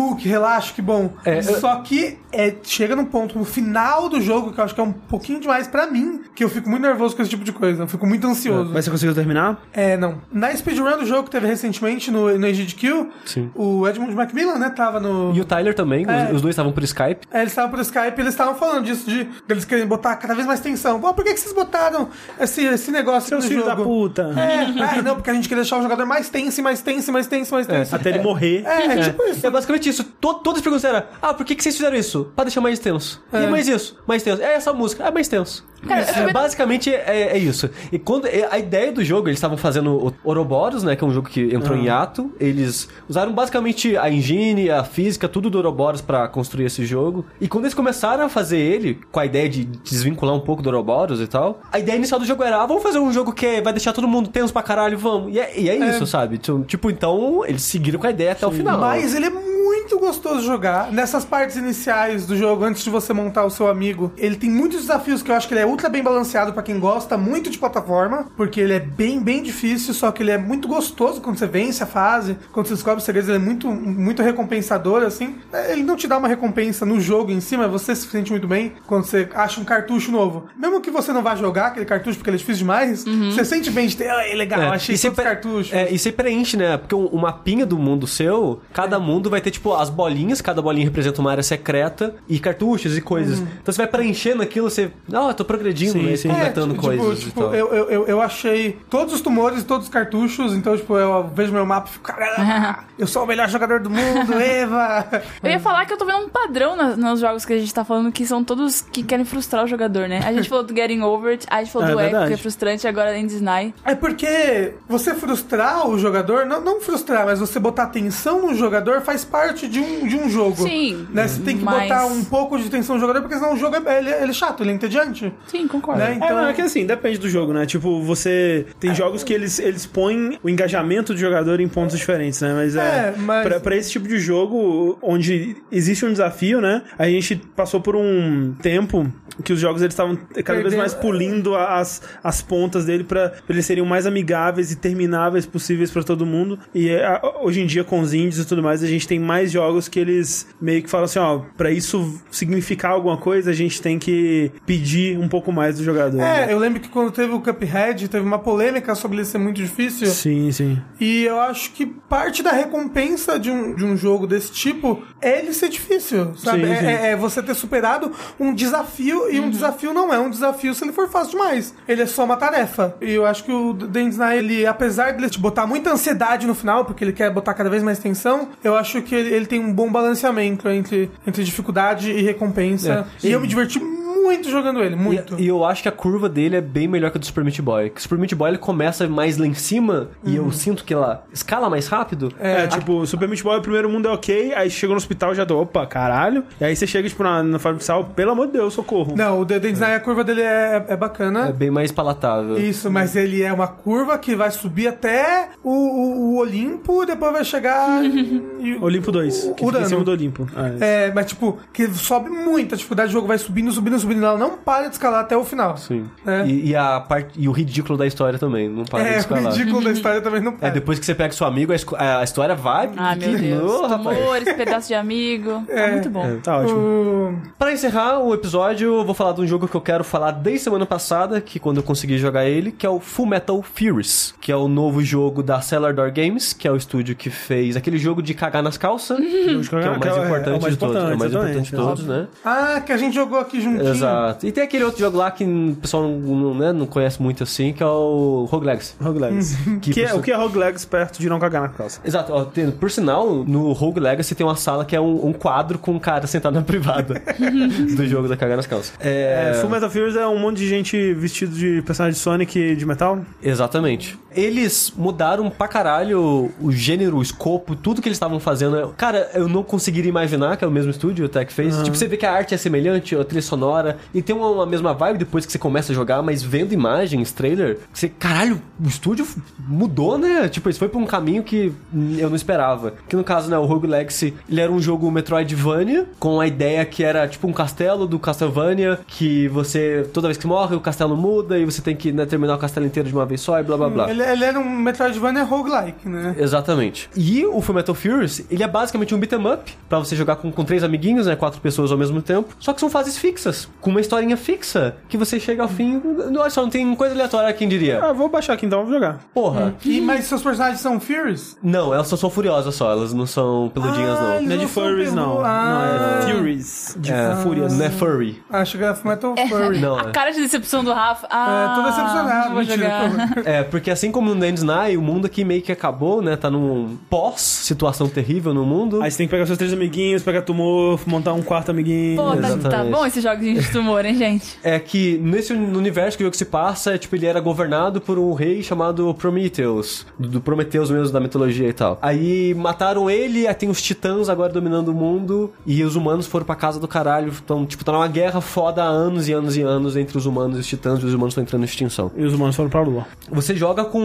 uh, que relaxa, que bom. É, eu- Só que é, chega num ponto no final do jogo que eu acho que é um pouquinho demais pra mim, que eu fico muito nervoso com esse tipo de coisa, eu fico muito ansioso. Mas você conseguiu terminar? É, não. Na speedrun do jogo que teve recentemente no, no Age de Kill, Sim. o Edmund Macmillan, né, tava no... E o Tyler também, É. os, os dois estavam por Skype. É, eles estavam por Skype e eles estavam falando disso, de eles querem botar cada vez mais tensão. Pô, por que, que vocês botaram esse, esse negócio Seus filhos jogo? da puta. É, ah, não, porque a gente quer deixar o jogador mais tenso, mais tenso, mais tenso, mais tenso. Até ele morrer. É, é tipo isso. É basicamente isso. To todas as perguntas eram: Ah, por que, que vocês fizeram isso? Pra deixar mais tenso. E mais isso? Mais tenso. É essa música. É mais tenso. É, basicamente é, é isso. E quando é, a ideia do jogo, eles estavam fazendo o Ouroboros, né? Que é um jogo que entrou em ato. Eles usaram basicamente a engine, a física, tudo do Ouroboros pra construir esse jogo. E quando eles começaram a fazer ele, com a ideia de desvincular um pouco do Ouroboros e tal, a ideia inicial do jogo era: ah, vamos fazer um jogo que vai deixar todo mundo tenso pra caralho, vamos. E é, e é isso, sabe? Tipo, então, eles seguiram com a ideia até o final. Mas ele é muito gostoso de jogar. Nessas partes iniciais do jogo, antes de você montar o seu amigo, ele tem muitos desafios que eu acho que ele é ultra bem balanceado pra quem gosta muito de plataforma, porque ele é bem, bem difícil, só que ele é muito gostoso quando você vence a fase, quando você descobre os segredos, ele é muito, muito recompensador, assim. Ele não te dá uma recompensa no jogo em si, mas você se sente muito bem quando você acha um cartucho novo. Mesmo que você não vá jogar aquele cartucho porque ele é difícil demais, você sente bem de ter, ah, é legal, achei e você todos os pre- cartuchos. É, e você preenche, né? Porque o, o mapinha do mundo seu, cada mundo vai ter, tipo, as bolinhas, cada bolinha representa uma área secreta, e cartuchos e coisas. Então você vai preenchendo aquilo, você. Ah, eu tô progredindo, Sim, né? sim. Completando tipo, coisas tipo, e tal. eu, eu, eu, eu achei todos os tumores, todos os cartuchos, então, tipo, eu vejo meu mapa e fico, caramba, eu sou o melhor jogador do mundo, Eva! Eu ia falar que eu tô vendo um padrão na- nos jogos que a gente tá falando, que são todos que querem frustrar o jogador, né? A gente falou do Getting Over It, a gente falou É do Echo, verdade. que é frustrante, agora End Deny. É porque você frustrar o jogador, não, não frustrar, mas você botar atenção no jogador faz parte parte de um, de um jogo. Sim, Né? Você tem que mas- botar um pouco de atenção no jogador, porque senão o jogo é, ele, ele é chato, ele é entediante. Sim, concordo. Né? É, Então, não, é que assim, depende do jogo, né? Tipo, você. Tem jogos que eles, eles põem o engajamento do jogador em pontos diferentes, né? Mas é. É, mas- Pra, pra esse tipo de jogo, onde existe um desafio, né? A gente passou por um tempo que os jogos eles estavam cada vez Perdendo- mais pulindo as, as pontas dele pra, pra eles serem o mais amigáveis e termináveis possíveis pra todo mundo. E é, a- hoje em dia, com os indies e tudo mais, a gente tem mais jogos que eles meio que falam assim: ó, pra isso significar alguma coisa, a gente tem que pedir um pouco mais do jogador. né? É, eu lembro que quando teve o Cuphead, teve uma polêmica sobre ele ser muito difícil. Sim, sim. E eu acho que parte da recompensa de um, de um jogo desse tipo é ele ser difícil, sabe? Sim, é, sim. é- é você ter superado um desafio e um desafio não é um desafio se ele for fácil demais. Ele é só uma tarefa. E eu acho que o Denzai, ele, apesar de ele te botar muita ansiedade no final, porque ele quer botar cada vez mais tensão, eu acho que ele, ele tem um bom balanceamento entre, entre dificuldade e recompensa. É. E eu me diverti muito jogando ele, muito. E, e eu acho que a curva dele é bem melhor que a do Super Meat Boy. Que o Super Meat Boy ele começa mais lá em cima e eu sinto que ela escala mais rápido. É, tipo, Super Meat Boy, o primeiro mundo é ok, aí chega no hospital já tô, opa, caralho. E aí você chega, tipo, na, na fase inicial, pelo amor de Deus, socorro. Não, o Denzai, a curva dele é, é bacana. É bem mais palatável. Isso, mas ele é uma curva que vai subir até o, o- o Olimpo e depois vai chegar. Olimpo 2, que fica Urano. em cima do Olimpo. É, É, mas tipo, que sobe muito, a dificuldade do jogo vai subindo, subindo, subindo, ela não para de escalar até o final. Sim. É. E, e a parte, e o ridículo da história também, não para de É, o escalar. ridículo da história também não É, para. depois que você pega seu amigo, a, esco- a história vai. Ah, meu Deus. Rapaz. Amores, pedaço de amigo. Tá muito bom. tá ótimo. O- Pra encerrar o episódio, eu vou falar de um jogo que eu quero falar desde semana passada, que quando eu consegui jogar ele, que é o Full Metal Furies, que é o novo jogo da Cellar Door Games, que é o estúdio que fez aquele jogo de cagar nas calças, que é o mais importante de todos, é o mais importante de todos, né? Ah, que a gente jogou aqui juntinho. Exato. E tem aquele outro jogo lá que o pessoal não, não, né, não conhece muito assim, que é o Rogue Legacy. Roguelegs. Que que é, o que é Roguelegs perto de não cagar na calça? Exato, ó, tem- por sinal, no Rogue Legacy tem uma sala que é um, um quadro com um cara sentado na privada do jogo da cagar nas calças. É, É, Full Metal Furies é um monte de gente vestido de personagem de Sonic de metal. Exatamente. Eles mudaram pra caralho o gênero, o escopo, tudo que eles estavam fazendo. Cara, eu não conseguiria imaginar que é o mesmo estúdio até que fez. Tipo, você vê que a arte é semelhante, a trilha sonora, e tem uma, uma mesma vibe depois que você começa a jogar, mas vendo imagens, trailer, você, caralho, o estúdio mudou, né? Tipo, isso foi pra um caminho que hum, eu não esperava. Que no caso, né, o Rogue Legacy, ele era um jogo Metroidvania, com a ideia que era tipo um castelo do Castlevania, que você, toda vez que morre, o castelo muda e você tem que né, terminar o castelo inteiro de uma vez só e blá blá blá. Ele, ele era um Metroidvania roguelike, né? Exatamente. E o Full Metal Furies, ele é basicamente um beat'em up, pra você jogar com, com três amiguinhos, né, quatro pessoas ao mesmo tempo, só que são fases fixas, com uma historinha fixa, que você chega ao fim, olha só, não tem coisa aleatória, quem diria. Ah, vou baixar aqui então, vou jogar. Porra. E, mas seus personagens são Furious? Não, elas só são furiosas só, elas não são peludinhas Ah, não. Não é de Furries, não. pelu- Não, Ah. é Furies. De É, Fúrias. Não é furry. Acho que era Metal Furry. Não, A é. cara de decepção do Rafa. Ah, É, tô decepcionado, não vou jogar. É, porque assim como no Night, o mundo aqui meio que acabou, né? Tá num pós-situação terrível no mundo. Aí você tem que pegar seus três amiguinhos, pegar tumor, montar um quarto amiguinho. Pô, tá, tá bom esse jogo de tumor, hein, gente? É que nesse universo que o jogo se passa, é, tipo, ele era governado por um rei chamado Prometheus. Do do Prometheus mesmo, da mitologia e tal. Aí mataram ele, aí tem os titãs agora dominando o mundo, e os humanos foram pra casa do caralho. Então, tipo, tá numa guerra foda há anos e anos e anos entre os humanos e os titãs, e os humanos estão entrando em extinção. E os humanos foram pra lua. Você joga com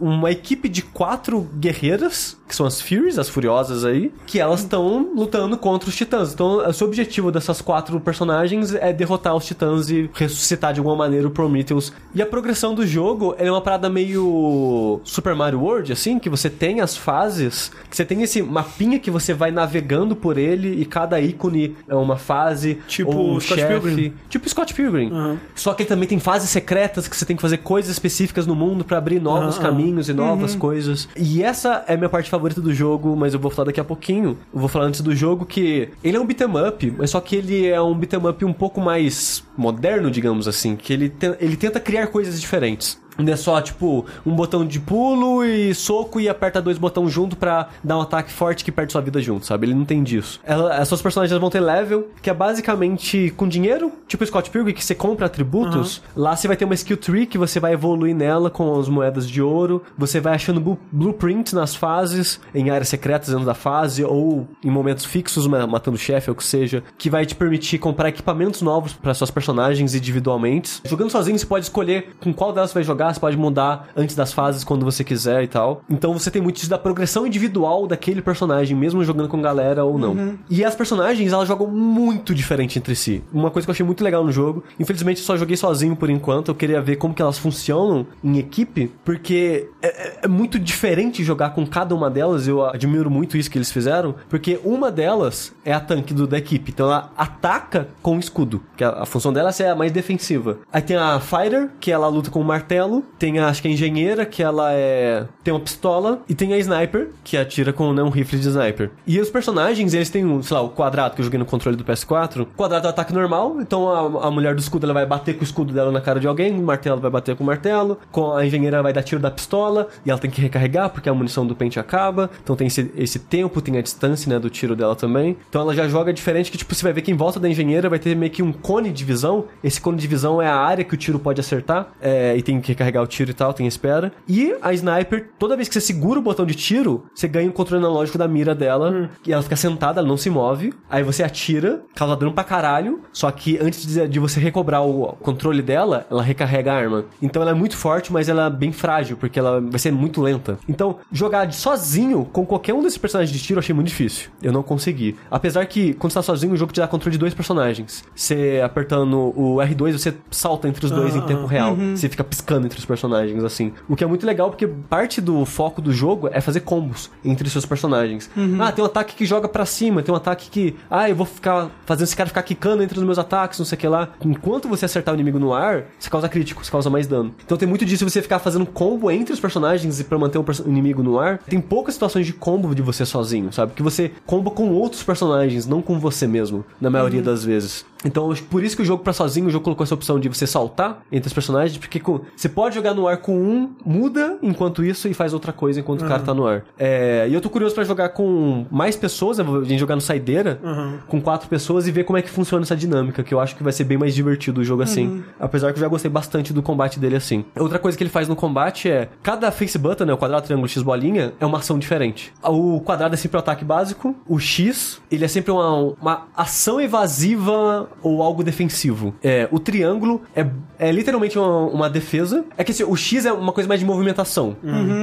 uma equipe de quatro guerreiras, que são as Furies, as Furiosas aí, que elas estão lutando contra os titãs. Então, o seu objetivo dessas quatro personagens é derrotar os titãs e ressuscitar de alguma maneira o Prometheus. E a progressão do jogo é uma parada meio Super Mario World, assim, que você tem as fases, que você tem esse mapinha que você vai navegando por ele e cada ícone é uma fase, Tipo ou um Scott chefe. Pilgrim. Tipo Scott Pilgrim. Aham. Só que ele também tem fases secretas que você tem que fazer coisas específicas no mundo pra abrir novos caminhos e novas coisas. E essa é a minha parte favorita do jogo, mas eu vou falar daqui a pouquinho. Eu vou falar antes do jogo que ele é um beat'em up, mas só que ele é um beat'em up um pouco mais moderno, digamos assim, que ele, te- ele tenta criar coisas diferentes. Não é só, tipo, um botão de pulo e soco e aperta dois botões junto pra dar um ataque forte que perde sua vida junto, sabe? Ele não tem disso. Ela, as suas personagens vão ter level, que é basicamente com dinheiro, tipo Scott Pilgrim, que você compra atributos. Lá você vai ter uma skill tree que você vai evoluir nela com as moedas de ouro. Você vai achando blu- blueprints nas fases, em áreas secretas dentro da fase, ou em momentos fixos, ma- matando o chefe, ou o que seja, que vai te permitir comprar equipamentos novos para suas personagens individualmente. Jogando sozinho, você pode escolher com qual delas você vai jogar, você pode mudar antes das fases quando você quiser e tal. Então você tem muito isso da progressão individual daquele personagem, mesmo jogando com galera ou não. E as personagens, elas jogam muito diferente entre si. Uma coisa que eu achei muito legal no jogo, infelizmente eu só joguei sozinho por enquanto, eu queria ver como que elas funcionam em equipe, porque é, é- é muito diferente jogar com cada uma delas, eu admiro muito isso que eles fizeram, porque uma delas é a tanque do, da equipe, então ela ataca com o escudo, que a, a função dela é a mais defensiva. Aí tem a Fighter, que ela luta com o martelo, tem a, acho que a engenheira, que ela é tem uma pistola, e tem a Sniper, que atira com né, um rifle de sniper. E os personagens, eles têm, sei lá, o quadrado que eu joguei no controle do PS4, o quadrado é o ataque normal, então a, a mulher do escudo ela vai bater com o escudo dela na cara de alguém, o martelo vai bater com o martelo, com a engenheira vai dar tiro da pistola, e ela tem que recarregar porque a munição do pente acaba, então tem esse, esse tempo, tem a distância, né, do tiro dela também. Então ela já joga diferente que, tipo, você vai ver que em volta da engenheira vai ter meio que um cone de visão, esse cone de visão é a área que o tiro pode acertar, é, e tem que recarregar o tiro e tal, tem espera. E a sniper, toda vez que você segura o botão de tiro, você ganha um controle analógico da mira dela, e ela fica sentada, ela não se move, aí você atira, causa dano pra caralho, só que antes de, de você recobrar o controle dela, ela recarrega a arma. Então ela é muito forte, mas ela é bem frágil, porque ela vai ser muito lenta. Então, jogar de sozinho com qualquer um desses personagens de tiro eu achei muito difícil. Eu não consegui. Apesar que, quando você tá sozinho, o jogo te dá controle de dois personagens. Você apertando o R2, você salta entre os dois em tempo real. Você fica piscando entre os personagens, assim. O que é muito legal, porque parte do foco do jogo é fazer combos entre os seus personagens. Ah, tem um ataque que joga pra cima, tem um ataque que. Ah, eu vou ficar fazendo esse cara ficar quicando entre os meus ataques, não sei o que lá. Enquanto você acertar o inimigo no ar, você causa crítico, você causa mais dano. Então tem muito disso você ficar fazendo combo entre os personagens e pra manter o o inimigo no ar. Tem poucas situações de combo de você sozinho, sabe? Que você comba com outros personagens, não com você mesmo, na maioria das vezes. Então, por isso que o jogo pra sozinho, o jogo colocou essa opção de você saltar entre os personagens, porque com- você pode jogar no ar com um, muda enquanto isso e faz outra coisa enquanto o cara tá no ar. É, e eu tô curioso pra jogar com mais pessoas, a gente jogar no Saideira, com quatro pessoas e ver como é que funciona essa dinâmica, que eu acho que vai ser bem mais divertido o jogo assim. Apesar que eu já gostei bastante do combate dele assim. Outra coisa que ele faz no combate é, cada face button, né, o quadrado, triângulo, X, bolinha, é uma ação diferente. O quadrado é sempre o ataque básico, o X, ele é sempre uma, uma ação evasiva ou algo defensivo. É, o triângulo é, é literalmente uma, uma defesa. É que assim, o X é uma coisa mais de movimentação.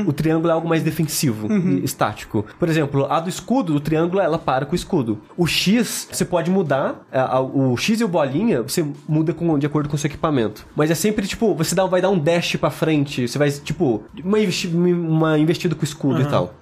O triângulo é algo mais defensivo e estático. Por exemplo, a do escudo, o triângulo, ela para com o escudo. O X, você pode mudar. é, a- o X e o bolinha, você muda com, de acordo com o seu equipamento. Mas é sempre, tipo, você dá, vai dar um dash pra frente. Você vai, tipo, uma, investi uma investida com o escudo e tal.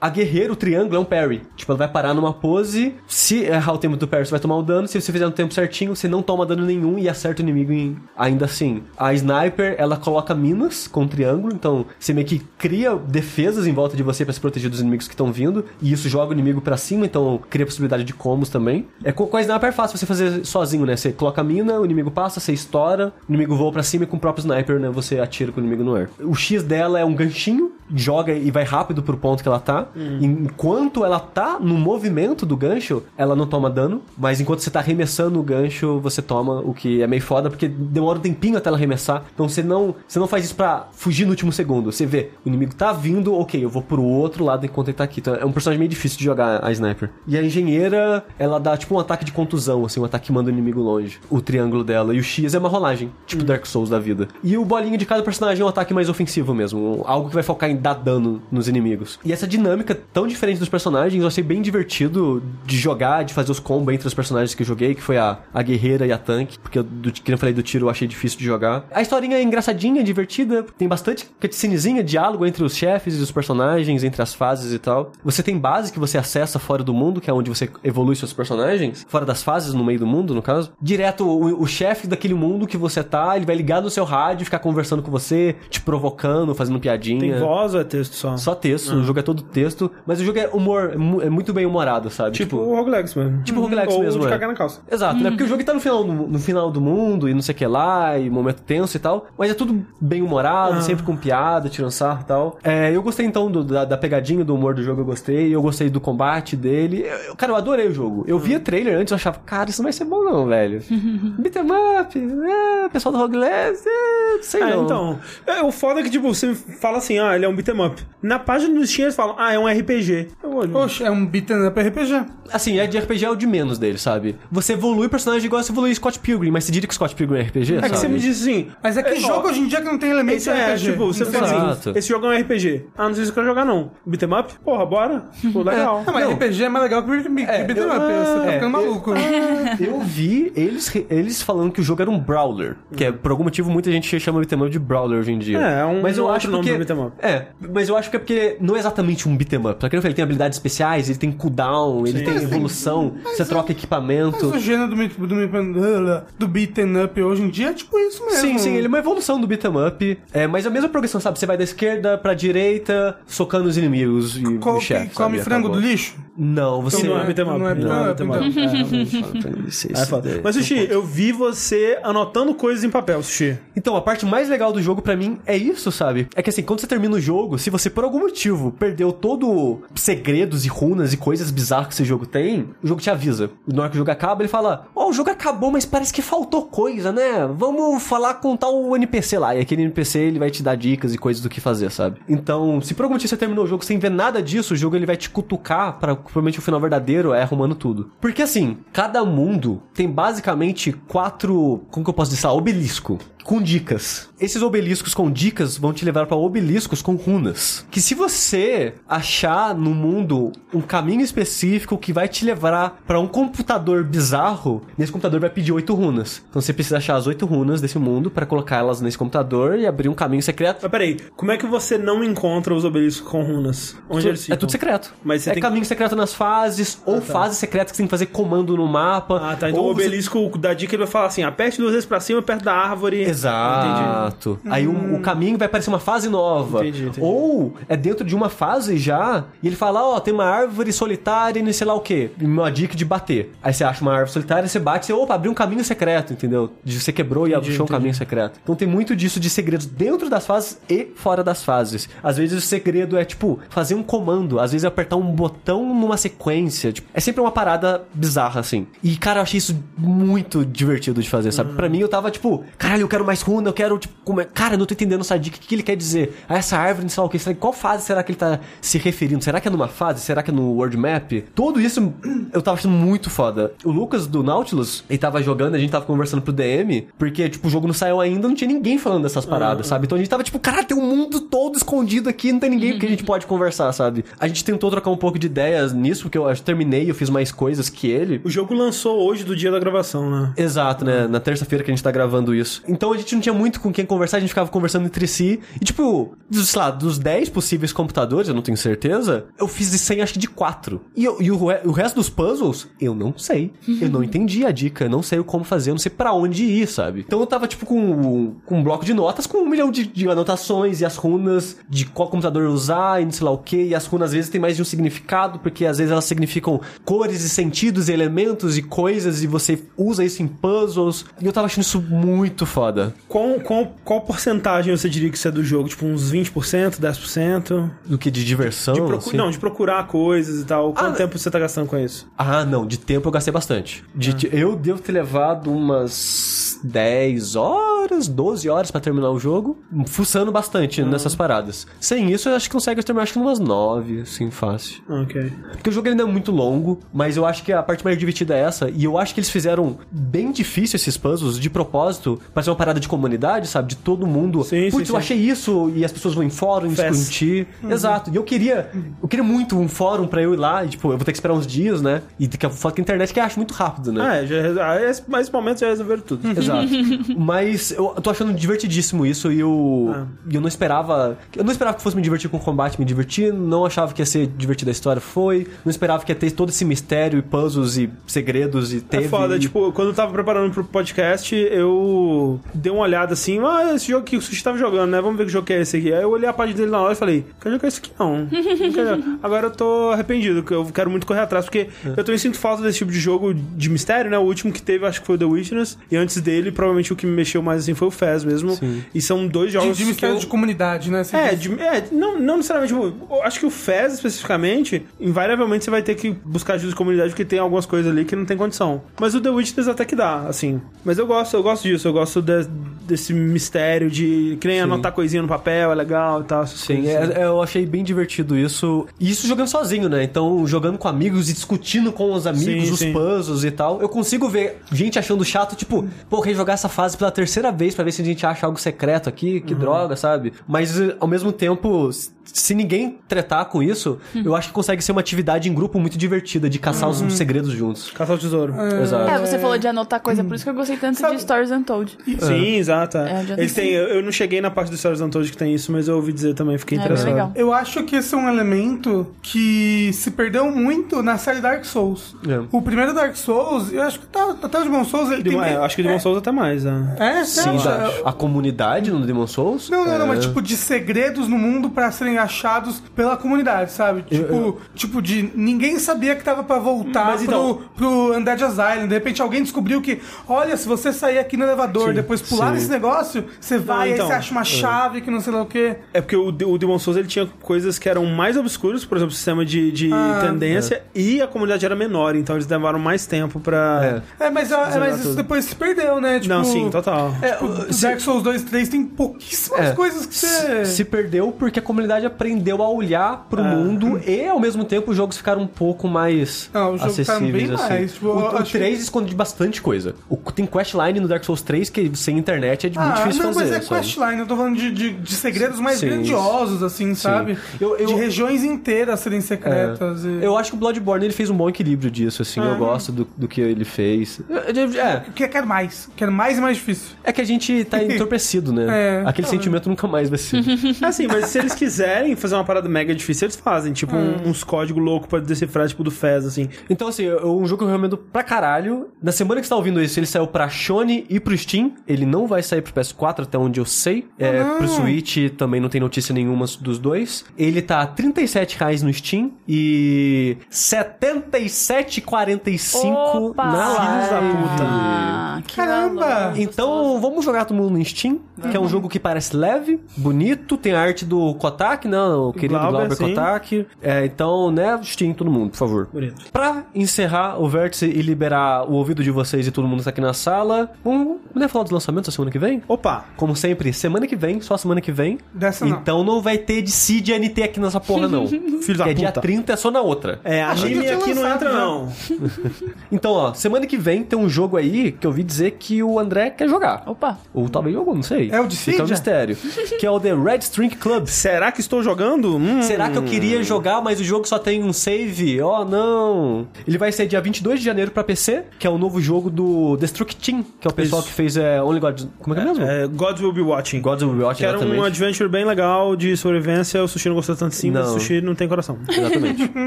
A guerreiro, o triângulo, é um parry. Tipo, ela vai parar numa pose. Se errar o tempo do parry, você vai tomar o dano. Se você fizer no tempo certinho, você não toma dano nenhum e acerta o inimigo em- ainda assim. A sniper, ela coloca minas com triângulo. Então, você meio que cria defesas em volta de você pra se proteger dos inimigos que estão vindo. E isso joga o inimigo pra cima, então cria possibilidade de combos também. É, com, com a sniper é fácil você fazer sozinho, né? Você coloca a mina, o inimigo passa, você estoura, o inimigo voa pra cima e com o próprio sniper, né? Você atira com o inimigo no ar. O X dela é um ganchinho, joga e vai rápido pro ponto que ela tá. Enquanto ela tá no movimento do gancho, ela não toma dano. Mas enquanto você tá arremessando o gancho, você toma, o que é meio foda, porque demora um tempinho até ela arremessar. Então você não, você não faz isso pra fugir no último segundo. Você vê, o inimigo tá vindo, ok, eu vou pro outro lado enquanto ele tá aqui. Então é um personagem meio difícil de jogar a sniper. E a engenheira, ela dá tipo um ataque de contusão, assim, um ataque que manda o inimigo longe. O triângulo dela. E o X é uma rolagem, tipo Dark Souls da vida. E o bolinho de cada personagem é um ataque mais ofensivo mesmo. Algo que vai focar em dar dano nos inimigos. E essa dinâmica tão diferente dos personagens, eu achei bem divertido de jogar, de fazer os combos entre os personagens que eu joguei, que foi a, a guerreira e a tanque. Porque do, que eu falei do tiro, eu achei difícil de jogar. A historinha é engraçadinha, divertida. Tem bastante cutscenezinha, diálogo entre os chefes e os personagens, entre as fases e tal. Você tem base que você acessa fora do mundo, que é onde você evolui seus personagens. Fora das fases, no meio do mundo, no caso. Direto, o, o chefe daquele mundo que você tá, ele vai ligar no seu rádio, ficar conversando com você, te provocando, fazendo piadinha. Tem voz voz ou é texto só? Só texto, o jogo é todo texto, mas o jogo é humor, é é muito bem humorado, sabe? Tipo o roguelikes mesmo. Tipo roguelikes Ou mesmo, de é. cagar na calça. Exato, né? Porque o jogo tá no final, do, no final do mundo e não sei o que lá, e momento tenso e tal. Mas é tudo bem humorado, Ah. sempre com piada, tirando sarro e tal. É, eu gostei então do- da, da pegadinha do humor do jogo, eu gostei. Eu gostei do combate dele. Eu- cara, eu adorei o jogo. Eu via trailer antes, eu achava, cara, isso não vai ser bom não, velho. Beat'em up, é, pessoal do Rogueless, é, não sei É, não. então. É, o foda é que, tipo, você fala assim, ah, ele é um beat'em up. Na página do Steam eles falam, ah, é um RPG. Eu olho. Oxe, é um beat'em up RPG. Assim, é de RPG é o de menos dele, sabe? Você evolui o personagem igual você evolui Scott Pilgrim, mas você diria que Scott Pilgrim é RPG, É que sabe? você me disse assim. Mas é que ó, jogo hoje em dia que não tem elementos Esse é, RPG. tipo, você fala assim, esse jogo é um RPG. Ah, não sei se eu quero jogar, não. Beat'em up? Porra, bora. Pô, legal. Não, mas Não. RPG é mais legal que beat'em É, beat'em eu- up. Você tá é, ficando maluco. Eu vi eles, eles falando que o jogo era um brawler. Que é, por algum motivo, muita gente chama beat'em up de brawler hoje em dia. É, é um mas eu outro acho nome porque, pro beat'em up. É, mas eu acho que é porque não é exatamente um beat'em up. Só que ele tem habilidades especiais, ele tem cooldown, ele tem evolução, você troca Mas equipamento. o gênero do, do, do beat'em up hoje em dia é tipo isso mesmo. Sim, sim, ele é uma evolução do beat'em up. É, mas a mesma progressão, sabe? Você vai da esquerda pra direita, socando os inimigos e Co- o chefe. come sabe? frango Acabou. do lixo? Não, você. Não é beat'em up. Não é beat'em up, beat'em então. É. Isso, É isso foda. daí. Mas, Sushi, eu vi você anotando coisas em papel, Sushi. Então, a parte mais legal do jogo pra mim é isso, sabe? É que assim, quando você termina o jogo, se você por algum motivo perdeu todo segredos e runas e coisas bizarras que esse jogo tem, o jogo te avisa. Na hora que o jogo acaba, ele fala: Ó, o jogo acabou, mas parece que faltou coisa, né? Vamos falar com tal NPC lá. E aquele NPC ele vai te dar dicas e coisas do que fazer, sabe? Então, se por algum motivo você terminou o jogo sem ver nada disso, o jogo ele vai te cutucar para provavelmente o final verdadeiro é arrumando tudo. Porque assim, cada mundo tem basicamente quatro, como que eu posso dizer, obelisco com dicas. Esses obeliscos com dicas vão te levar para obeliscos com runas. Que se você achar no mundo um caminho específico que vai te levar para um computador bizarro, nesse computador vai pedir oito runas. Então você precisa achar as oito runas desse mundo para colocá-las nesse computador e abrir um caminho secreto. Mas peraí, como é que você não encontra os obeliscos com runas? Onde eles É ficam? tudo secreto. Mas você é tem caminho secreto nas fases, ou fases secretas que você tem que fazer comando no mapa. Ah, tá. Então o você- obelisco da dica ele vai falar assim: aperte duas vezes pra cima, perto da árvore. Exato. Aí o, o caminho vai parecer uma fase nova. Entendi, entendi. Ou é dentro de uma fase já, e ele fala, ó, tem uma árvore solitária e não sei lá o quê. Uma dica de bater. Aí você acha uma árvore solitária, você bate, você, opa, abriu um caminho secreto, entendeu? De você quebrou e achou um caminho secreto. Então tem muito disso de segredos dentro das fases e fora das fases. Às vezes o segredo é, tipo, fazer um comando. Às vezes é apertar um botão numa sequência. Tipo, é sempre uma parada bizarra, assim. E, cara, eu achei isso muito divertido de fazer, sabe? Pra mim, eu tava, tipo, caralho, eu quero mais runa, eu quero, tipo, como é- cara, eu não tô entendendo essa dica, o que, ele quer dizer? Ah, essa árvore, não sei lá o que, será, qual fase será que ele tá se referindo? Será que é numa fase? Será que é no world map? Tudo isso eu tava achando muito foda. O Lucas do Nautilus, ele tava jogando, a gente tava conversando pro DM, porque, tipo, o jogo não saiu ainda, não tinha ninguém falando dessas paradas, sabe? Então a gente tava, tipo, caralho, tem um mundo todo escondido aqui, não tem ninguém que a gente pode conversar, sabe? A gente tentou trocar um pouco de ideias nisso, porque eu acho que terminei, eu fiz mais coisas que ele. O jogo lançou hoje do dia da gravação, né? Exato, né? Na terça-feira que a gente tá gravando isso. Então a gente não tinha muito com quem conversar, a gente ficava conversando entre si. E tipo, dos, sei lá, dos 10 possíveis computadores, eu não tenho certeza, eu fiz de 100 acho que de 4. E, eu- e o, o resto dos puzzles, eu não sei. Eu não entendi a dica, eu não sei como fazer, eu não sei pra onde ir, sabe? Então eu tava tipo com, com um bloco de notas com um milhão de, de anotações e as runas de qual computador usar e não sei lá o que. E as runas às vezes tem mais de um significado, porque às vezes elas significam cores e sentidos e elementos e coisas e você usa isso em puzzles. E eu tava achando isso muito foda. Qual, qual, qual porcentagem você diria que isso é do jogo? Tipo, uns 20%, 10%? Do que de diversão. De assim. Não, de procurar coisas e tal. Quanto Ah, tempo você tá gastando com isso? Ah, não, de tempo eu gastei bastante. De, de- Eu devo ter levado umas 10 horas, 12 horas pra terminar o jogo, fuçando bastante nessas paradas. Sem isso, eu acho que consegue terminar acho que umas 9, assim, fácil. Ok. Porque o jogo ainda é muito longo, mas eu acho que a parte mais divertida é essa. E eu acho que eles fizeram bem difícil esses puzzles de propósito pra ser uma parada de comunidade, sabe? De todo mundo. Sim, Putz, sim, eu sim. achei isso e as pessoas vão em fórum Fest. discutir. Exato. E eu queria. Eu queria muito um fórum pra eu ir lá. E, tipo, eu vou ter que esperar uns dias, né? E daqui a foto que a internet que eu acho muito rápido, né? Ah, é, já, ah, esse, mas esse momento já resolveram tudo. Exato. Mas eu tô achando divertidíssimo isso e eu, Ah. eu não esperava. Eu não esperava que fosse me divertir com o combate, me divertir. Não achava que ia ser divertida a história, foi. Não esperava que ia ter todo esse mistério e puzzles e segredos e teve. É foda, e- tipo, quando eu tava preparando pro podcast, eu dei uma olhada assim, ah, esse jogo que o Sushi tava jogando, né? Vamos ver que jogo que é esse aqui. Aí eu olhei a página dele na hora e falei, quero jogar esse aqui não. Não. Agora eu tô arrependido, que eu quero muito correr atrás, porque É. eu também sinto falta desse tipo de jogo de mistério, né? O último que teve, acho que foi o The Witness, e antes dele, provavelmente o que me mexeu mais assim foi o Fez mesmo. Sim. E são dois De, jogos de que mistério eu- de comunidade, né? Você é, diz. de- é, não, não necessariamente. tipo, eu acho que o Fez, especificamente, invariavelmente você vai ter que buscar ajuda de comunidade, porque tem algumas coisas ali que não tem condição. Mas o The Witness até que dá, assim. Mas eu gosto, eu gosto disso, eu gosto de- desse mistério de. Que nem Sim. anotar coisinha no papel, é legal e tal. Sim, coisas assim. é- é, eu achei bem divertido isso. E isso jogando sozinho, né? Então, jogando com amigos e discutindo com os amigos Sim, os sim. puzzles e tal. Eu consigo ver gente achando chato, tipo, pô, rejogar essa fase pela terceira vez pra ver se a gente acha algo secreto aqui, Uhum. que droga, sabe? Mas, eh, ao mesmo tempo, se ninguém tretar com isso, eu acho que consegue ser uma atividade em grupo muito divertida, de caçar Uhum. os segredos juntos. Caçar o tesouro. Exato. É, você falou de anotar coisa, por isso que eu gostei tanto Sabe- de Stories Untold. Sim, exato. é. É, Eles têm, eu não cheguei na parte do Stories Untold que tem isso, mas eu ouvi dizer também, fiquei É, interessado. legal. Eu acho que esse é um elemento que se perdeu muito na série Dark Souls. É. O primeiro Dark Souls, eu acho que tá, até o Demon Souls, ele Demon- tem... é, acho que o Demon Souls até mais, né? É, Sim, acha? da- a comunidade no Demon Souls. Não, não, não, é, mas tipo de segredos no mundo pra serem achados pela comunidade, sabe? Tipo, tipo de ninguém sabia que tava pra voltar Mas então- pro, pro Undead Asylum. De repente alguém descobriu que, olha, se você sair aqui no elevador, Sim, depois pular sim. nesse negócio, você vai, então, aí você acha uma chave que não sei lá o quê. É porque o, o Demon Souls ele tinha coisas que eram mais obscuras, por exemplo, o sistema de, de Ah, tendência, e a comunidade era menor, então eles levaram mais tempo pra. É. É, mas, é, mas isso depois se perdeu, né? Tipo, Não, sim, total. É, tipo, o- se- Dark Souls 2 e 3 tem pouquíssimas É. coisas que você. se perdeu porque a comunidade aprendeu a olhar pro É. mundo e ao mesmo tempo os jogos ficaram um pouco mais Não, os jogos ficaram acessíveis bem assim. mais, tipo, eu o, o acho que- 3 esconde bastante coisa. O, tem questline no Dark Souls 3 que sem internet é de- muito Ah, difícil não, fazer. mas é sabe? questline, eu tô falando de, de, de segredos mais Sim. grandiosos, assim, sabe? Eu- eu- De regiões inteiras serem secretas. e- Eu acho que o Bloodborne ele fez um bom equilíbrio disso, assim. Eu gosto do, do que ele fez. É, Que quero mais. Quero mais e mais difícil. é que a gente tá entorpecido, né? É. Aquele sentimento nunca mais vai ser. Assim, mas se eles quiserem fazer uma parada mega difícil, eles fazem. Tipo, um- uns códigos loucos pra decifrar, tipo do Fez, assim. Então, assim, eu- um jogo que eu recomendo pra caralho. Na semana que você tá ouvindo isso, ele saiu pra Sony e pro Steam. Ele não vai sair pro PS4, até onde eu sei. É, pro Switch também não tem notícia nenhuma dos dois. Ele tá 37 reais no Steam e R$ 77,45 Opa! na Filhos da live. puta. Ah, que Caramba! Valor. Então, vamos jogar todo mundo no Steam, que é um jogo que parece leve, bonito, tem a arte do Kotak, né? O querido Glauber, Glauber. Kotak. É, então, né, Steam todo mundo, por favor. Bonito. Pra encerrar o vértice e liberar o ouvido de vocês e todo mundo que tá aqui na sala, vamos né, falar dos lançamentos da semana que vem? Opa! Como sempre, semana que vem, só semana que vem. Dessa não. Então não vai ter de e NT aqui nessa porra, não. Filho da que é dia puta. 30, é só na outra. É, anime aqui não entra, não. Então, ó, semana que vem tem um jogo aí que eu ouvi dizer que o André quer jogar. Opa. Ou talvez jogou, não sei. É o de Fica um mistério. que é o The Red String Club. Será que estou jogando? Hum. Será que eu queria jogar, mas o jogo só tem um save? Oh, não! Ele vai ser dia 22 de janeiro pra PC, que é o novo jogo do Destruct Team, que é o pessoal Isso. que fez é, Only God... Como é que é mesmo? É, Gods Will Be Watching. Gods of War, Que era um adventure bem legal de sobrevivência. O Sushi não gostou tanto sim, mas o Sushi não tem coração. Exatamente.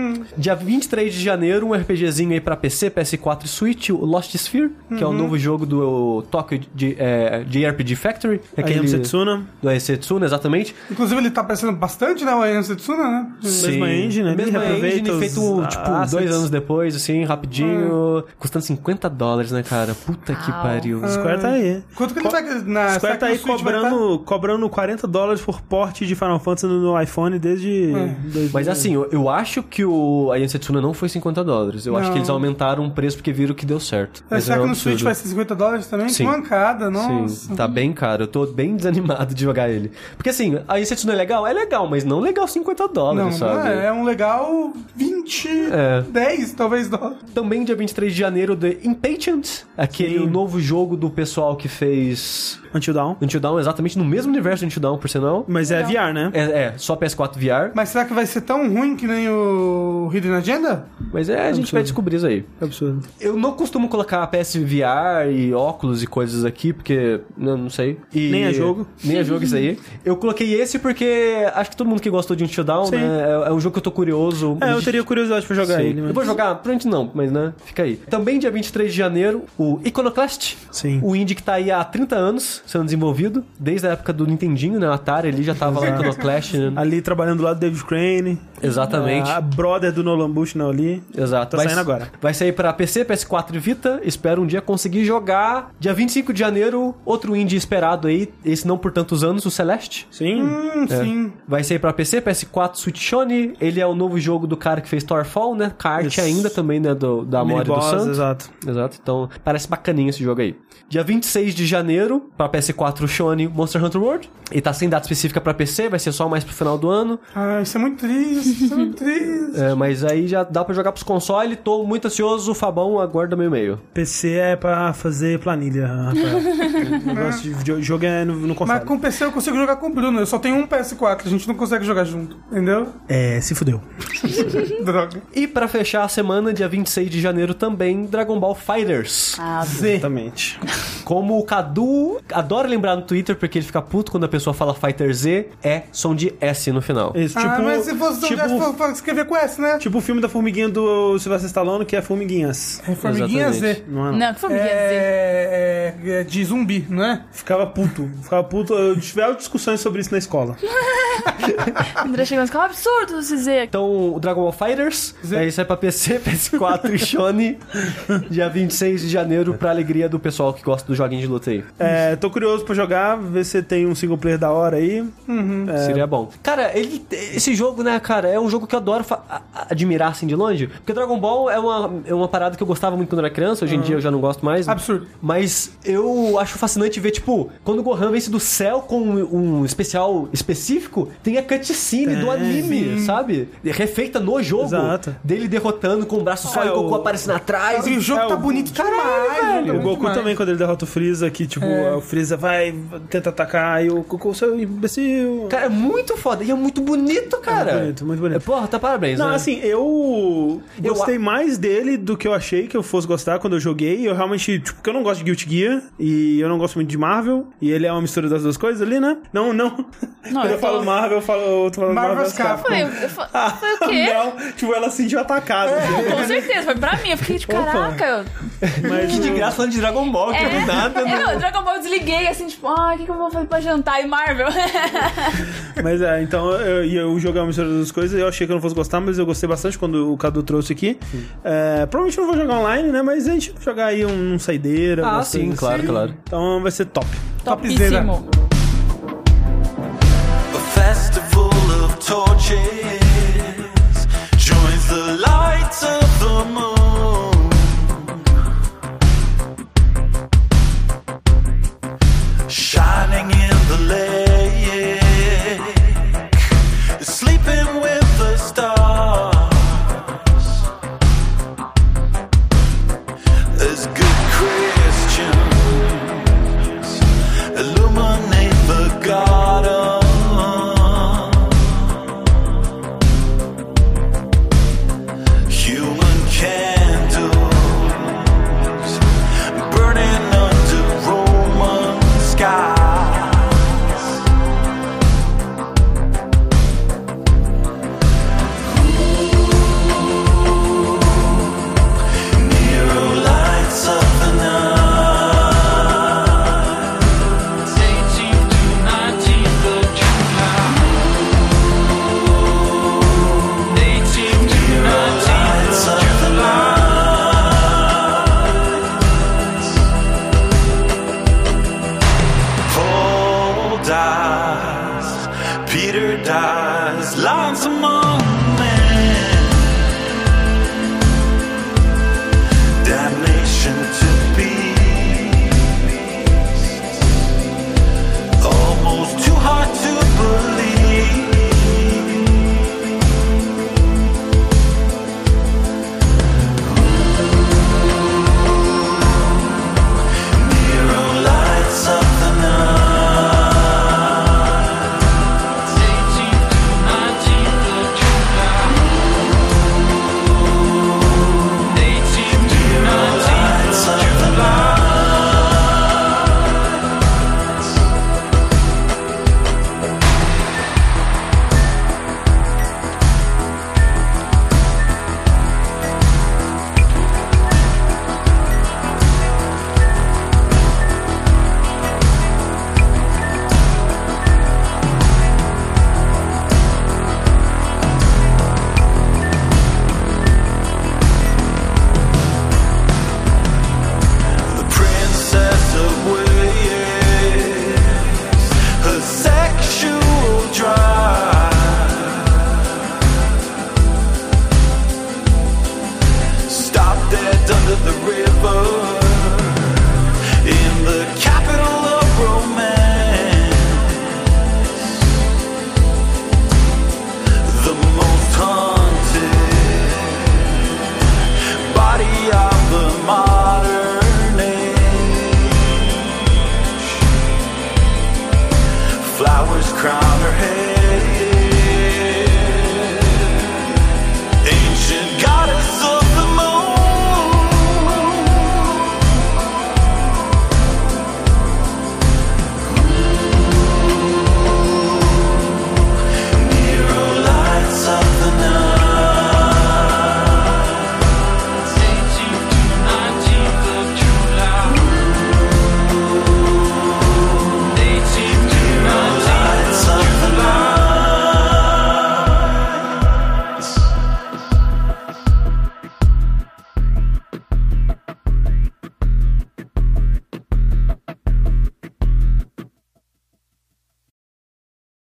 Dia 23 de janeiro, um RPGzinho aí pra PC, PS4 e Switch, o Lost Sphere, que é o novo jogo do Tokyo de, é, JRPG Factory. Aquele... Aquele Setsuna. do Setsuna, exatamente. Inclusive, ele tá aparecendo bastante, né? O Ayan Setsuna, né? Mesma engine, né? Mesma Reaproveita engine, os feito, tipo, assets. dois anos depois, assim, rapidinho. Custando 50 dólares, né, cara? Puta que pariu. Square tá aí. Quanto que ele vai na Square tá aí Switch vai cobrando, cobrando 40 dólares por porte de Final Fantasy no, iPhone desde... Mas assim, eu, eu acho que o a Setsuna não foi 50 dólares. Eu acho Não. que eles aumentaram o preço porque viram que deu certo. Tá? Mas Será é um que no absurdo. Switch vai ser 50 dólares também? Sim. Que mancada, nossa. Sim, tá bem caro. Eu tô tô bem desanimado de jogar ele. Porque assim, a Inset não é legal? É legal, mas não legal 50 dólares, Não, não sabe? é. É um legal 20, É. 10 talvez dólares. Também dia 23 de janeiro, The Impatient, aquele Sim. novo jogo do pessoal que fez Until Dawn. Until Dawn, exatamente no mesmo universo de Until Dawn, por sinal. Mas é VR, né? É, é, só PS4 VR. Mas será que vai ser tão ruim que nem o Hidden Agenda? Mas é, a gente vai descobrir isso aí. É absurdo. Eu não costumo colocar PS VR e óculos e coisas aqui, porque não, não sei. E- Nem é jogo. Nem é jogo isso aí. Eu coloquei esse porque acho que todo mundo que gostou de Until Dawn, Sim. né? É, é um jogo que eu tô curioso. É, eu teria curiosidade pra jogar Sim. ele. Mas... Eu vou jogar, provavelmente não, mas né, fica aí. Também dia 23 de janeiro, o Iconoclast. Sim. O indie que tá aí há 30 anos sendo desenvolvido, desde a época do Nintendinho, né? O Atari ali já tava lá no Iconoclast, né? Ali trabalhando do lado do David Crane. Exatamente. A brother do Nolan Bush não ali. Exato. Tá saindo agora. Vai sair pra PC, PS4 e Vita. Espero um dia conseguir jogar. Dia 25 de janeiro, outro indie esperado aí. Esse não por tantos anos, o Celeste. Sim. Hum, sim. Vai sair pra PC, PS4, Switch Sony. Ele é o novo jogo do cara que fez Starfall, né? Kart Isso. ainda também, né? Do, da Mori do Santos. exato. Exato. Então, parece bacaninho esse jogo aí. Dia 26 de janeiro, pra PS4 Sony, Monster Hunter World. E tá sem data específica pra PC, vai ser só mais pro final do ano. Ah, isso é muito triste, isso é muito triste. É, mas aí já dá pra jogar pros consoles. Tô muito ansioso. O Fabão aguarda meu e-mail. PC é pra fazer planilha. O negócio de video- jogo no, no console. Mas com PC eu consigo jogar com o Bruno. Eu só tenho um PS4, a gente não consegue jogar junto. Entendeu? É, se fudeu. Droga. E pra fechar a semana, dia 26 de janeiro também, Dragon Ball Fighters. Ah, Exatamente. Como o Cadu adora lembrar no Twitter, porque ele fica puto quando a pessoa fala Fighter Z, é som de S no final. Isso, tipo, ah, mas se fosse tipo, se fosse escrever com S, né? tipo o filme da formiguinha do Sylvester Stallone, que é Formiguinhas. É Formiguinha Exatamente. Z. Não é? não. não, que Z. É, é, é de zumbi, não é? Ficava puto. Ficava puto. Eu tive discussões sobre isso na escola. André chegando e falou, absurdo esse Z. Então, o Dragon Ball Fighters, é, isso é pra PC, PS4 e Sony, dia 26 de janeiro, pra alegria do pessoal que gosta do joguinho de luta aí. É, tô curioso pra jogar, ver se tem um single player da hora aí. Seria bom. Cara, ele, esse jogo, né, cara, é um jogo que eu adoro admirar assim de longe. Porque Dragon Ball é uma, é uma parada que eu gostava muito quando eu era criança, hoje em dia eu já não gosto mais. Absurdo. Mas eu acho fascinante ver, tipo, quando o Gohan vence do céu com um especial específico, tem a cutscene do Tem, anime, sabe? Refeita no jogo. Exato. Dele derrotando com o braço só É, e o Goku aparecendo atrás. E o jogo É, tá o- bonito demais. velho. tá O Goku demais. também, quando ele derrota o Freeza, que tipo, o Freeza vai, tenta atacar e o Goku, seu imbecil. Cara, é muito foda. E é muito bonito, cara. muito bonito, muito bonito. É, Porra, tá parabéns, Não, né? assim, eu Eu gostei a- mais dele do que eu achei que eu fosse gostar quando eu joguei. Eu realmente, tipo, porque eu não gosto de Guilty Gear e eu não gosto muito de Marvel. E ele é uma mistura das duas coisas ali, né? Não, não. quando eu, eu tô- falo Marvel, eu falo, eu tô falando Marvel. Marvel's Capcom. Foi, eu, fa- foi o quê? Não, tipo, ela se sentiu atacada. Com certeza, foi pra mim. Eu fiquei de Opa. caraca. Mas Que de graça falando de Dragon Ball, que É, nada. é, não- o Dragon Ball eu desliguei assim, tipo, ah, o que, que eu vou fazer pra jantar? E Marvel. Mas é, então eu, e eu joguei uma mistura das duas coisas. Eu achei que eu não fosse gostar, mas eu gostei bastante quando o Cadu trouxe aqui. É, provavelmente eu não vou jogar online, né? Mas a gente vai jogar aí um, um saideira. Ah, sim, claro, assim. claro. Então vai ser top. Topíssimo. A festival of torches joins the lights of the moon.